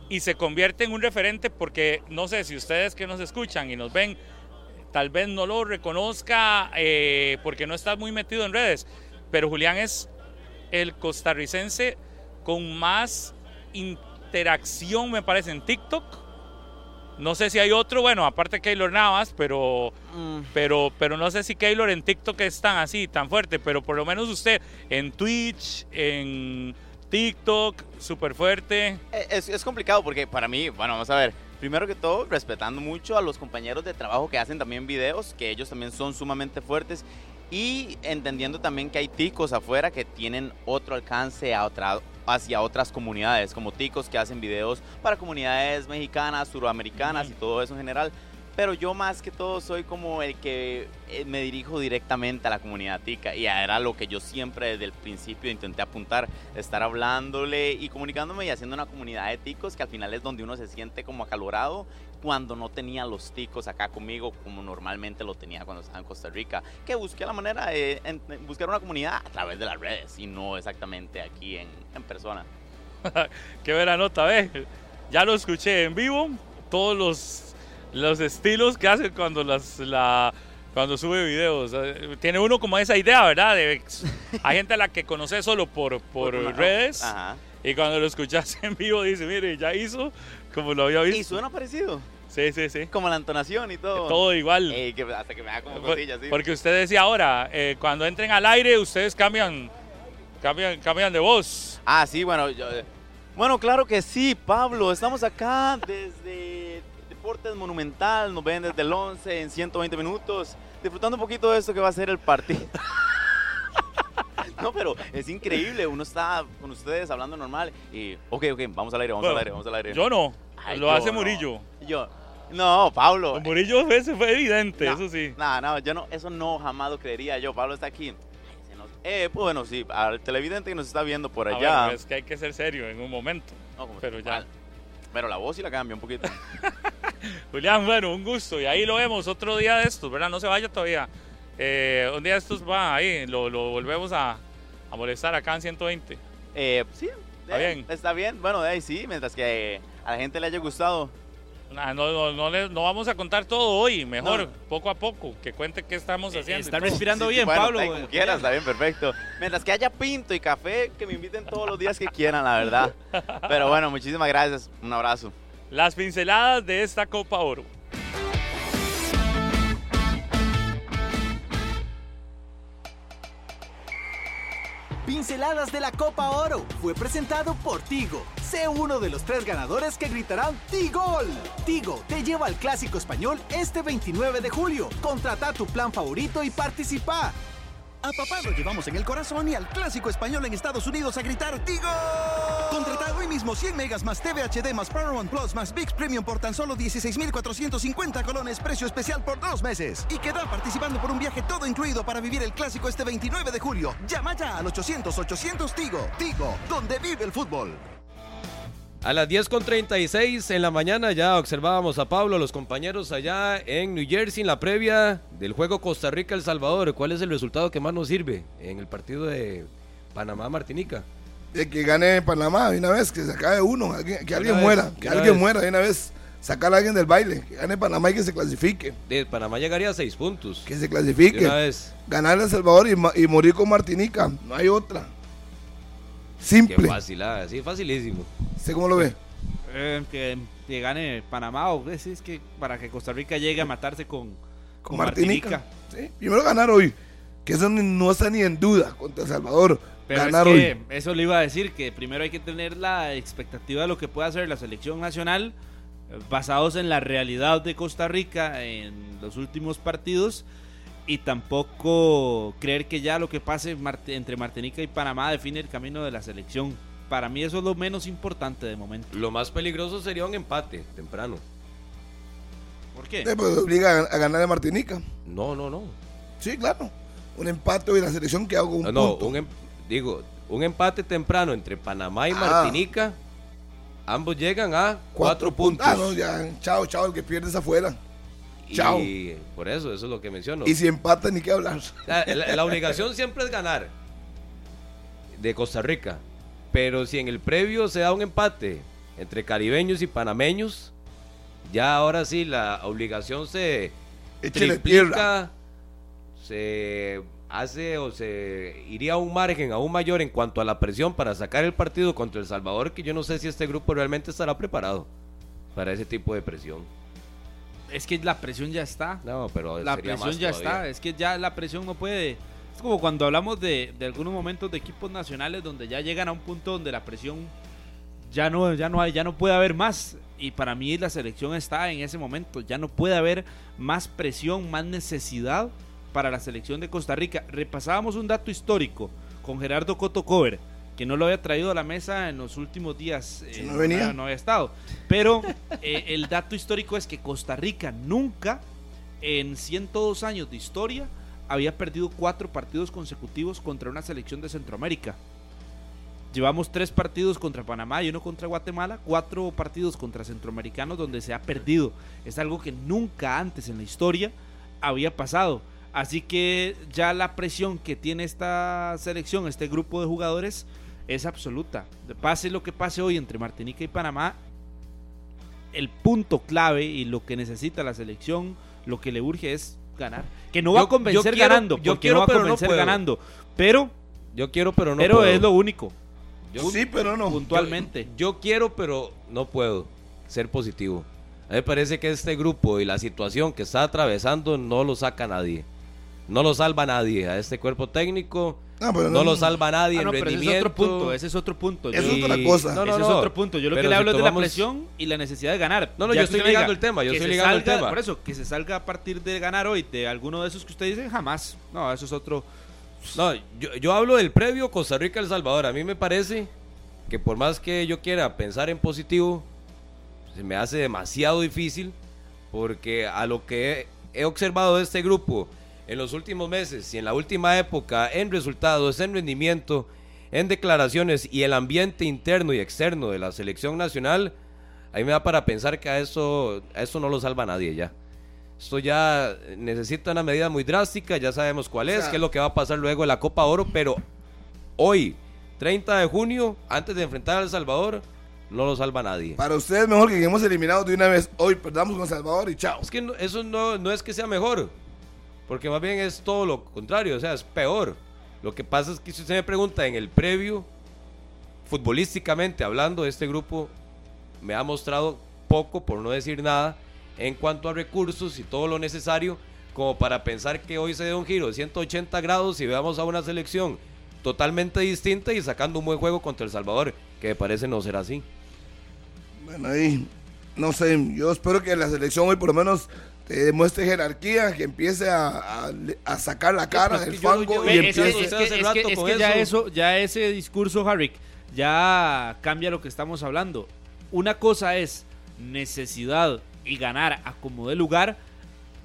G: y se convierte en un referente porque no sé si ustedes que nos escuchan y nos ven, tal vez no lo reconozca eh, porque no está muy metido en redes, pero Julián es el costarricense con más interacción, me parece, en TikTok. No sé si hay otro, bueno, aparte de Keylor Navas, pero, pero, pero no sé si Keylor en TikTok es tan así, tan fuerte, pero por lo menos usted en Twitch, en TikTok, súper fuerte.
K: Es, es complicado porque para mí, bueno, vamos a ver. Primero que todo, respetando mucho a los compañeros de trabajo que hacen también videos, que ellos también son sumamente fuertes. Y entendiendo también que hay ticos afuera que tienen otro alcance a otra, hacia otras comunidades, como ticos que hacen videos para comunidades mexicanas, suramericanas y todo eso en general. Pero yo más que todo soy como el que eh, me dirijo directamente a la comunidad tica y era lo que yo siempre desde el principio intenté apuntar, estar hablándole y comunicándome y haciendo una comunidad de ticos que al final es donde uno se siente como acalorado cuando no tenía los ticos acá conmigo como normalmente lo tenía cuando estaba en Costa Rica, que busqué la manera de buscar una comunidad a través de las redes y no exactamente aquí en, en persona. <laughs>
G: Qué buena nota, ve. Ya lo escuché en vivo, todos los, los estilos que hace cuando las la cuando sube videos. Eh, Tiene uno como esa idea, ¿verdad? De, <laughs> hay gente a la que conoce solo por, por
K: Por
G: redes
K: Ajá.
G: y cuando lo escuchas <laughs> en vivo dice, mire, ya hizo como lo había visto.
K: Y suena parecido,
G: Sí, sí, sí.
K: como la entonación y todo.
G: Todo igual.
K: Ey, que hasta que me da como cosillas, sí.
G: Porque usted decía ahora, eh, cuando entren al aire, ustedes cambian, cambian, cambian de voz.
K: Ah, sí, bueno, yo- bueno, claro que sí, Pablo. Estamos acá desde Deportes Monumental. Nos ven desde el 11 en 120 minutos, disfrutando un poquito de esto que va a ser el partido. <laughs> No, pero es increíble. Uno está con ustedes hablando normal y, ok, ok, vamos al aire, vamos
G: Bueno,
K: al aire, vamos al aire.
G: Yo no,
K: Ay,
G: lo
K: yo
G: hace
K: no.
G: Murillo.
K: Yo, no, Pablo.
G: Murillo ese fue evidente,
K: No.
G: eso sí.
K: No, no, yo no, eso no jamás lo creería yo. Pablo está aquí. Eh, bueno, sí, al televidente que nos está viendo por
G: Ah,
K: allá.
G: bueno, es que hay que ser serio en un momento.
K: No, como
G: pero ya.
K: mal. Pero la voz sí la cambia un poquito. <laughs>
G: Julián, bueno, un gusto. Y ahí lo vemos otro día de estos, ¿verdad? No se vaya todavía. Eh, un día de estos va ahí, lo, lo volvemos a, a molestar acá en 120.
K: Eh, sí,
G: ¿Está
K: eh,
G: bien?
K: Está bien, bueno, de ahí sí, mientras que a la gente le haya gustado.
G: Nah, no, no, no, le- no vamos a contar todo hoy, mejor,
K: No.
G: poco a poco, que cuente qué estamos haciendo. y
D: Está
G: todo.
D: respirando
K: Sí,
D: bien,
K: bueno,
D: Pablo.
K: ahí como quieras, está bien, perfecto. Mientras que haya pinto y café, que me inviten todos los días que quieran, la verdad. <laughs> Pero bueno, muchísimas gracias. Un abrazo.
G: Las pinceladas de esta Copa Oro.
L: Pinceladas de la Copa Oro fue presentado por Tigo. Sé uno de los tres ganadores que gritarán Tigol. Tigo te lleva al clásico español este 29 de julio. Contrata tu plan favorito y participa.
M: A papá lo llevamos en el corazón y al clásico español en Estados Unidos a gritar ¡Tigo! Contrata hoy mismo 100 megas más TV HD más Paramount Plus más VIX Premium por tan solo 16,450 colones, precio especial por dos meses. Y queda participando por un viaje todo incluido para vivir el clásico este 29 de julio. Llama ya al 800-800 Tigo. Tigo, donde vive el fútbol.
C: A las 10.36 en la mañana ya observábamos a Pablo, los compañeros allá en New Jersey en la previa del juego Costa Rica-El Salvador. ¿Cuál es el resultado que más nos sirve en el partido de Panamá-Martinica?
B: De que gane Panamá de una vez, que se acabe uno, que alguien
C: vez,
B: muera, que alguien
C: vez.
B: muera de una vez. Sacar a alguien del baile, que gane Panamá y que se clasifique.
C: De Panamá llegaría a 6 puntos.
B: Que se clasifique.
C: De una vez.
B: Ganar El Salvador y, y morir con Martinica. No hay otra.
C: Qué
B: Simple.
C: fácil, ah, sí, facilísimo.
B: ¿Usted cómo lo ve?
D: Eh, que, que gane Panamá o es, es que para que Costa Rica llegue a matarse con, con Martinica.
B: Sí, primero ganar hoy. Que eso no está ni en duda contra El Salvador.
D: Pero
B: ganar
D: es que
B: hoy.
D: eso le iba a decir que primero hay que tener la expectativa de lo que puede hacer la selección nacional eh, basados en la realidad de Costa Rica en los últimos partidos y tampoco creer que ya lo que pase entre Martinica y Panamá define el camino de la selección. Para mí eso es lo menos importante de momento.
C: Lo más peligroso sería un empate temprano.
D: ¿Por qué?
B: Eh, pues, obliga a, a ganar a Martinica.
C: No, no, no.
B: Sí, claro. Un empate y la selección que hago un
C: No, no,
B: punto.
C: un em- digo, un empate temprano entre Panamá y
B: Ah.
C: Martinica. Ambos llegan a cuatro, puntos.
B: Ah, no, ya, chao, chao, el que pierde es afuera. Chao.
C: Y por eso, eso es lo que menciono.
B: Y si empata, ni qué hablar.
C: La, la- la obligación siempre es ganar de Costa Rica. Pero si en el previo se da un empate entre caribeños y panameños, ya ahora sí la obligación se
B: Échele
C: triplica, se hace o se iría a un margen aún mayor en cuanto a la presión para sacar el partido contra El Salvador, que yo no sé si este grupo realmente estará preparado para ese tipo de presión.
D: Es que la presión ya está.
C: No, pero
D: la presión ya
C: todavía.
D: está. Es que ya la presión no puede. Es como cuando hablamos de, de algunos momentos de equipos nacionales donde ya llegan a un punto donde la presión ya no, ya no hay, ya no puede haber más. Y para mí la selección está en ese momento. Ya no puede haber más presión, más necesidad para la selección de Costa Rica. Repasábamos un dato histórico con Gerardo Coto Cover. Que no lo había traído a la mesa en los últimos días. eh,
B: no venía.
D: No, no había estado. Pero eh, el dato histórico es que Costa Rica nunca, en 102 años de historia, había perdido cuatro partidos consecutivos contra una selección de Centroamérica. Llevamos tres partidos contra Panamá y uno contra Guatemala, cuatro partidos contra centroamericanos donde se ha perdido. Es algo que nunca antes en la historia había pasado. Así que ya la presión que tiene esta selección, este grupo de jugadores, es absoluta. Pase lo que pase hoy entre Martinica y Panamá, el punto clave y lo que necesita la selección, lo que le urge es ganar. Que no va
C: Yo-
D: a convencer
C: yo quiero-
D: ganando,
C: yo
D: porque
C: quiero,
D: no va a
C: pero no
D: convencer
C: puedo.
D: ganando. Pero,
C: Yo quiero, pero no
D: pero
C: puedo.
D: es lo único.
C: Yo-
B: sí, pero no.
D: Puntualmente.
C: Yo, yo quiero, pero no puedo ser positivo. A mí me parece que este grupo y la situación que está atravesando no lo saca nadie. No lo salva nadie. A este cuerpo técnico
B: No, pero
C: no,
B: no-
C: lo salva nadie
D: Ah,
C: en
D: no, pero ese es
C: rendimiento.
D: otro punto, ese es otro punto.
B: Es
D: Yo-
B: otra cosa.
C: No, no,
D: ese
C: no.
D: es otro punto. Yo lo
C: Pero
D: que le
C: si
D: hablo es de la
C: tomamos-
D: presión y la necesidad de ganar.
C: No, no,
D: Ya
C: yo estoy ligando el tema, yo estoy ligando el
D: salga-
C: tema.
D: Por eso, que se salga a partir de ganar hoy de alguno de esos que usted dice, jamás. No, eso es otro.
C: No, yo, yo hablo del previo Costa Rica-El Salvador. A mí me parece que por más que yo quiera pensar en positivo, se me hace demasiado difícil porque a lo que he, he observado de este grupo en los últimos meses y en la última época, en resultados, en rendimiento, en declaraciones y el ambiente interno y externo de la selección nacional, ahí me da para pensar que a eso, a eso no lo salva nadie ya. Esto ya necesita una medida muy drástica, ya sabemos cuál es,
B: sea-
C: qué es lo que va a pasar luego de la Copa Oro, pero hoy, 30 de junio, antes de enfrentar a El Salvador, no lo salva nadie.
B: Para ustedes mejor que quedemos eliminados de una vez. Hoy perdamos con Salvador y chao.
C: Es que no- eso no, no es que sea mejor, porque más bien es todo lo contrario, o sea, es peor. Lo que pasa es que si usted me pregunta en el previo, futbolísticamente hablando, este grupo me ha mostrado poco, por no decir nada, en cuanto a recursos y todo lo necesario como para pensar que hoy se dé un giro de 180 grados y veamos a una selección totalmente distinta y sacando un buen juego contra El Salvador, que me parece no será así.
B: Bueno, ahí, no sé, yo espero que la selección hoy por lo menos te demuestre jerarquía, que empiece a, a- a sacar la cara
C: pues
B: del
C: yo
B: fango y
D: Ve, es, que-
B: empiece...
D: es que-
C: hace
D: es que-
C: rato
D: es
C: con
D: que ya
C: eso.
D: ya ese discurso, Harrick, ya cambia lo que estamos hablando. Una cosa es necesidad y ganar a como de lugar.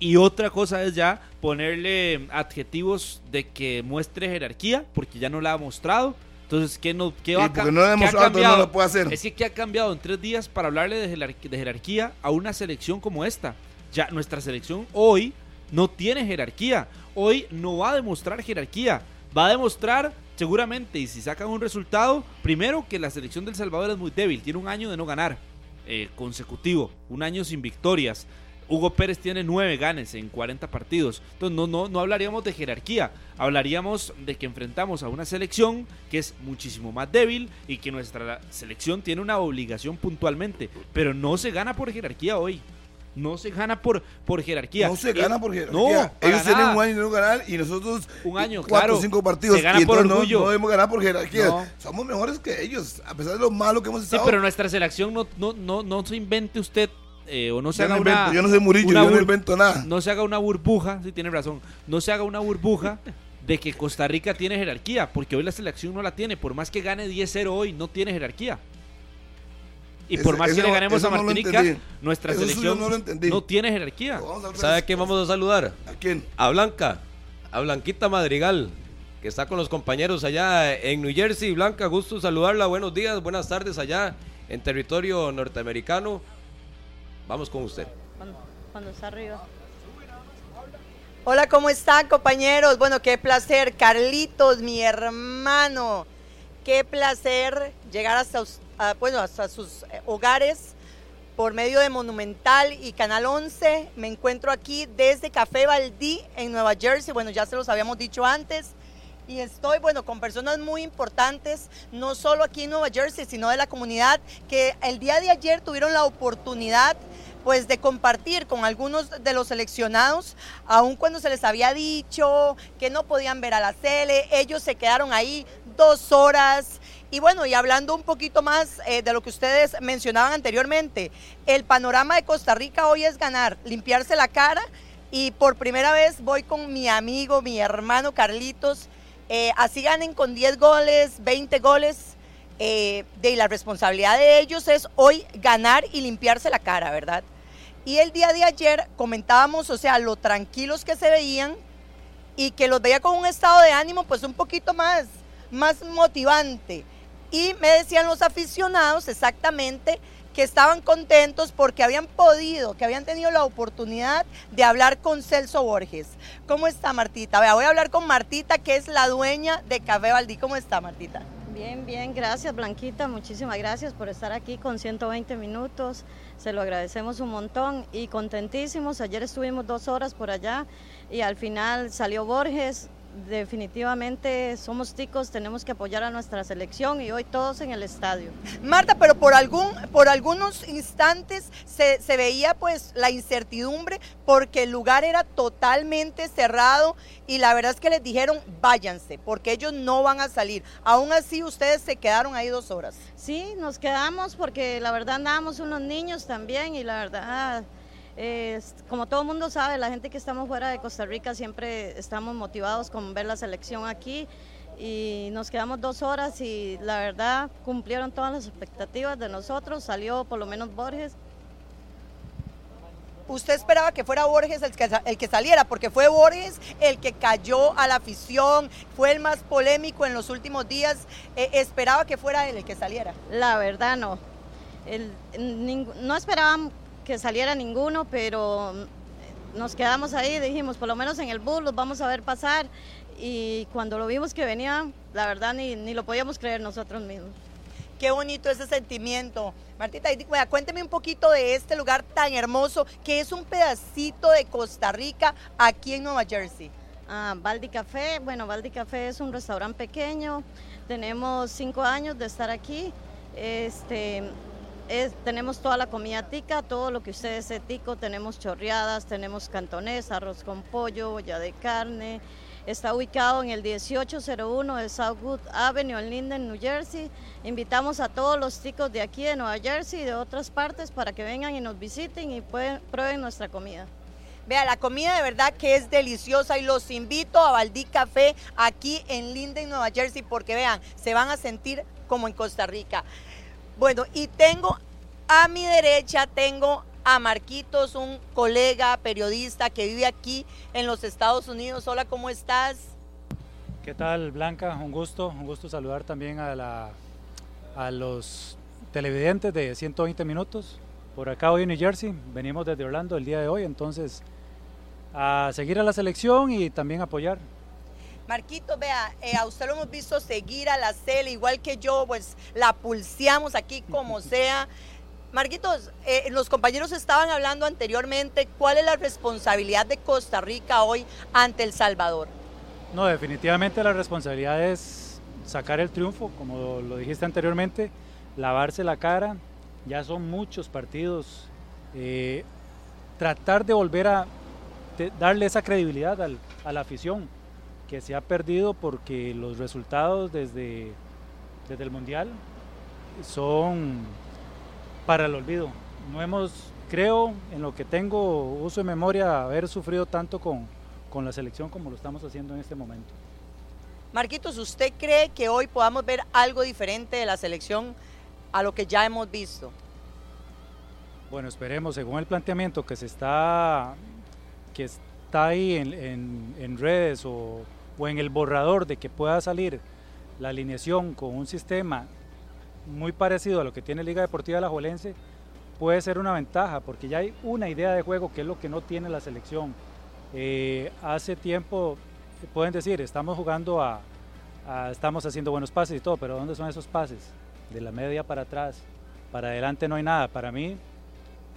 D: Y otra cosa es ya ponerle adjetivos de que muestre jerarquía, porque ya no la ha mostrado. Entonces, ¿qué, no, qué va a
B: porque
D: ca-
B: no ha entonces no
D: cambiado?
B: lo puede hacer.
D: Es que ¿qué ha cambiado en tres días para hablarle de jerarquía a una selección como esta? Ya nuestra selección hoy no tiene jerarquía. Hoy no va a demostrar jerarquía. Va a demostrar seguramente, y si sacan un resultado, primero que la selección del Salvador es muy débil. Tiene un año de no ganar eh, consecutivo, un año sin victorias. Hugo Pérez tiene nueve ganes en 40 partidos. Entonces no, no, no hablaríamos de jerarquía, hablaríamos de que enfrentamos a una selección que es muchísimo más débil y que nuestra selección tiene una obligación puntualmente. Pero no se gana por jerarquía hoy. No se gana por, por jerarquía.
B: No se gana por jerarquía.
D: No,
B: Ellos tienen un año de no ganar y nosotros
D: Un año,
B: cuatro
D: claro.
B: o cinco partidos.
D: Se gana
B: y
D: por
B: no-
D: orgullo.
B: No, debemos ganar por jerarquía.
D: No.
B: Somos mejores que ellos, a pesar de lo malo que hemos
D: Sí,
B: estado.
D: pero nuestra selección no, no, no, no se invente usted eh, o no se
B: Yo
D: haga
B: no
D: una.
B: invento, yo no soy Murillo, yo no invento nada.
D: No se haga una burbuja, sí tiene razón. No se haga una burbuja de que Costa Rica tiene jerarquía, porque hoy la selección no la tiene. Por más que gane 10-0 hoy, no tiene jerarquía. Y
B: Ese-
D: por más que le ganemos a
B: no
D: Martinica, nuestra
B: Eso
D: selección
B: no
D: tiene jerarquía.
C: ¿Sabe a quién vamos a saludar?
B: ¿A quién?
C: A Blanca, a Blanquita Madrigal, que está con los compañeros allá en New Jersey. Blanca, gusto saludarla. Buenos días, buenas tardes allá en territorio norteamericano. Vamos con usted.
H: Cuando, cuando está arriba. Hola, ¿cómo están, compañeros? Bueno, qué placer. Carlitos, mi hermano. Qué placer llegar hasta, us- a- bueno, hasta sus eh, hogares por medio de Monumental y Canal 11. Me encuentro aquí desde Café Valdí en Nueva Jersey. Bueno, ya se los habíamos dicho antes. Y estoy, bueno, con personas muy importantes, no solo aquí en Nueva Jersey, sino de la comunidad, que el día de ayer tuvieron la oportunidad pues de compartir con algunos de los seleccionados, aun cuando se les había dicho que no podían ver a la Cele, ellos se quedaron ahí dos horas. Y bueno, y hablando un poquito más eh, de lo que ustedes mencionaban anteriormente, el panorama de Costa Rica hoy es ganar, limpiarse la cara y por primera vez voy con mi amigo, mi hermano Carlitos, Eh, así ganen con 10 goles, 20 goles. eh, la responsabilidad de ellos es hoy ganar y limpiarse la cara, ¿verdad? Y el día de ayer comentábamos, o sea, lo tranquilos que se veían y que los veía con un estado de ánimo pues un poquito más, más motivante. Y me decían los aficionados exactamente que estaban contentos porque habían podido, que habían tenido la oportunidad de hablar con Celso Borges. ¿Cómo está Martita? Voy a hablar con Martita, que es la dueña de Café Valdí. ¿Cómo está Martita?
N: Bien, bien, gracias Blanquita, muchísimas gracias por estar aquí con 120 minutos, se lo agradecemos un montón y contentísimos, ayer estuvimos dos horas por allá y al final salió Borges, definitivamente somos ticos, tenemos que apoyar a nuestra selección y hoy todos en el estadio.
H: Marta, pero por, algún, por algunos instantes se, se veía pues la incertidumbre porque el lugar era totalmente cerrado y la verdad es que les dijeron váyanse porque ellos no van a salir. Aún así ustedes se quedaron ahí dos horas.
N: Sí, nos quedamos porque la verdad andábamos unos niños también y la verdad... Eh, como todo el mundo sabe, la gente que estamos fuera de Costa Rica siempre estamos motivados con ver la selección aquí y nos quedamos dos horas y la verdad cumplieron todas las expectativas de nosotros, salió por lo menos Borges.
H: Usted esperaba que fuera Borges el que, el que saliera, porque fue Borges el que cayó a la afición, fue el más polémico en los últimos días. Eh, esperaba que fuera él el que saliera.
N: La verdad no. El, no esperaban que saliera ninguno, pero nos quedamos ahí, dijimos, por lo menos en el bus los vamos a ver pasar y cuando lo vimos que venía, la verdad ni, ni lo podíamos creer nosotros mismos.
H: Qué bonito ese sentimiento. Martita, cuénteme un poquito de este lugar tan hermoso que es un pedacito de Costa Rica aquí en Nueva Jersey.
N: Ah, Baldi Café, bueno, Baldi Café es un restaurante pequeño, tenemos cinco años de estar aquí. Este, es, tenemos toda la comida tica, todo lo que ustedes se tico, tenemos chorreadas, tenemos cantonés, arroz con pollo, olla de carne. Está ubicado en el 1801 de Southwood Avenue en Linden, New Jersey. Invitamos a todos los ticos de aquí de Nueva Jersey y de otras partes para que vengan y nos visiten y pueden, prueben nuestra comida.
H: Vea, la comida de verdad que es deliciosa y los invito a Valdí Café aquí en Linden, Nueva Jersey, porque vean, se van a sentir como en Costa Rica. Bueno, y tengo a mi derecha, tengo a Marquitos, un colega periodista que vive aquí en los Estados Unidos. Hola, ¿cómo estás?
O: ¿Qué tal, Blanca? Un gusto, un gusto saludar también a, la, a los televidentes de 120 minutos. Por acá hoy en New Jersey, venimos desde Orlando el día de hoy, entonces a seguir a la selección y también apoyar.
H: Marquito, vea, eh, a usted lo hemos visto seguir a la CEL, igual que yo, pues la pulseamos aquí como <laughs> sea. Marquitos, eh, los compañeros estaban hablando anteriormente, ¿cuál es la responsabilidad de Costa Rica hoy ante El Salvador?
O: No, definitivamente la responsabilidad es sacar el triunfo, como lo dijiste anteriormente, lavarse la cara, ya son muchos partidos, eh, tratar de volver a de darle esa credibilidad al, a la afición que se ha perdido porque los resultados desde, desde el Mundial son para el olvido. No hemos, creo, en lo que tengo uso de memoria, haber sufrido tanto con, con la selección como lo estamos haciendo en este momento.
H: Marquitos, ¿usted cree que hoy podamos ver algo diferente de la selección a lo que ya hemos visto?
O: Bueno, esperemos, según el planteamiento que se está, que está ahí en, en, en redes o, o, en el borrador de que pueda salir la alineación con un sistema muy parecido a lo que tiene Liga Deportiva La Jolense, puede ser una ventaja, porque ya hay una idea de juego que es lo que no tiene la selección. Eh, hace tiempo, pueden decir, estamos jugando a, a, estamos haciendo buenos pases y todo, pero ¿dónde son esos pases? De la media para atrás, para adelante no hay nada. Para mí,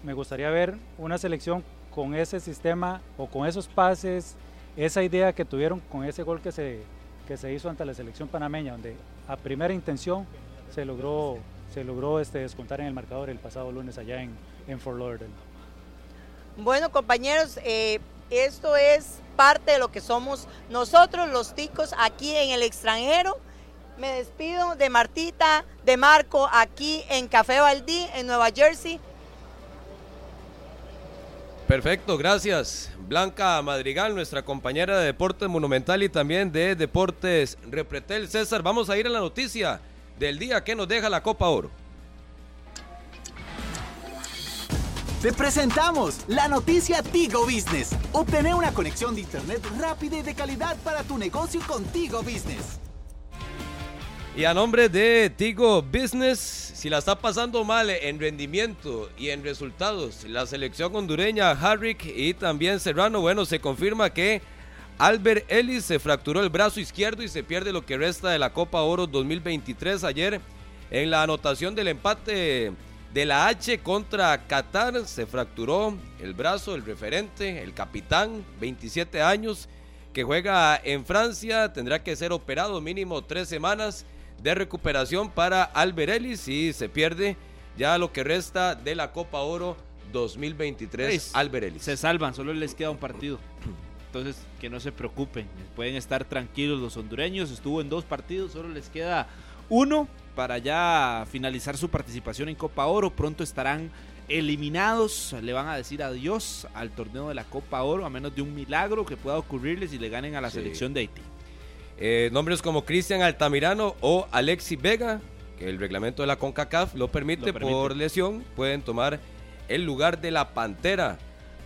O: me gustaría ver una selección con ese sistema o con esos pases, esa idea que tuvieron con ese gol que se, que se hizo ante la selección panameña, donde a primera intención se logró, se logró este, descontar en el marcador el pasado lunes allá en, en Fort Lauderdale.
H: Bueno, compañeros, eh, esto es parte de lo que somos nosotros los ticos aquí en el extranjero. Me despido de Martita, de Marco, aquí en Café Valdí, en Nueva Jersey.
C: Perfecto, gracias. Blanca Madrigal, nuestra compañera de Deportes Monumental y también de Deportes Repretel. César, vamos a ir a la noticia del día que nos deja la Copa Oro.
L: Te presentamos la noticia Tigo Business. Obtener una conexión de internet rápida y de calidad para tu negocio con Tigo Business.
C: Y a nombre de Tigo Business, si la está pasando mal en rendimiento y en resultados, la selección hondureña Harrick y también Serrano, bueno, se confirma que Albert Ellis se fracturó el brazo izquierdo y se pierde lo que resta de la Copa Oro 2023 ayer en la anotación del empate de la H contra Qatar se fracturó el brazo el referente, el capitán, 27 años, que juega en Francia, tendrá que ser operado mínimo tres semanas de recuperación para Alberelis y se pierde ya lo que resta de la Copa Oro 2023 Alberelis.
D: Se salvan, solo les queda un partido. Entonces, que no se preocupen, pueden estar tranquilos los hondureños. Estuvo en dos partidos, solo les queda uno para ya finalizar su participación en Copa Oro. Pronto estarán eliminados, le van a decir adiós al torneo de la Copa Oro, a menos de un milagro que pueda ocurrirles y le ganen a la
C: Sí.
D: selección de Haití.
C: Eh, nombres como Cristian Altamirano o Alexi Vega, que el reglamento de la CONCACAF lo permite,
D: Lo permite.
C: por lesión, pueden tomar el lugar de la Pantera.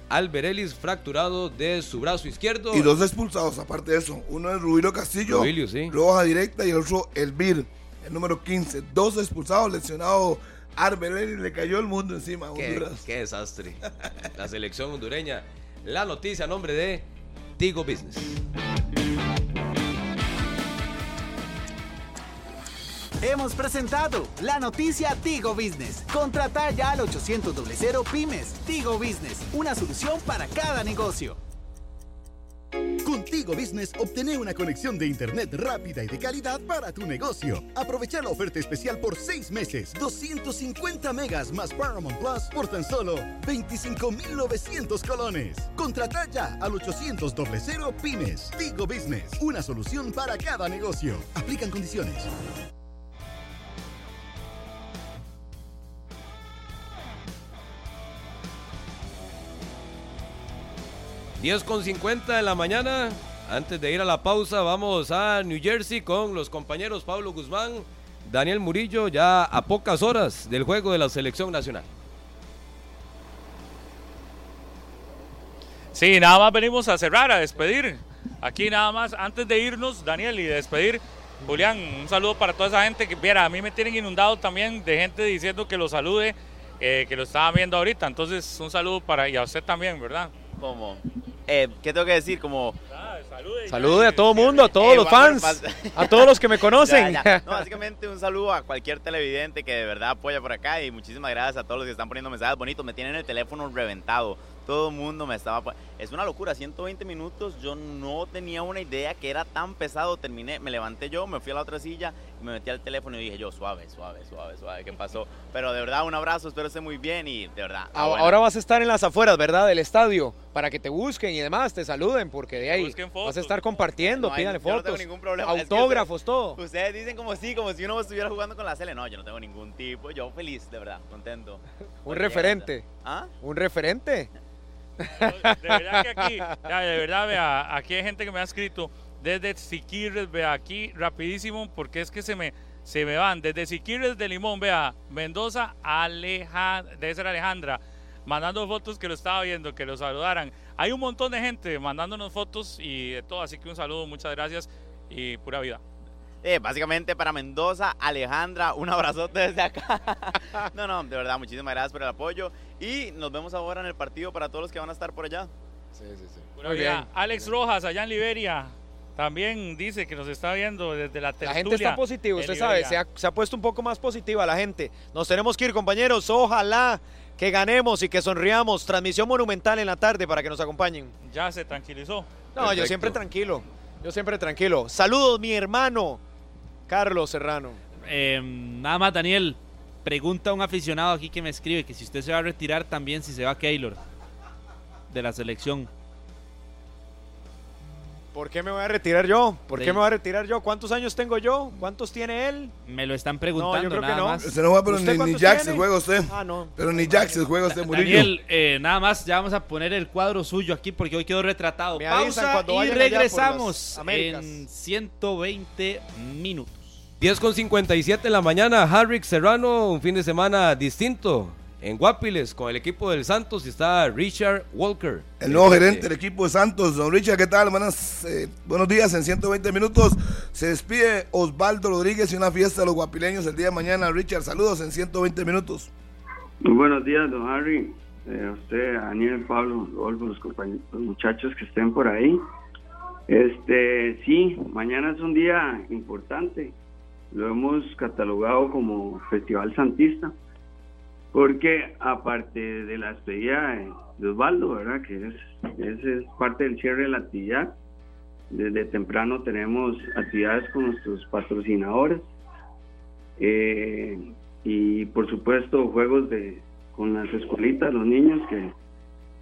C: Alberelis fracturado de su brazo izquierdo.
B: Y dos expulsados, aparte de eso. Uno es Rubilio Castillo,
C: Rubilio, sí.
B: roja directa, y el otro Elvir, el número 15. Dos expulsados, lesionado Arberer y le cayó el mundo encima. a
C: Qué,
B: Honduras.
C: qué desastre. La selección hondureña. La noticia a nombre de Tigo Business.
L: Hemos presentado la noticia Tigo Business. Contrata ya al 800 00 Pymes. Tigo Business, una solución para cada negocio.
M: Contigo Business obtener una conexión de internet rápida y de calidad para tu negocio. Aprovecha la oferta especial por 6 meses, 250 megas más Paramount Plus por tan solo 25,900 colones. Contrata ya al 800 00 Pymes. Tigo Business, una solución para cada negocio. Aplican condiciones.
C: 10 con 50 de la mañana. Antes de ir a la pausa, vamos a New Jersey con los compañeros Pablo Guzmán, Daniel Murillo, ya a pocas horas del juego de la selección nacional.
G: Sí, nada más venimos a cerrar, a despedir. Aquí nada más, antes de irnos, Daniel, y de despedir, Julián, un saludo para toda esa gente que viera, a mí me tienen inundado también de gente diciendo que lo salude, eh, que lo estaban viendo ahorita. Entonces, un saludo para, y a usted también, ¿verdad?
K: Como, eh, ¿qué tengo que decir? Como,
F: Salude a todo mundo, a todos
K: Eh,
F: los fans, a todos los que me <laughs> conocen.
K: Ya, ya. No, básicamente un saludo a cualquier televidente que de verdad apoya por acá y muchísimas gracias a todos los que están poniendo mensajes bonitos. Me tienen el teléfono reventado. Todo el mundo me estaba... Es una locura, 120 minutos. Yo no tenía una idea que era tan pesado. Terminé, me levanté yo, me fui a la otra silla me metí al teléfono y dije yo, suave, suave, suave, suave, ¿qué pasó? Pero de verdad, un abrazo, espero esté muy bien y de verdad...
F: Ah,
K: bueno.
F: Ahora vas a estar en las afueras, ¿verdad? Del estadio, para que te busquen y demás, te saluden, porque de ahí
K: busquen
F: vas a estar compartiendo,
K: No
F: pídanle
K: yo no
F: fotos,
K: tengo ningún problema. Es que
F: autógrafos, todo.
K: Ustedes dicen como si, como si uno estuviera jugando con la Cele. No, yo no tengo ningún tipo. Yo feliz, de verdad, contento. <laughs>
F: Un referente.
K: ¿Ah?
F: Un referente.
G: De verdad que aquí, de verdad, vea, aquí hay gente que me ha escrito desde Siquirres, vea, aquí rapidísimo, porque es que se me, se me van. Desde Siquirres de Limón, vea, Mendoza, Aleja, debe ser Alejandra, mandando fotos que lo estaba viendo, que lo saludaran. Hay un montón de gente mandándonos fotos y de todo, así que un saludo, muchas gracias y pura vida.
K: Eh, básicamente para Mendoza, Alejandra, un abrazote desde acá. <laughs> no, no, de verdad, muchísimas gracias por el apoyo. Y nos vemos ahora en el partido para todos los que van a estar por allá.
F: Sí, sí, sí.
G: Pura vida. Alex Rojas, allá en Liberia, también dice que nos está viendo desde la
F: La
G: tertulia.
F: gente está positiva, usted sabe, se ha, se ha puesto un poco más positiva la gente. Nos tenemos que ir, compañeros. Ojalá que ganemos y que sonriamos. Transmisión monumental en la tarde para que nos acompañen.
G: Ya se tranquilizó.
F: No, yo siempre tranquilo. Yo siempre tranquilo. Saludos, mi hermano, Carlos Serrano.
D: Eh, nada más, Daniel. Pregunta a un aficionado aquí que me escribe que si usted se va a retirar también, si se va Keylor de la selección.
F: ¿Por qué me voy a retirar yo? ¿Por qué me voy a retirar yo? ¿Cuántos años tengo yo? ¿Cuántos tiene él?
D: Me lo están preguntando
F: No, yo creo que
D: nada
F: no.
D: más.
B: Usted no juega, pero
F: ¿Usted
B: ni, ni Jax
F: tiene?
B: juega usted.
F: Ah, no.
B: Pero ni Jax juega usted, Murillo.
D: Daniel, eh, nada más, ya vamos a poner el cuadro suyo aquí porque hoy quedó retratado.
F: Me
D: Pausa y regresamos en 120 minutos.
C: 10 con 57 en la mañana, Harrick Serrano, un fin de semana distinto en Guapiles con el equipo del Santos y está Richard Walker.
B: El nuevo gerente del equipo de Santos, don Richard, ¿qué tal? Buenas, eh, buenos días, en 120 minutos se despide Osvaldo Rodríguez y una fiesta de los guapileños el día de mañana. Richard, saludos en 120 minutos.
P: Muy buenos días, don Harry. Eh, a usted, a Daniel, Pablo, Rodolfo, los, compañ- los muchachos que estén por ahí. Este, sí, mañana es un día importante. Lo hemos catalogado como Festival Santista, porque aparte de la despedida de, Osvaldo, ¿verdad? Que es, parte del cierre de la actividad. Desde temprano tenemos actividades con nuestros patrocinadores. Eh, y por supuesto juegos de con las escuelitas, los niños que,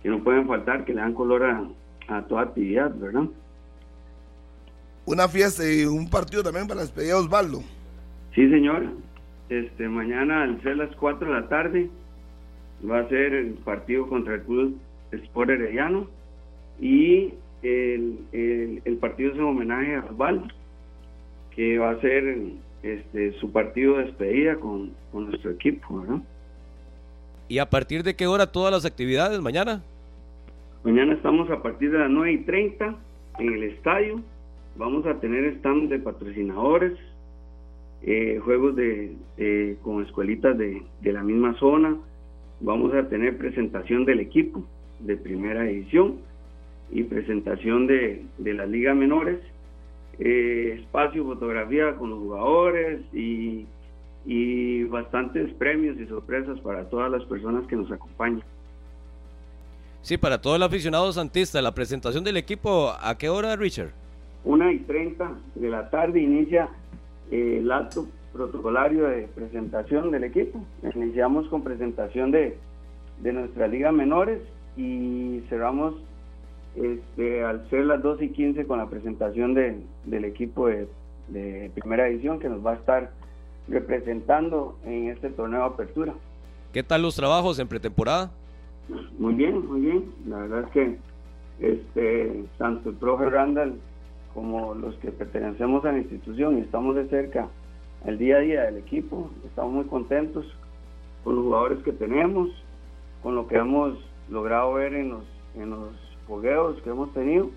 P: que no pueden faltar, que le dan color a, a toda actividad, ¿verdad?
B: Una fiesta y un partido también para la despedida de Osvaldo.
P: Sí, señor. Este, mañana al ser las 4 de la tarde va a ser el partido contra el Club Sport Herediano y el, el, el partido es en homenaje a Osvaldo, que va a ser este, su partido de despedida con, con nuestro equipo, ¿verdad?
C: ¿Y a partir de qué hora todas las actividades mañana?
P: Mañana estamos a partir de las 9 y 30 en el estadio. Vamos a tener stand de patrocinadores, eh, juegos de, con escuelitas de, de la misma zona. Vamos a tener presentación del equipo de primera edición y presentación de, de las ligas menores. eh, espacio, fotografía con los jugadores y, y bastantes premios y sorpresas para todas las personas que nos acompañan.
C: Sí, para todo el aficionado santista, la presentación del equipo, ¿a qué hora, Richard?
P: Una y 30 de la tarde inicia el acto protocolario de presentación del equipo. Iniciamos con presentación de, de nuestra liga menores y cerramos este, al ser las 2 y 15 con la presentación de- del equipo de, de primera edición que nos va a estar representando en este torneo de apertura.
C: ¿Qué tal los trabajos en pretemporada?
P: Muy bien, muy bien. La verdad es que este, tanto el profe Randall como los que pertenecemos a la institución y estamos de cerca el día a día del equipo, estamos muy contentos con los jugadores que tenemos, con lo que hemos logrado ver en los, en los fogueos que hemos tenido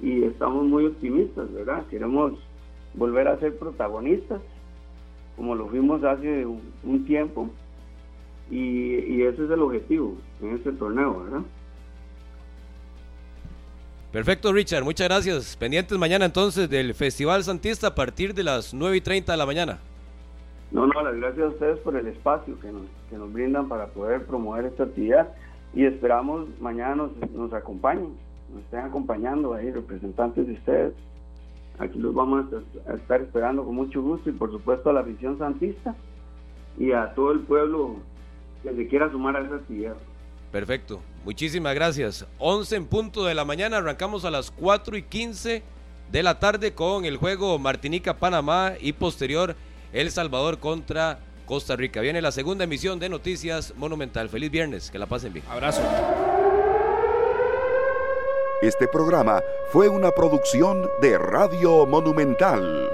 P: y estamos muy optimistas, ¿verdad? Queremos volver a ser protagonistas como lo fuimos hace un, un tiempo y, y ese es el objetivo en este torneo, ¿verdad?
C: Perfecto, Richard, muchas gracias. Pendientes mañana entonces del Festival Santista a partir de las 9 y 30 de la mañana.
P: No, no, las gracias a ustedes por el espacio que nos, que nos brindan para poder promover esta actividad y esperamos mañana nos, nos acompañen, nos estén acompañando ahí representantes de ustedes. Aquí los vamos a, estar esperando con mucho gusto y por supuesto a la afición santista y a todo el pueblo que se quiera sumar a esa actividad.
C: Perfecto, muchísimas gracias. 11 en punto de la mañana, arrancamos a las 4 y 15 de la tarde con el juego Martinica-Panamá y posterior El Salvador contra Costa Rica. Viene la segunda emisión de Noticias Monumental. Feliz viernes, que la pasen bien.
D: Abrazo.
A: Este programa fue una producción de Radio Monumental.